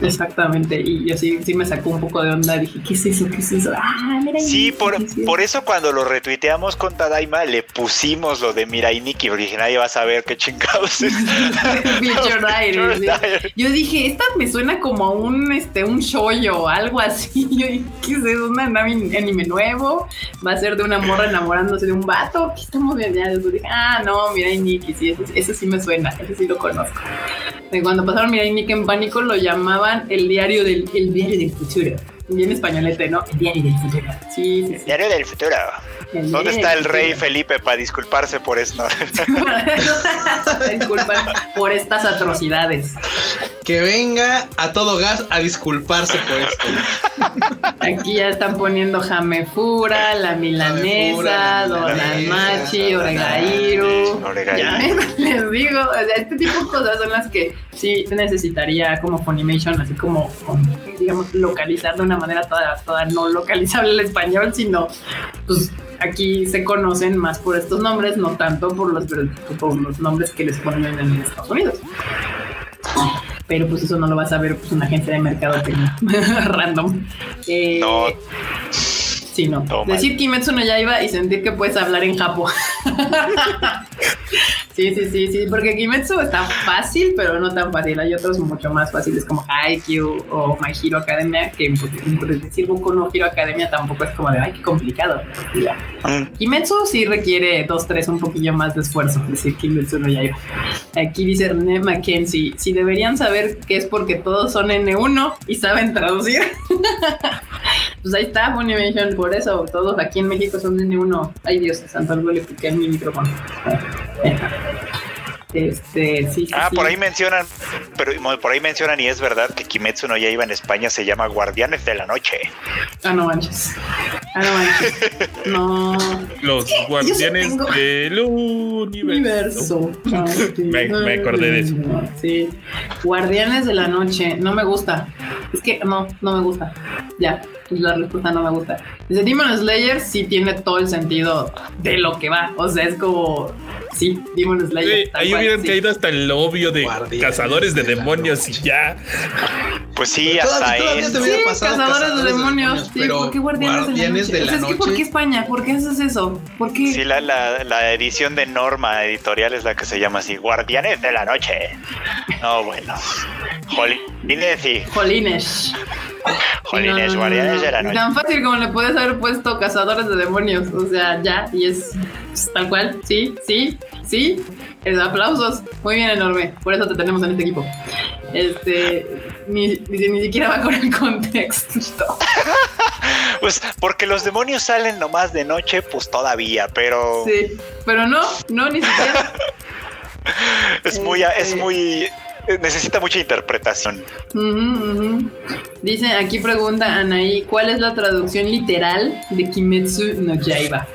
Exactamente, y así sí me sacó un poco de onda, dije, ¿qué es eso? ¿Qué es eso? Ah, mira Sí, por, por eso cuando lo retuiteamos con Tadaima le pusimos lo de Mirai Nikki, porque dije, nadie va a saber qué chingados es. Yo dije, esta me suena como a un, este, un shoyo o algo así. ¿Qué es eso? ¿Un anime nuevo? ¿Va a ser de una morra enamorándose de un vato? ¿Qué estamos viendo? dije, ah, no, Mirai Nikki, sí, eso, sí me suena, ese sí lo conozco. cuando pasaron Mirai Nikki en pánico, lo llamaban el diario del, el diario del futuro. Bien españolete, ¿no? El diario del futuro. Sí, sí, Diario del futuro. ¿Dónde está el rey Felipe para disculparse por esto? Disculpan por estas atrocidades. Que venga a todo gas a disculparse por esto. Aquí ya están poniendo Jamefura, la milanesa, Don Almachi, Oregairu. Ya les digo, este tipo de cosas son las que sí necesitaría como Funimation, así como, digamos, localizar de una manera toda, no localizable el español, sino pues aquí se conocen más por estos nombres, no tanto por los, por los nombres que les ponen en Estados Unidos. Pero pues eso no lo vas a ver pues una agencia de mercado random. Eh, no. Sí, no. Decir Kimetsu no iba y sentir que puedes hablar en Japón. Sí, sí, sí, sí, porque Kimetsu está fácil, pero no tan fácil. Hay otros mucho más fáciles como Haikyuu o My Hero Academia, que por decir Boku no Hero Academia tampoco es como de, ay, qué complicado. Mm. Kimetsu sí requiere dos, tres, un poquillo más de esfuerzo. Decir Kimetsu no ya iba. Aquí dice René Mackenzie, si deberían saber que es porque todos son N1 y saben traducir. pues ahí está Funimation, por eso todos aquí en México son N1. Ay Dios, santo algo le piqué en mi micrófono. Este, sí, sí, Ah, sí. por ahí mencionan, pero por ahí mencionan y es verdad que Kimetsu no Yaiba en España se llama Guardianes de la Noche. Ah, no manches. Ah, no manches. No. Los guardianes tengo- del universo. Me- me acordé de eso. Sí. Guardianes de la noche. No me gusta. Es que no, no me gusta. Ya. La respuesta no me gusta. Dice Demon Slayer sí tiene todo el sentido de lo que va. O sea, es como. Sí, Demon Slayer. Sí, ahí cual, hubieran sí. caído hasta el obvio de cazadores de de demonios y ya. Pues sí, hasta todavía- todavía es. te hubiera Sí, pasado cazadores, de demonios. sí, pero ¿por qué guardianes, Guardianes de de la noche? O sea, es que ¿por qué España? ¿Por qué haces eso? ¿Por qué? Sí, la, la, la edición de Norma Editorial es la que se llama así, Guardianes de la Noche. No, bueno. Jolines y Jolines. Jolines, No, Guardianes de la Noche. Tan fácil como le puedes haber puesto cazadores de demonios. O sea, ya, y es pues, tal cual. Sí, sí, sí. Es aplausos. Muy bien, enorme. Por eso te tenemos en este equipo. Este. Ni, ni, ni siquiera va con el contexto. Pues porque los demonios salen nomás de noche, pues todavía, pero Sí. Pero no, no, ni siquiera. es muy, es Este- muy, necesita mucha interpretación. Ujú. Dice, aquí pregunta Anaí, ¿cuál es la traducción literal de Kimetsu no Yaiba?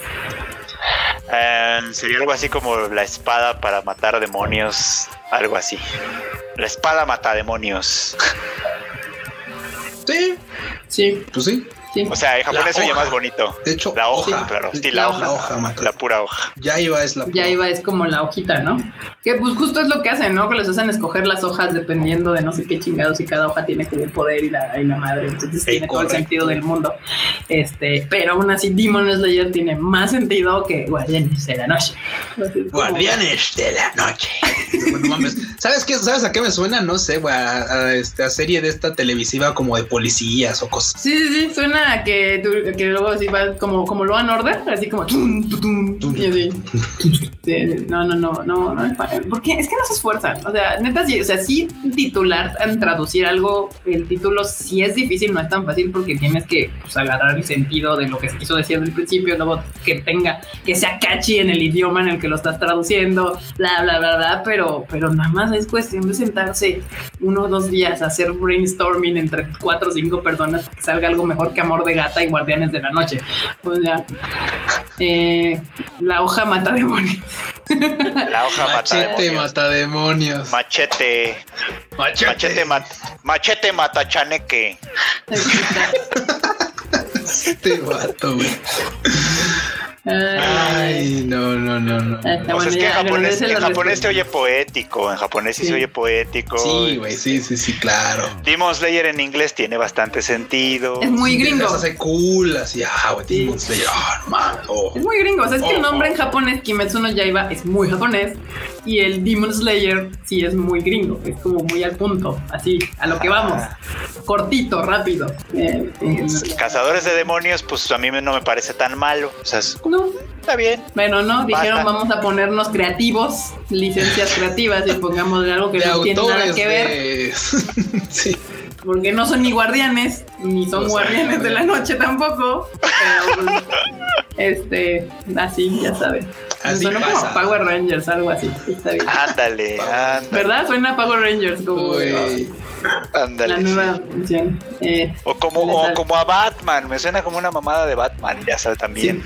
Eh, sería algo así como la espada para matar demonios, algo así. La espada mata demonios. Sí, Sí, pues sí. Sí. O sea, en japonés se más bonito. De hecho, La hoja, sí. claro. Sí, La la, hoja. hoja. La hoja mata. La pura hoja. Ya iba es la Ya iba, es como la hojita, ¿no? Que pues justo es lo que hacen, ¿no? Que les hacen escoger las hojas dependiendo de no sé qué chingados y cada hoja tiene como un poder y la, y la madre. Entonces tiene todo el sentido del mundo. Este, pero aún así Demon Slayer tiene más sentido que Guardianes de la Noche. Guardianes de la noche. Bueno, mames. ¿Sabes qué? ¿Sabes a qué me suena? No sé, güey, a, a esta serie de esta televisiva como de policías o cosas. Sí, sí, sí, suena a que, que luego así va como, como lo han order, así como tum, tum, tum, y así. Sí, no, no, no, no, no, porque es que no se esfuerzan. O sea, neta, sí, o sea, sí titular en traducir algo, el título sí es difícil, no es tan fácil porque tienes que pues, agarrar el sentido de lo que se quiso decir del principio, luego que tenga, que sea catchy en el idioma en el que lo estás traduciendo, bla, bla, bla, bla, pero, pero nada más es cuestión de sentarse uno o dos días a hacer brainstorming entre cuatro o cinco personas que salga algo mejor que Amor de Gata y Guardianes de la Noche. O sea, eh, la hoja mata demonios. La hoja mata Machete demonios. mata demonios. Machete. Machete, mat- machete mata chaneque. Este vato, güey. Ay, no, no, no, no. Pues bueno, es que en japonés, en japonés se respuesta. oye poético. En japonés sí, Sí. se oye poético. Sí, güey, sí, sí, sí, claro. Demon Slayer en inglés tiene bastante sentido. Es muy gringo. Se hace cool, así, ah, güey. Demon Slayer, ah, no mames, oh. Es muy gringo, o sea, es que el Oh, nombre oh. en japonés, Kimetsu no Yaiba, es muy japonés y el Demon Slayer sí es muy gringo, es como muy al punto, así, a lo que vamos, cortito, rápido. Eh, eh, Cazadores de demonios, pues a mí no me parece tan malo. O sea, es- no, está bien. bueno, no, dijeron Basta. vamos a ponernos creativos, licencias creativas y pongamos algo que De no tiene nada que ver, de... sí. porque no son ni guardianes, ni son No guardianes de la noche tampoco. Pero, pues, este, así, ya saben. Así Suena como. Power Rangers, algo así. Está bien. Ándale, ándale, ¿Verdad? Suena a Power Rangers como La nueva función. Eh, O como, o como a Batman, me suena como una mamada de Batman, ya sabes también.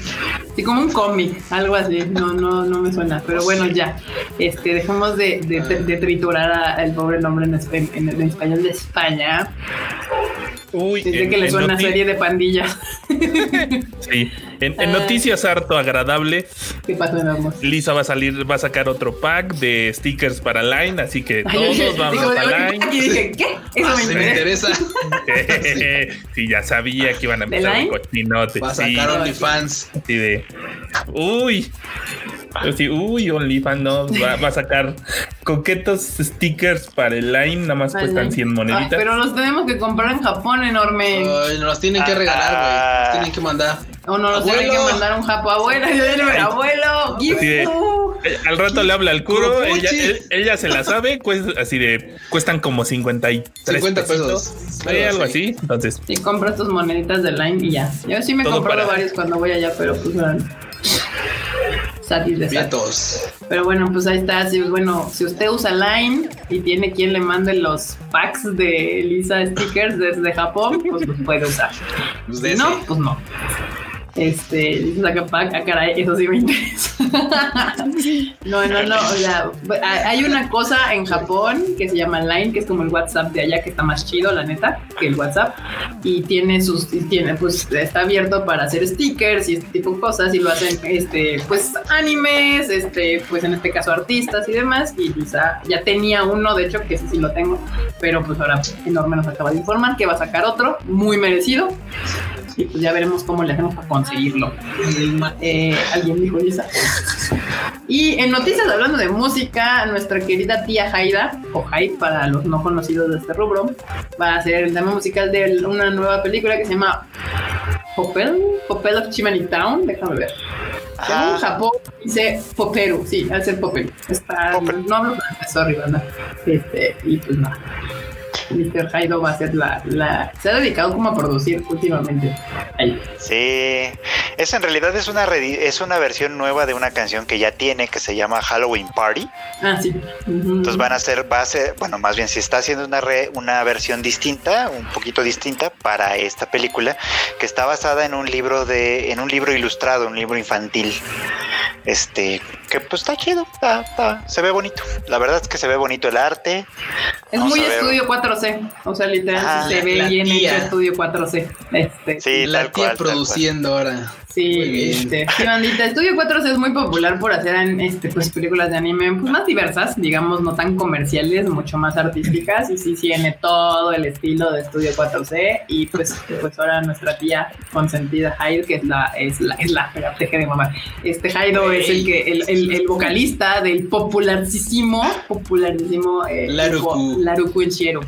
sí, como un cómic, algo así. No, no, no me suena. Pero bueno, ya. Este, dejemos de, de, triturar a- el pobre nombre en, en- en español de España. Uy, Desde en- que le en suena serie de pandillas. Sí. En, en Ah. noticias harto agradables, ¿Qué pasó, amor? Lisa va a salir, va a sacar otro pack de stickers para Line, así que Ay, yo- yo- todos vamos digo, a Line. dije, ¿qué? Eso Ah, me sí me interesa. sí, ya sabía que iban a ¿De empezar Line? cochinote. Va a Sí, sacar OnlyFans. así de. Uy, Así, uy, OnlyFans no, va, va, a sacar coquetos stickers para el line, nada más cuestan 100 moneditas. pero los tenemos que comprar en Japón enorme. Ay, nos los tienen que regalar, güey. Nos tienen que mandar. O no los tienen que mandar un japo abuela. Yo digo, abuelo, give al rato le habla al curo, ella, ella, se la sabe, pues, así de cuestan como 53 50 pesos. algo así. Entonces, y compras tus moneditas de Line y ya. Yo sí me he comprado varios cuando voy allá, pero pues satisfechos. Pero bueno, pues ahí está. Si, bueno, si usted usa Line y tiene quien le mande los packs de Lisa stickers desde Japón, pues los puede usar. Pues no, pues no. Este, dices acá, ah, caray, eso sí me interesa. no, no, no, o sea, hay una cosa en Japón que se llama Line, que es como el WhatsApp de allá, que está más chido, la neta, que el WhatsApp, y tiene sus, tiene, pues, está abierto para hacer stickers y este tipo de cosas, y lo hacen, este, pues, animes, este, pues, en este caso, artistas y demás, y quizá ya tenía uno, de hecho, que ese sí lo tengo, pero pues ahora Enorme nos acaba de informar que va a sacar otro, muy merecido, y pues ya veremos cómo le hacemos para conseguirlo. Eh, Alguien dijo Lisa. Y en noticias hablando de música, nuestra querida tía Haida, o Haid para los no conocidos de este rubro, va a hacer el tema musical de una nueva película que se llama Popel, Popel of Chimney Town, déjame ver. Ah. En Japón dice Poperu, sí, al ser Popel. Está, no hablo francés, sorry, banda. Este, y pues nada. Mr. A ser la, la, Se ha dedicado como a producir últimamente. Ahí. Sí. Es en realidad es una es una versión nueva de una canción que ya tiene que se llama Halloween Party. Ah, sí. Entonces van a ser, va a ser, bueno, más bien si está haciendo una una versión distinta, un poquito distinta para esta película, que está basada en un libro de, en un libro ilustrado, un libro infantil. Este, que pues está chido, está, se ve bonito. La verdad es que se ve bonito el arte. Es muy estudio 4C, o sea, literal se ve bien hecho estudio 4C. Este, sí, la tía produciendo ahora. Sí, este, bandita. Estudio 4C es muy popular por hacer este, pues, películas de anime pues, más diversas, digamos, no tan comerciales, mucho más artísticas. Y sí tiene todo el estilo de Estudio 4C. Y pues, pues ahora nuestra tía consentida Haido, que es la, es la, es la, de mamá. Este Haido es el que, el, el, el, vocalista del popularísimo, popularísimo eh, Laruku. Laruku en Shiro.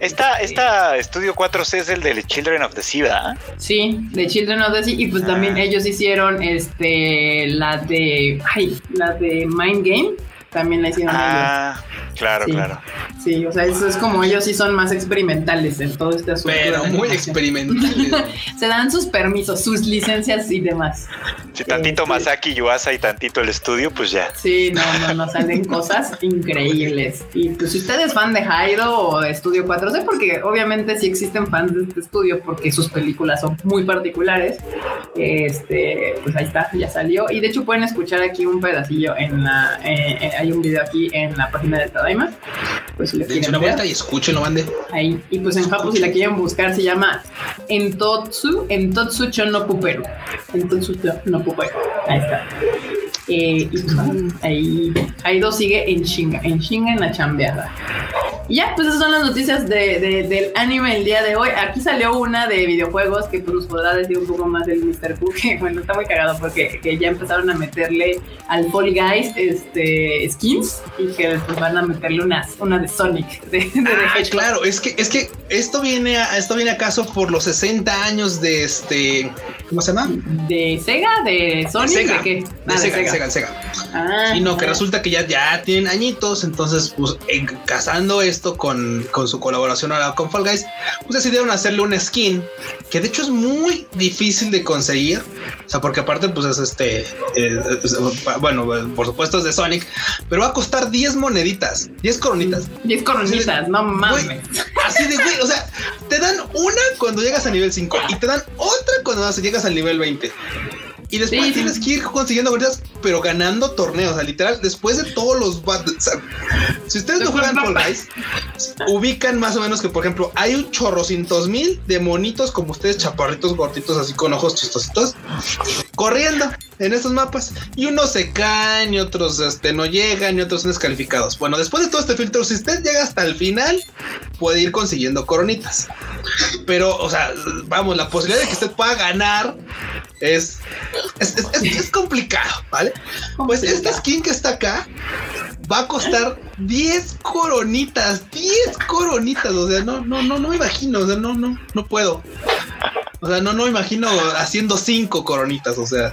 Esta, esta Estudio 4C es el de Children of the Sea, Sí, de Children of the Sea. Y pues también ellos hicieron este la de ay, la de Mind Game también la hicieron ah, Claro, claro. Sí, o sea, eso es como ellos sí son más experimentales en todo este asunto. Pero muy experimentales. Se dan sus permisos, sus licencias y demás. Si tantito este, Masaki Yuasa y tantito el estudio, pues ya. Sí, no, no, no salen cosas increíbles. Y pues si usted es fan de Haido o de Estudio 4C, porque obviamente sí existen fans de este estudio porque sus películas son muy particulares. Este, pues ahí está, ya salió. Y de hecho pueden escuchar aquí un pedacillo en la, eh, eh, hay un video aquí en la página de Tadaima. Pues si le quieren una vuelta y escúchenlo, mande. Ahí. Y pues en Japón, si la quieren buscar, se llama Entotsu, Entotsu no Puperu. Entotsu no Puperu. Ahí está. Eh, y pues, ahí Aido sigue en chinga, en chinga en la chambeada. Y ya, pues esas son las noticias de, del anime el día de hoy. Aquí salió una de videojuegos que pues, nos podrá decir un poco más del Mr. Pooh, que bueno, está muy cagado porque que ya empezaron a meterle al Fall Guys este, skins y que pues, van a meterle una, una de Sonic. De, ah, claro, es que, es que esto viene a, esto viene acaso por los 60 años de este, ¿cómo se llama? De Sega, de Sonic, de, Sega. qué? Ah, Sega, Sega, Sega, Ah, y no, que resulta que ya, ya tienen añitos, entonces pues cazando eso esto con, su colaboración ahora con Fall Guys, pues decidieron hacerle un skin que de hecho es muy difícil de conseguir. O sea, porque aparte, pues es este, eh, bueno, por supuesto es de Sonic, pero va a costar 10 moneditas, 10 coronitas. 10 coronitas, no mames. así de güey, o sea, te dan una cuando llegas a nivel 5 y te dan otra cuando llegas al nivel 20. Y después tienes que ir consiguiendo gorditas, pero ganando torneos. O sea, literal, después de todos los. si ustedes no juegan Fall Guys, ubican más o menos que, por ejemplo, hay un chorrocientos mil de monitos como ustedes, chaparritos gorditos, así con ojos chistositos, corriendo en estos mapas. Y unos se caen y otros este, no llegan y otros son descalificados. Bueno, después de todo este filtro, si usted llega hasta el final, puede ir consiguiendo coronitas. Pero, o sea, vamos, la posibilidad de que usted pueda ganar es, es, es, complicado, ¿vale? Pues esta skin que está acá va a costar 10 coronitas, 10 coronitas, o sea, no, no, no, no me imagino, o sea, no, no, no puedo. O sea, no, no me imagino haciendo 5 coronitas, o sea.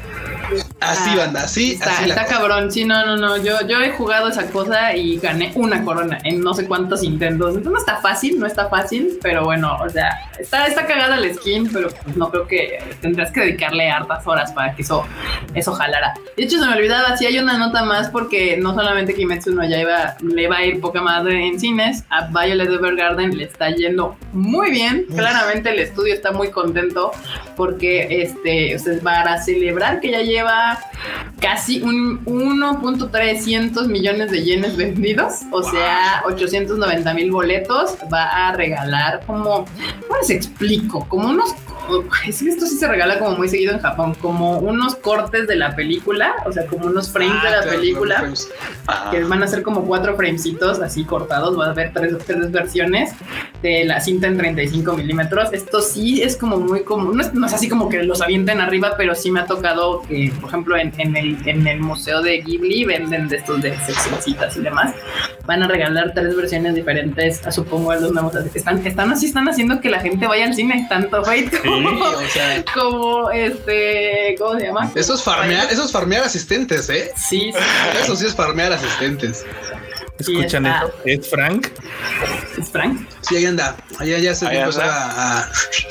Así, ah, banda, así. Está, así está cabrón. Sí, no, no, no. Yo, yo he jugado esa cosa y gané una corona en no sé cuántos intentos. Entonces no está fácil, no está fácil, pero bueno, o sea, está, está cagada la skin, pero pues no creo que tendrás que dedicarle hartas horas para que eso, eso jalara. De hecho, se me olvidaba, si hay una nota más porque no solamente Kimetsu no ya iba, le va a ir poca madre en cines, a Violet Evergarden le está yendo muy bien. Claramente el estudio está muy contento porque este, ustedes para celebrar que ya lleva casi un 1.300 millones de yenes vendidos, o sea, 890 mil boletos, va a regalar como, ¿cómo les explico? Como unos es que esto sí se regala como muy seguido en Japón, como unos cortes de la película, o sea, como unos frames de la ah, película, que van a ser como cuatro framecitos así cortados, va a haber tres, tres versiones de la cinta en 35 milímetros. Esto sí es como muy común, no es, así como que los avienten arriba, pero sí me ha tocado que, por ejemplo, en, el, en el museo de Ghibli venden de estos de seccioncitas y demás. Van a regalar tres versiones diferentes, supongo, a los nuevos. Están, están así, están haciendo que la gente vaya al cine, tanto Fate como, este, ¿cómo se llama? Eso es farmear, eso es farmear asistentes, ¿eh? Sí, sí. Eso sí es farmear asistentes. ¿Escuchan eso? ¿Es Frank? ¿Es Frank? Sí, ahí anda. Allá ya se empezó a,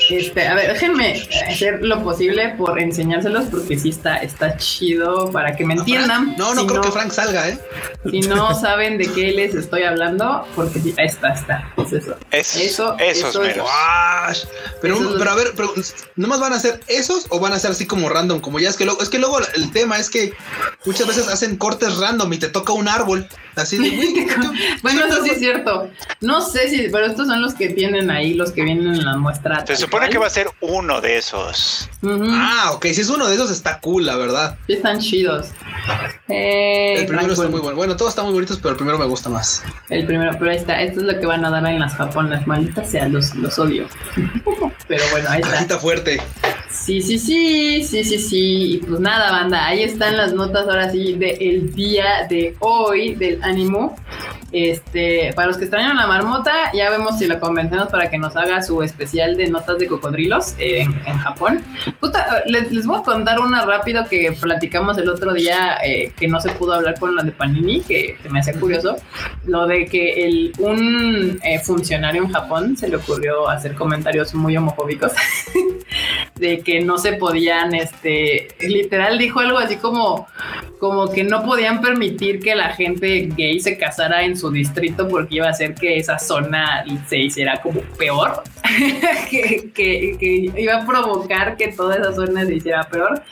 Este, a ver, déjenme hacer lo posible por enseñárselos porque sí está, está chido para que me entiendan. No, no creo que Frank salga, ¿eh? Si no saben de qué les estoy hablando, porque sí, ahí está, está. Es eso. eso, eso, es Pero, pero a ver, pero, ¿nomás van a ser esos o van a ser así como random? Como ya es que luego, es que luego el tema es que muchas veces hacen cortes random y te toca un árbol. Así de, bueno, eso sí es cierto. No sé si, pero estos son los que tienen ahí, los que vienen en la muestra. Se supone que va a ser uno de esos. Ah, ok. Si es uno de esos, está cool, la verdad. Sí, están chidos. Eh, el primero está muy bueno. Bueno, todos están muy bonitos, pero el primero me gusta más. El primero, pero ahí está. Esto es lo que van a dar en las japonas. Maldita sea, los, los odio. pero bueno, ahí está. está fuerte. Sí, sí, sí, sí, sí, sí. Y pues nada, banda, ahí están las notas ahora sí del día de hoy del ánimo. Este, para los que extrañan la marmota, ya vemos si la convencemos para que nos haga su especial de notas de cocodrilos en, Japón. les, voy a contar una rápido que platicamos el otro día eh, que no se pudo hablar con la de Panini, que, me hacía curioso. Lo de que el, un eh, funcionario en Japón se le ocurrió hacer comentarios muy homofóbicos de que no se podían, este, literal dijo algo así como, como que no podían permitir que la gente gay se casara en su distrito porque iba a hacer que esa zona se hiciera como peor, que, que, iba a provocar que toda esa zona se hiciera peor.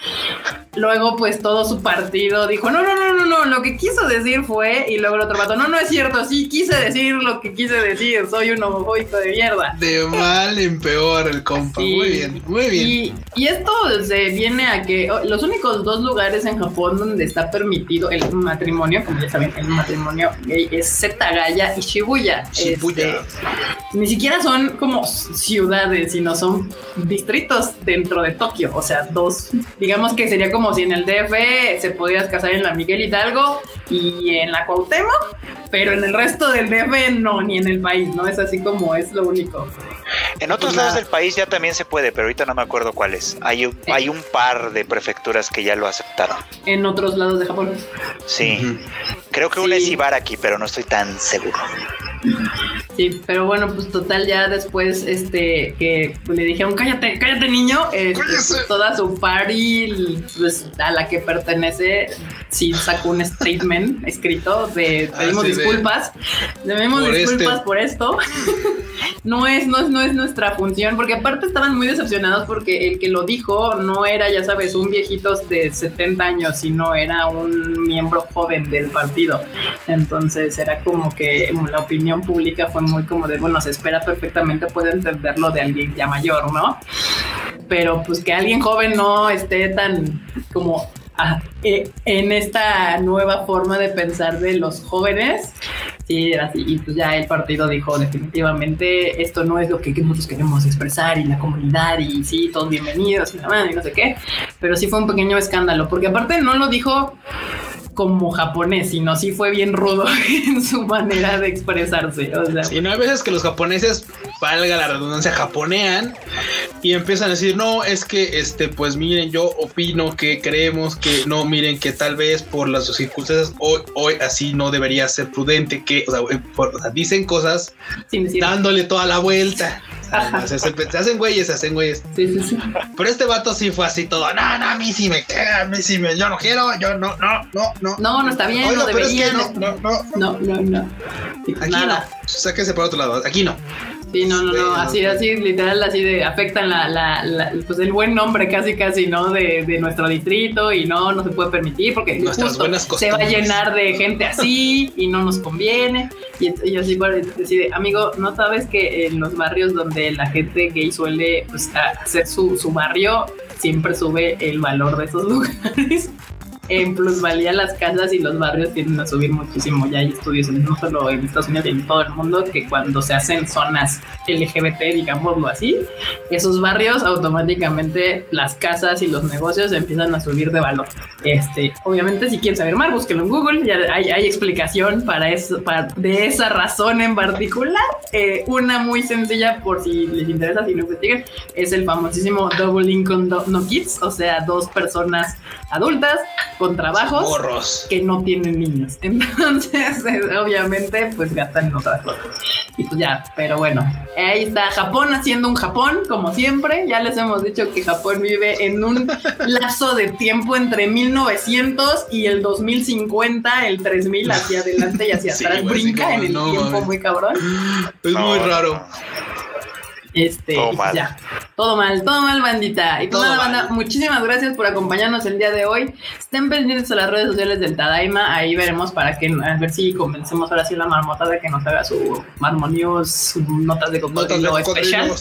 Luego, pues todo su partido dijo, no, no, no, no, no, lo que quiso decir fue, y luego el otro vato, no, no es cierto, sí quise decir lo que quise decir, soy un homofóbico de mierda. De mal en peor el compa, muy bien, muy bien. Y, esto se viene a que oh, los únicos dos lugares en Japón donde está permitido el matrimonio, como ya saben, el matrimonio gay es Setagaya y Shibuya. Shibuya. Este, ni siquiera son como ciudades, sino son distritos dentro de Tokio, o sea, dos, digamos que sería como si en el DF se podías casar en la Miguel Hidalgo y en la Cuauhtémoc, pero en el resto del DF no, ni en el país, ¿no? Es así como es lo único. En otros lados del país ya también se puede, pero ahorita no me acuerdo cuáles. Hay, un, hay un par de prefecturas que ya lo aceptaron. En otros lados de Japón. Sí. Creo que una es Ibaraki, pero no estoy tan seguro. Sí, pero bueno, pues total, ya después este que le dijeron, cállate, cállate niño, pues, toda su party pues, a la que pertenece, sí sacó un statement escrito de ah, pedimos disculpas, pedimos disculpas este. por esto. no es, no es, no es nuestra función, porque aparte estaban muy decepcionados porque el que lo dijo no era, ya sabes, un viejito de 70 años, sino era un miembro joven del partido. Entonces era como que la opinión pública fue muy como de, bueno, se espera perfectamente, puede entenderlo de alguien ya mayor, ¿no? Pero pues que alguien joven no esté tan como eh, en esta nueva forma de pensar de los jóvenes, Sí, era así. Y pues ya el partido dijo definitivamente esto no es lo que nosotros queremos expresar y la comunidad y sí, todos bienvenidos y nada y no sé qué. Pero sí fue un pequeño escándalo, porque aparte no lo dijo como japonés, sino sí fue bien rudo en su manera de expresarse. O sea, Y no hay veces que los japoneses, valga la redundancia, japonean y empiezan a decir, no, es que este, pues miren, yo opino que creemos que no, miren que tal vez por las circunstancias hoy, hoy así no debería ser prudente, que, o sea, eh, por- o sea, dicen cosas dándole toda la vuelta. Se, se- se hacen güeyes, se hacen güeyes. Sí. Pero este vato sí fue así todo. No, no, a mí sí me queda, a mí sí me. Yo no quiero, yo no, no, no, no. No, no está bien, no pero es que no, no, no. No, no, no. Sí, Aquí nada. no. Sáquese por otro lado. Aquí no. Sí, no, no, no, así, así, literal, así de afectan la, la, la- pues el buen nombre casi, casi, ¿no? De, de nuestro distrito y no, no se puede permitir porque Nuestras justo buenas se va a llenar de gente así y no nos conviene. Y, y así, bueno, decide, amigo, ¿no sabes que en los barrios donde la gente gay suele pues, hacer su, su barrio, siempre sube el valor de esos lugares? En plusvalía las casas y los barrios tienden a subir muchísimo. Ya hay estudios no solo en Estados Unidos, sino en todo el mundo que cuando se hacen zonas LGBT, digámoslo así, esos barrios automáticamente las casas y los negocios empiezan a subir de valor. Este, obviamente si quieren saber más, búsquenlo en Google, ya hay, hay explicación para eso, para, de esa razón en particular. Eh, una muy sencilla por si les interesa, si lo investigan, es el famosísimo Double Income No Kids, o sea, dos personas adultas con trabajos que no tienen niños. Entonces, eh, obviamente, pues gastan en otras cosas. Y pues ya, pero bueno, ahí está Japón haciendo un Japón, como siempre. Ya les hemos dicho que Japón vive en un lapso de tiempo entre 1900 y el 2050, el 3000 hacia adelante y hacia Sí, atrás. Brinca en el no, tiempo muy cabrón. Es No, muy raro. no. Este, Todo mal. ya. Todo mal, todo mal, bandita. Y pues nada, banda, muchísimas gracias por acompañarnos el día de hoy. Estén pendientes a las redes sociales del Tadaima. Ahí veremos para que a ver si convencemos ahora sí la marmota de que nos haga su Marmo News, sus notas de cocodrilo especial.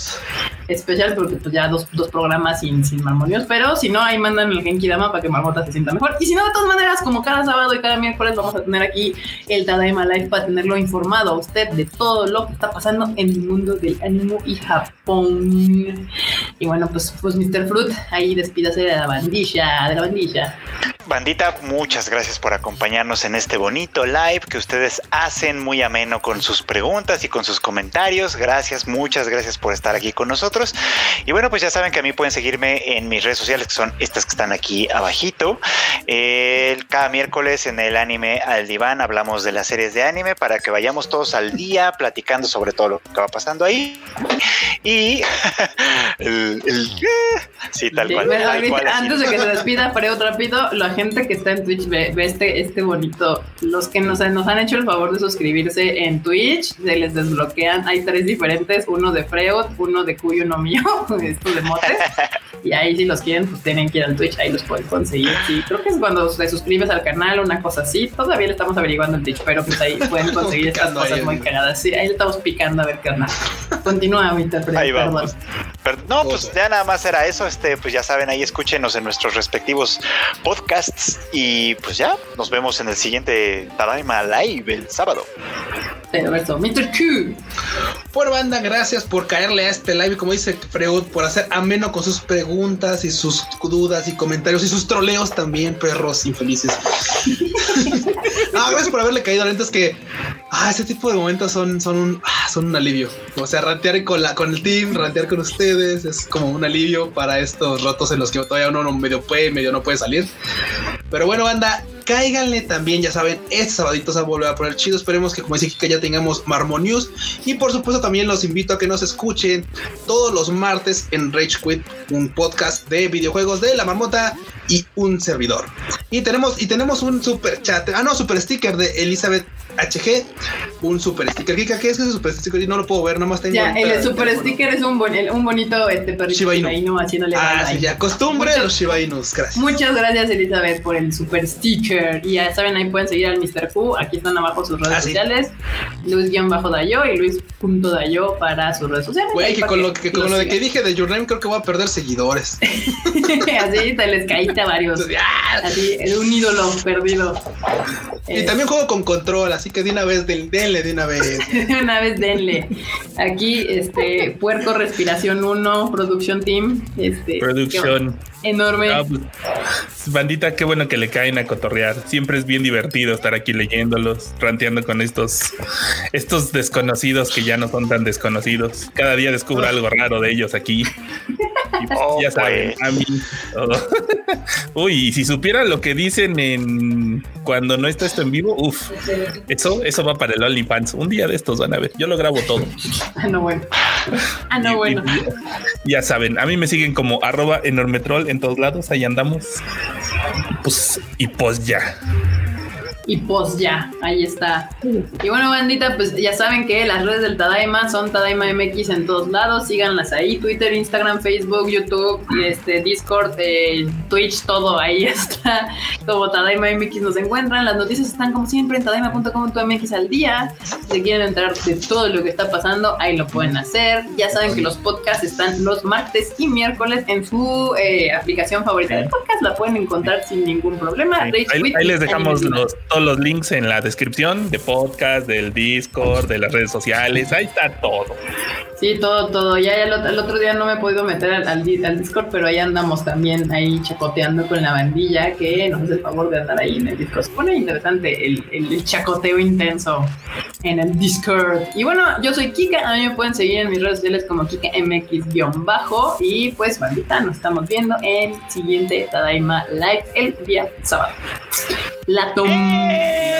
Especial porque pues ya dos, dos programas sin, sin Marmo News. Pero si no, ahí mandan el Genki Dama para que Marmota se sienta mejor. Y si no, de todas maneras, como cada sábado y cada miércoles vamos a tener aquí el Tadaima Live para tenerlo informado a usted de todo lo que está pasando en el mundo del anime y Japón. Y bueno, pues, pues Mr. Fruit, ahí despídase de la bandilla, de la bandilla. Bandita, muchas gracias por acompañarnos en este bonito live que ustedes hacen muy ameno con sus preguntas y con sus comentarios. Gracias, muchas gracias por estar aquí con nosotros. Y bueno, pues ya saben que a mí pueden seguirme en mis redes sociales, que son estas que están aquí abajito. Cada miércoles en el anime al diván hablamos de las series de anime para que vayamos todos al día platicando sobre todo lo que va pasando ahí. Y el, el- sí, tal cual. Bueno, tal ahorita, cual, así. antes de que se despida, Freo rápido, la gente que está en Twitch ve, ve este, este bonito. Los que nos, nos han hecho el favor de suscribirse en Twitch, se les desbloquean. Hay tres diferentes: uno de Freud, uno de Cuyo, uno mío, esto de Motes. Y ahí, si los quieren, pues tienen que ir al Twitch, ahí los pueden conseguir. Sí, creo que es cuando te suscribes al canal, una cosa así. Todavía le estamos averiguando el Twitch, pero pues ahí pueden conseguir estas cosas ahí, muy cagadas. Sí, ahí le estamos picando a ver qué onda. Continúa, mi Ahí vamos. Pero, no, pues ya nada más era eso. Este, pues ya saben, ahí escúchenos en nuestros respectivos podcasts. Y pues ya, nos vemos en el siguiente Tadaima Live el sábado. Pero eso, Mr. Q. Por banda, gracias por caerle a este live, como dice Freud, por hacer ameno con sus preguntas y sus dudas y comentarios y sus troleos también, perros infelices. no, gracias por haberle caído. La es que ah, ese tipo de momentos son, son, un, ah, son un alivio. O sea, rantear con, la, con el team, rantear con ustedes es como un alivio para estos rotos en los que todavía uno no medio puede, medio no puede salir. Pero bueno, banda, cáiganle también, ya saben, este sabadito se va a volver a poner chido. Esperemos que, como dice Kika, ya tengamos Marmo News. Y por supuesto, también los invito a que nos escuchen todos los martes en Rage Quit, un podcast de videojuegos de la marmota y un servidor. Y tenemos, y tenemos un super chat, ah, no, super sticker de Elizabeth HG, un super sticker. Kika, ¿qué es ese super sticker? No lo puedo ver, nomás tengo. Ya, el el super teléfono. sticker es un, bon- el- un bonito este perrito Shiba Inu. Shiba Inu haciéndole Ah, sí, ya, costumbre de los Shiba Inus, gracias. Muchas gracias Elizabeth por el super sticker. Y ya saben, ahí pueden seguir al Mr. Q. Aquí están abajo sus redes Ah, sí. sociales. Luis-Dayo y Luis.dayo para sus redes sociales. Güey, que con lo que, con lo de que dije de Your Name, creo que voy a perder seguidores. Así te les caíste a varios. Así, un ídolo perdido. Y también juego con control, así que de una vez, denle de una vez. de una vez, denle. Aquí, este, Puerco Respiración 1, Producción Team. Este, Producción. Enorme. Ah, pues, bandita, qué bueno que le caen a cotorrear. Siempre es bien divertido estar aquí leyéndolos, ranteando con estos, estos desconocidos que ya no son tan desconocidos. Cada día descubro algo raro de ellos aquí. Oh, ya saben, a mí. Uy, si supieran lo que dicen en cuando no está esto en vivo, uff, eso, eso va para el OnlyFans. Un día de estos van a ver. Yo lo grabo todo. Ah, no, bueno. Ah, no, bueno. ya saben, a mí me siguen como arroba enormetrol en todos lados. Ahí andamos. Pues, y pues ya y pues ya, ahí está. Y bueno, bandita, pues ya saben que las redes del Tadaima son Tadaima MX en todos lados, síganlas ahí, Twitter, Instagram, Facebook, YouTube, este, Discord, eh, Twitch, todo ahí está. Como Tadaima MX nos encuentran, las noticias están como siempre en tadaima.com.mx al día. Si quieren entrar de todo lo que está pasando, ahí lo pueden hacer. Ya saben que los podcasts están los martes y miércoles en su eh, aplicación favorita de podcast, la pueden encontrar sin ningún problema. Ahí, les dejamos los los links en la descripción de podcast, del Discord, de las redes sociales. Ahí está todo. Sí, todo, todo. Ya, ya el, otro día no me he podido meter al, al, Discord, pero ahí andamos también, ahí chacoteando con la bandilla, que nos hace el favor de andar ahí en el Discord. Se pone interesante el, el, el, chacoteo intenso en el Discord. Y bueno, yo soy Kika, a mí me pueden seguir en mis redes sociales como KikaMX-bajo. Y pues, bandita, nos estamos viendo en el siguiente Tadaima Live el día sábado. La tom. ¡Eh!